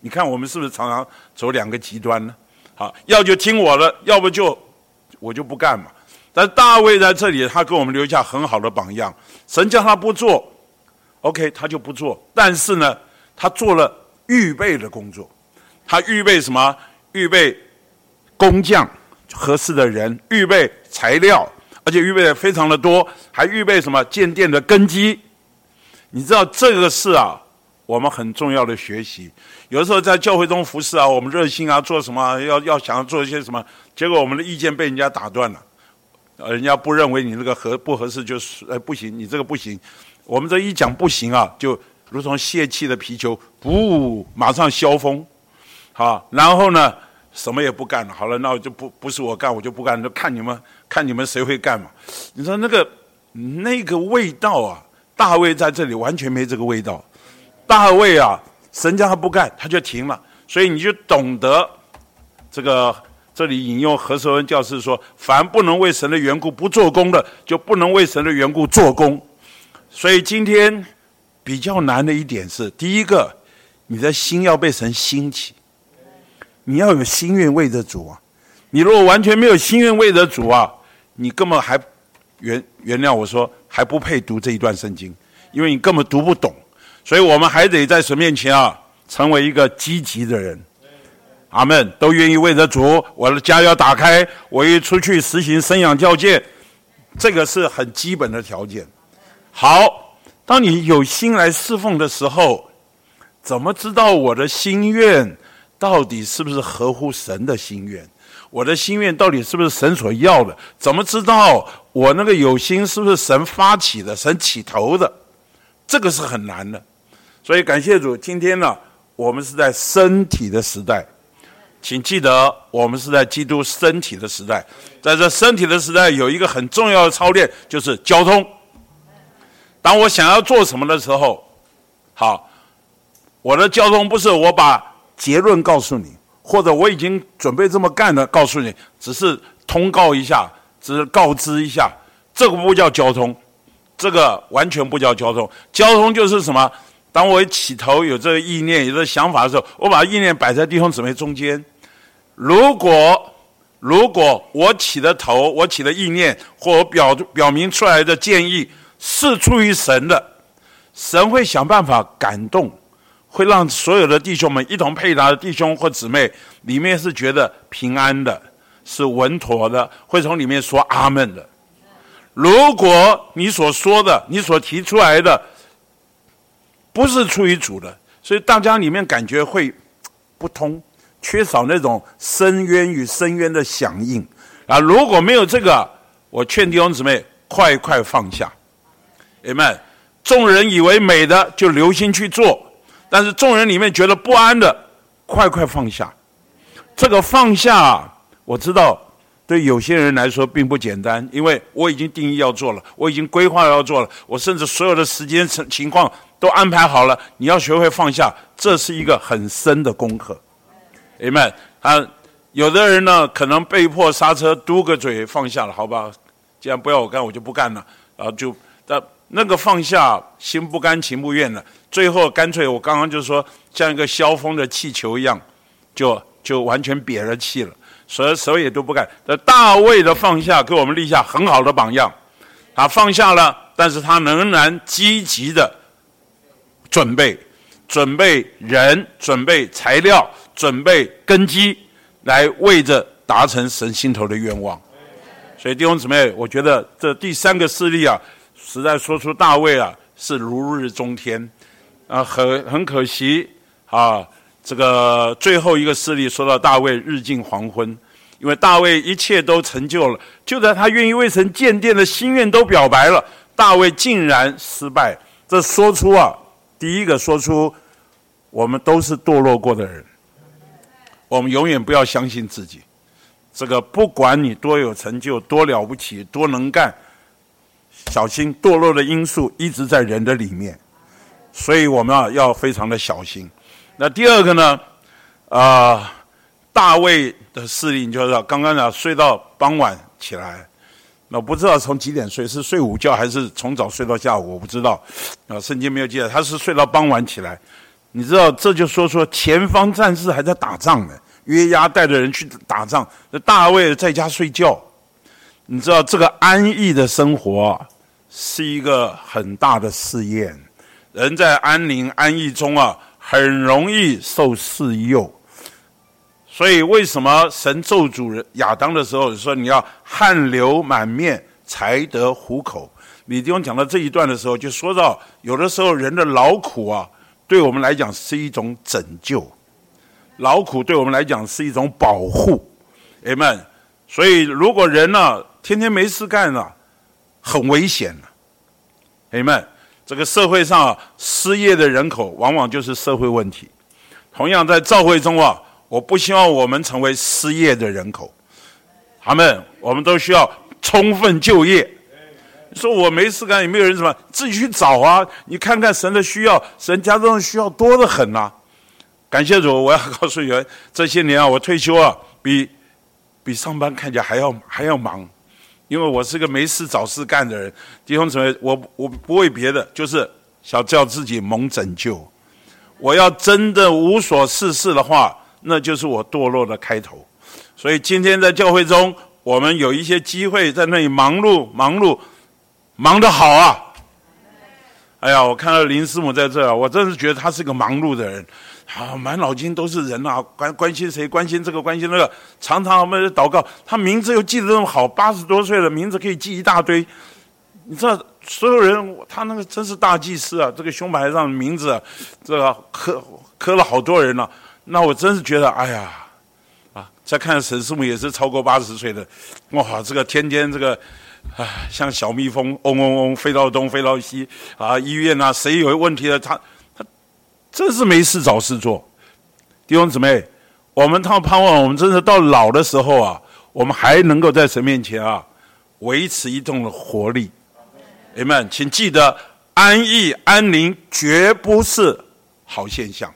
你看我们是不是常常走两个极端呢？好，要就听我的，要不就。我就不干嘛，但大卫在这里，他给我们留下很好的榜样。神叫他不做，OK，他就不做。但是呢，他做了预备的工作。他预备什么？预备工匠合适的人，预备材料，而且预备的非常的多，还预备什么建殿的根基。你知道这个是啊，我们很重要的学习。有的时候在教会中服侍啊，我们热心啊，做什么要要想要做一些什么。结果我们的意见被人家打断了，人家不认为你那个合不合适，就是呃不行，你这个不行。我们这一讲不行啊，就如同泄气的皮球，不马上消风。好，然后呢，什么也不干了。好了，那我就不不是我干，我就不干，就看你们看你们谁会干嘛。你说那个那个味道啊，大卫在这里完全没这个味道。大卫啊，神叫他不干，他就停了。所以你就懂得这个。这里引用何寿恩教师说：“凡不能为神的缘故不做工的，就不能为神的缘故做工。”所以今天比较难的一点是，第一个，你的心要被神兴起，你要有心愿为着主啊。你如果完全没有心愿为着主啊，你根本还原原谅我说还不配读这一段圣经，因为你根本读不懂。所以我们还得在神面前啊，成为一个积极的人。阿门，都愿意为着主，我的家要打开，我一出去实行生养教诫，这个是很基本的条件。好，当你有心来侍奉的时候，怎么知道我的心愿到底是不是合乎神的心愿？我的心愿到底是不是神所要的？怎么知道我那个有心是不是神发起的、神起头的？这个是很难的。所以感谢主，今天呢，我们是在身体的时代。请记得，我们是在基督身体的时代，在这身体的时代，有一个很重要的操练，就是交通。当我想要做什么的时候，好，我的交通不是我把结论告诉你，或者我已经准备这么干了告诉你，只是通告一下，只是告知一下，这个不叫交通，这个完全不叫交通。交通就是什么？当我起头有这个意念、有这个想法的时候，我把意念摆在弟兄姊妹中间。如果如果我起的头，我起的意念，或我表表明出来的建议是出于神的，神会想办法感动，会让所有的弟兄们一同配搭的弟兄或姊妹里面是觉得平安的，是稳妥的，会从里面说阿门的。如果你所说的、你所提出来的不是出于主的，所以大家里面感觉会不通。缺少那种深渊与深渊的响应啊！如果没有这个，我劝弟兄姊妹快快放下。你们，众人以为美的就留心去做，但是众人里面觉得不安的，快快放下。这个放下，我知道对有些人来说并不简单，因为我已经定义要做了，我已经规划要做了，我甚至所有的时间情情况都安排好了。你要学会放下，这是一个很深的功课。哎们，啊，有的人呢，可能被迫刹车，嘟个嘴放下了，好吧？既然不要我干，我就不干了。然后就，那那个放下，心不甘情不愿的，最后干脆我刚刚就说，像一个消风的气球一样，就就完全瘪了气了，所以手也都不干。那大卫的放下，给我们立下很好的榜样。他放下了，但是他仍然积极的准备，准备人，准备材料。准备根基，来为着达成神心头的愿望。所以弟兄姊妹，我觉得这第三个事例啊，实在说出大卫啊是如日中天啊，很很可惜啊。这个最后一个事例说到大卫日近黄昏，因为大卫一切都成就了，就在他愿意为神建殿的心愿都表白了，大卫竟然失败。这说出啊，第一个说出我们都是堕落过的人。我们永远不要相信自己，这个不管你多有成就、多了不起、多能干，小心堕落的因素一直在人的里面，所以我们啊要非常的小心。那第二个呢，啊，大卫的事例就是刚刚讲睡到傍晚起来，那不知道从几点睡，是睡午觉还是从早睡到下午，我不知道，啊，圣经没有记载，他是睡到傍晚起来。你知道，这就说说前方战士还在打仗呢。约押带着人去打仗，那大卫在家睡觉。你知道，这个安逸的生活是一个很大的试验。人在安宁安逸中啊，很容易受试诱。所以，为什么神咒主人亚当的时候说你要汗流满面才得糊口？李弟兄讲到这一段的时候，就说到有的时候人的劳苦啊。对我们来讲是一种拯救，劳苦对我们来讲是一种保护，amen。所以如果人呢天天没事干了，很危险的，amen。这个社会上失业的人口往往就是社会问题。同样在教会中啊，我不希望我们成为失业的人口。他们，我们都需要充分就业。说我没事干，也没有人什么，自己去找啊！你看看神的需要，神家中的需要多得很呐。感谢主，我要告诉你们，这些年啊，我退休啊，比比上班看起来还要还要忙，因为我是个没事找事干的人。弟兄姊妹，我我不为别的，就是想叫自己蒙拯救。我要真的无所事事的话，那就是我堕落的开头。所以今天在教会中，我们有一些机会在那里忙碌忙碌。忙得好啊！哎呀，我看到林师母在这儿，我真是觉得他是个忙碌的人，啊，满脑筋都是人啊，关关心谁，关心这个，关心那个，常常我们祷告，他名字又记得那么好，八十多岁了，名字可以记一大堆。你知道，所有人他那个真是大祭司啊，这个胸牌上的名字，这个刻刻了好多人了。那我真是觉得，哎呀，啊，再看沈师母也是超过八十岁的，哇，这个天天这个。唉，像小蜜蜂，嗡嗡嗡，飞到东，飞到西，啊，医院啊，谁有问题了，他他真是没事找事做。弟兄姊妹，我们他盼望我们真的到老的时候啊，我们还能够在神面前啊，维持一种活力。你们，请记得，安逸安宁绝不是好现象。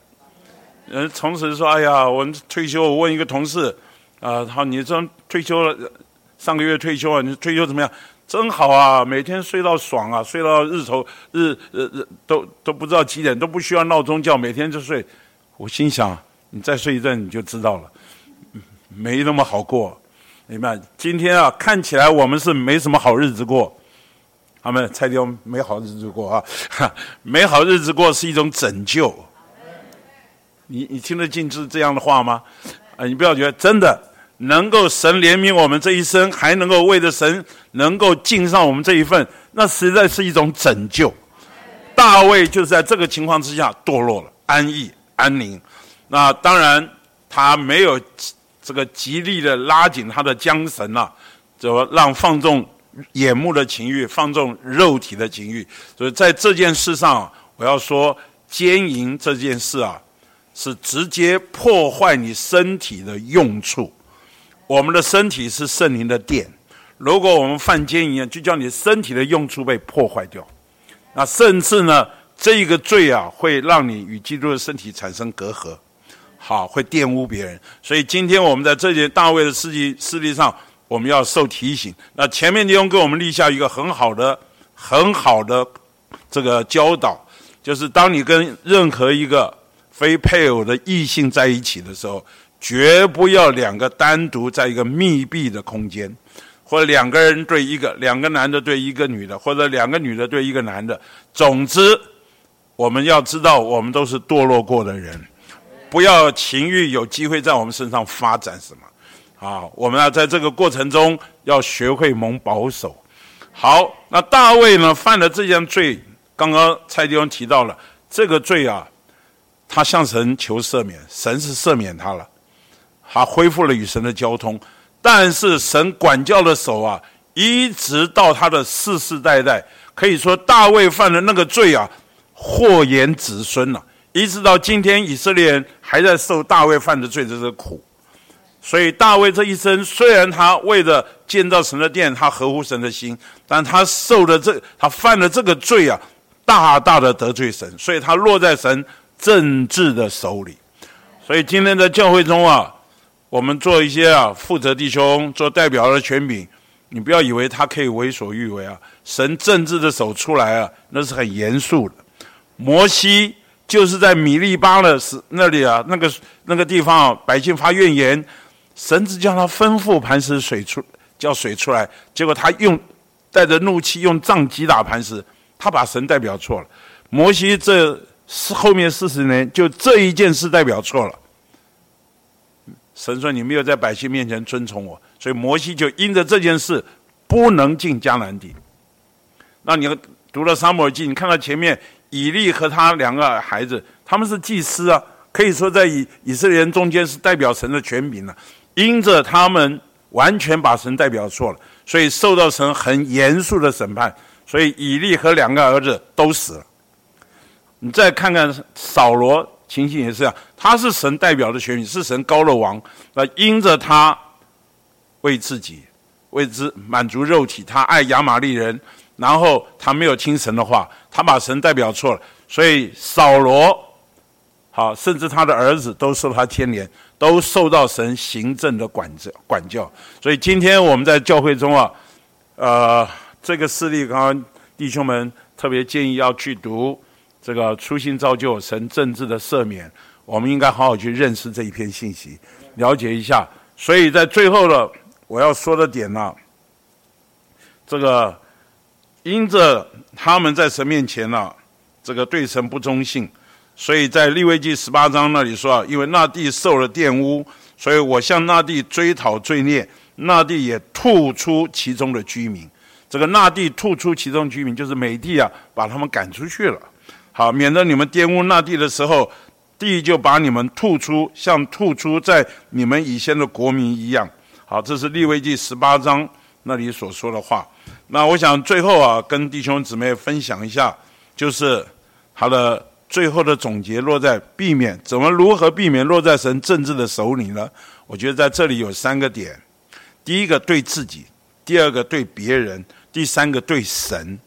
嗯，同时说，哎呀，我退休，我问一个同事，啊，他你这退休了。上个月退休啊，你退休怎么样？真好啊，每天睡到爽啊，睡到日头日日日都都不知道几点，都不需要闹钟叫，每天就睡。我心想，你再睡一阵你就知道了，没那么好过。明白？今天啊，看起来我们是没什么好日子过。他们拆掉没好日子过啊，没好日子过是一种拯救。你你听得进是这样的话吗？啊，你不要觉得真的。能够神怜悯我们这一生，还能够为着神能够尽上我们这一份，那实在是一种拯救。大卫就是在这个情况之下堕落了，安逸安宁。那当然他没有这个极力的拉紧他的缰绳啊，就让放纵眼目的情欲，放纵肉体的情欲。所以在这件事上，我要说奸淫这件事啊，是直接破坏你身体的用处。我们的身体是圣灵的殿，如果我们犯奸淫啊，就叫你身体的用处被破坏掉。那甚至呢，这一个罪啊，会让你与基督的身体产生隔阂，好，会玷污别人。所以今天我们在这些大卫的事迹事例上，我们要受提醒。那前面弟兄给我们立下一个很好的、很好的这个教导，就是当你跟任何一个非配偶的异性在一起的时候。绝不要两个单独在一个密闭的空间，或者两个人对一个，两个男的对一个女的，或者两个女的对一个男的。总之，我们要知道，我们都是堕落过的人，不要情欲有机会在我们身上发展什么。啊，我们要在这个过程中要学会蒙保守。好，那大卫呢犯了这件罪，刚刚蔡弟兄提到了这个罪啊，他向神求赦免，神是赦免他了。他恢复了与神的交通，但是神管教的手啊，一直到他的世世代代，可以说大卫犯的那个罪啊，祸延子孙了，一直到今天，以色列人还在受大卫犯的罪的这个苦。所以大卫这一生，虽然他为了建造神的殿，他合乎神的心，但他受的这，他犯了这个罪啊，大大的得罪神，所以他落在神政治的手里。所以今天在教会中啊。我们做一些啊，负责弟兄做代表的权柄，你不要以为他可以为所欲为啊！神政治的手出来啊，那是很严肃的。摩西就是在米利巴的是那里啊，那个那个地方，百姓发怨言，神只叫他吩咐磐石水出，叫水出来，结果他用带着怒气用杖击打磐石，他把神代表错了。摩西这是后面四十年，就这一件事代表错了。神说：“你没有在百姓面前尊崇我，所以摩西就因着这件事不能进迦南地。那你读了沙漠记，你看到前面以利和他两个孩子，他们是祭司啊，可以说在以以色列人中间是代表神的权柄了。因着他们完全把神代表错了，所以受到神很严肃的审判。所以以利和两个儿子都死了。你再看看扫罗，情形也是这样，他是神代表的选民，是神高的王。那因着他为自己为之满足肉体，他爱亚玛利人，然后他没有听神的话，他把神代表错了，所以扫罗好，甚至他的儿子都受他牵连，都受到神行政的管制管教。所以今天我们在教会中啊，呃，这个事例，刚刚弟兄们特别建议要去读这个初心造就神政治的赦免，我们应该好好去认识这一篇信息，了解一下。所以在最后的我要说的点呢，这个因着他们在神面前呢，这个对神不忠信。所以在利未记十八章那里说啊，因为那地受了玷污，所以我向那地追讨罪孽，那地也吐出其中的居民。这个那地吐出其中居民，就是美地啊，把他们赶出去了。好，免得你们玷污那地的时候，地就把你们吐出，像吐出在你们以前的国民一样。好，这是利未记十八章那里所说的话。那我想最后啊，跟弟兄姊妹分享一下，就是他的。最后的总结落在避免怎么如何避免落在神政治的手里呢？我觉得在这里有三个点：第一个对自己，第二个对别人，第三个对神。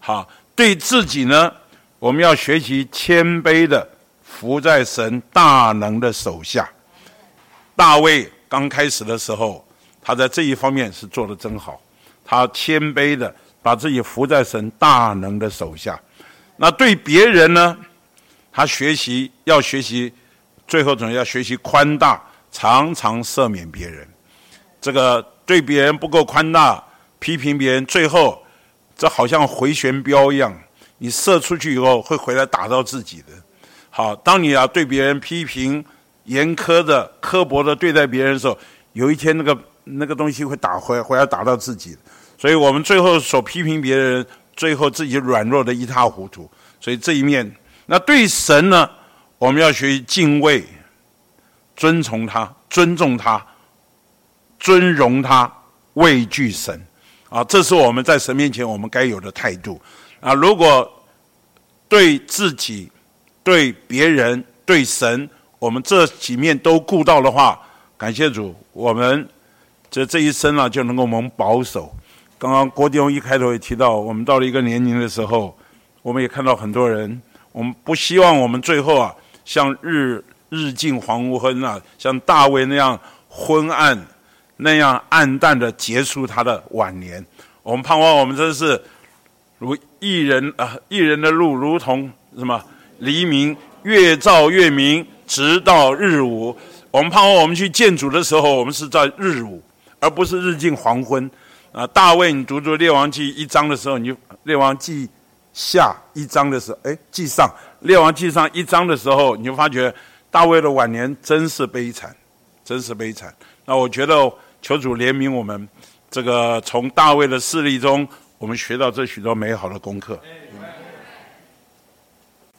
好，对自己呢，我们要学习谦卑的服在神大能的手下。大卫刚开始的时候，他在这一方面是做的真好，他谦卑的把自己服在神大能的手下。那对别人呢？他学习要学习，最后总要学习宽大，常常赦免别人。这个对别人不够宽大，批评别人，最后这好像回旋镖一样，你射出去以后会回来打到自己的。好，当你啊对别人批评严苛的、刻薄的对待别人的时候，有一天那个那个东西会打回回来打到自己。所以我们最后所批评别人，最后自己软弱的一塌糊涂。所以这一面。那对神呢？我们要学习敬畏、尊崇他、尊重他、尊荣他、畏惧神啊！这是我们在神面前我们该有的态度啊！如果对自己、对别人、对神，我们这几面都顾到的话，感谢主，我们这这一生啊就能够蒙保守。刚刚郭弟兄一开头也提到，我们到了一个年龄的时候，我们也看到很多人。我们不希望我们最后啊，像日日进黄昏啊，像大卫那样昏暗、那样暗淡的结束他的晚年。我们盼望我们真是如一人啊，一人的路如同什么黎明，越照越明，直到日午。我们盼望我们去见主的时候，我们是在日午，而不是日近黄昏。啊，大卫，你读读列王记一章的时候，你就列王记。下一章的时候，哎，记上列王记上一章的时候，你就发觉大卫的晚年真是悲惨，真是悲惨。那我觉得求主怜悯我们，这个从大卫的事例中，我们学到这许多美好的功课。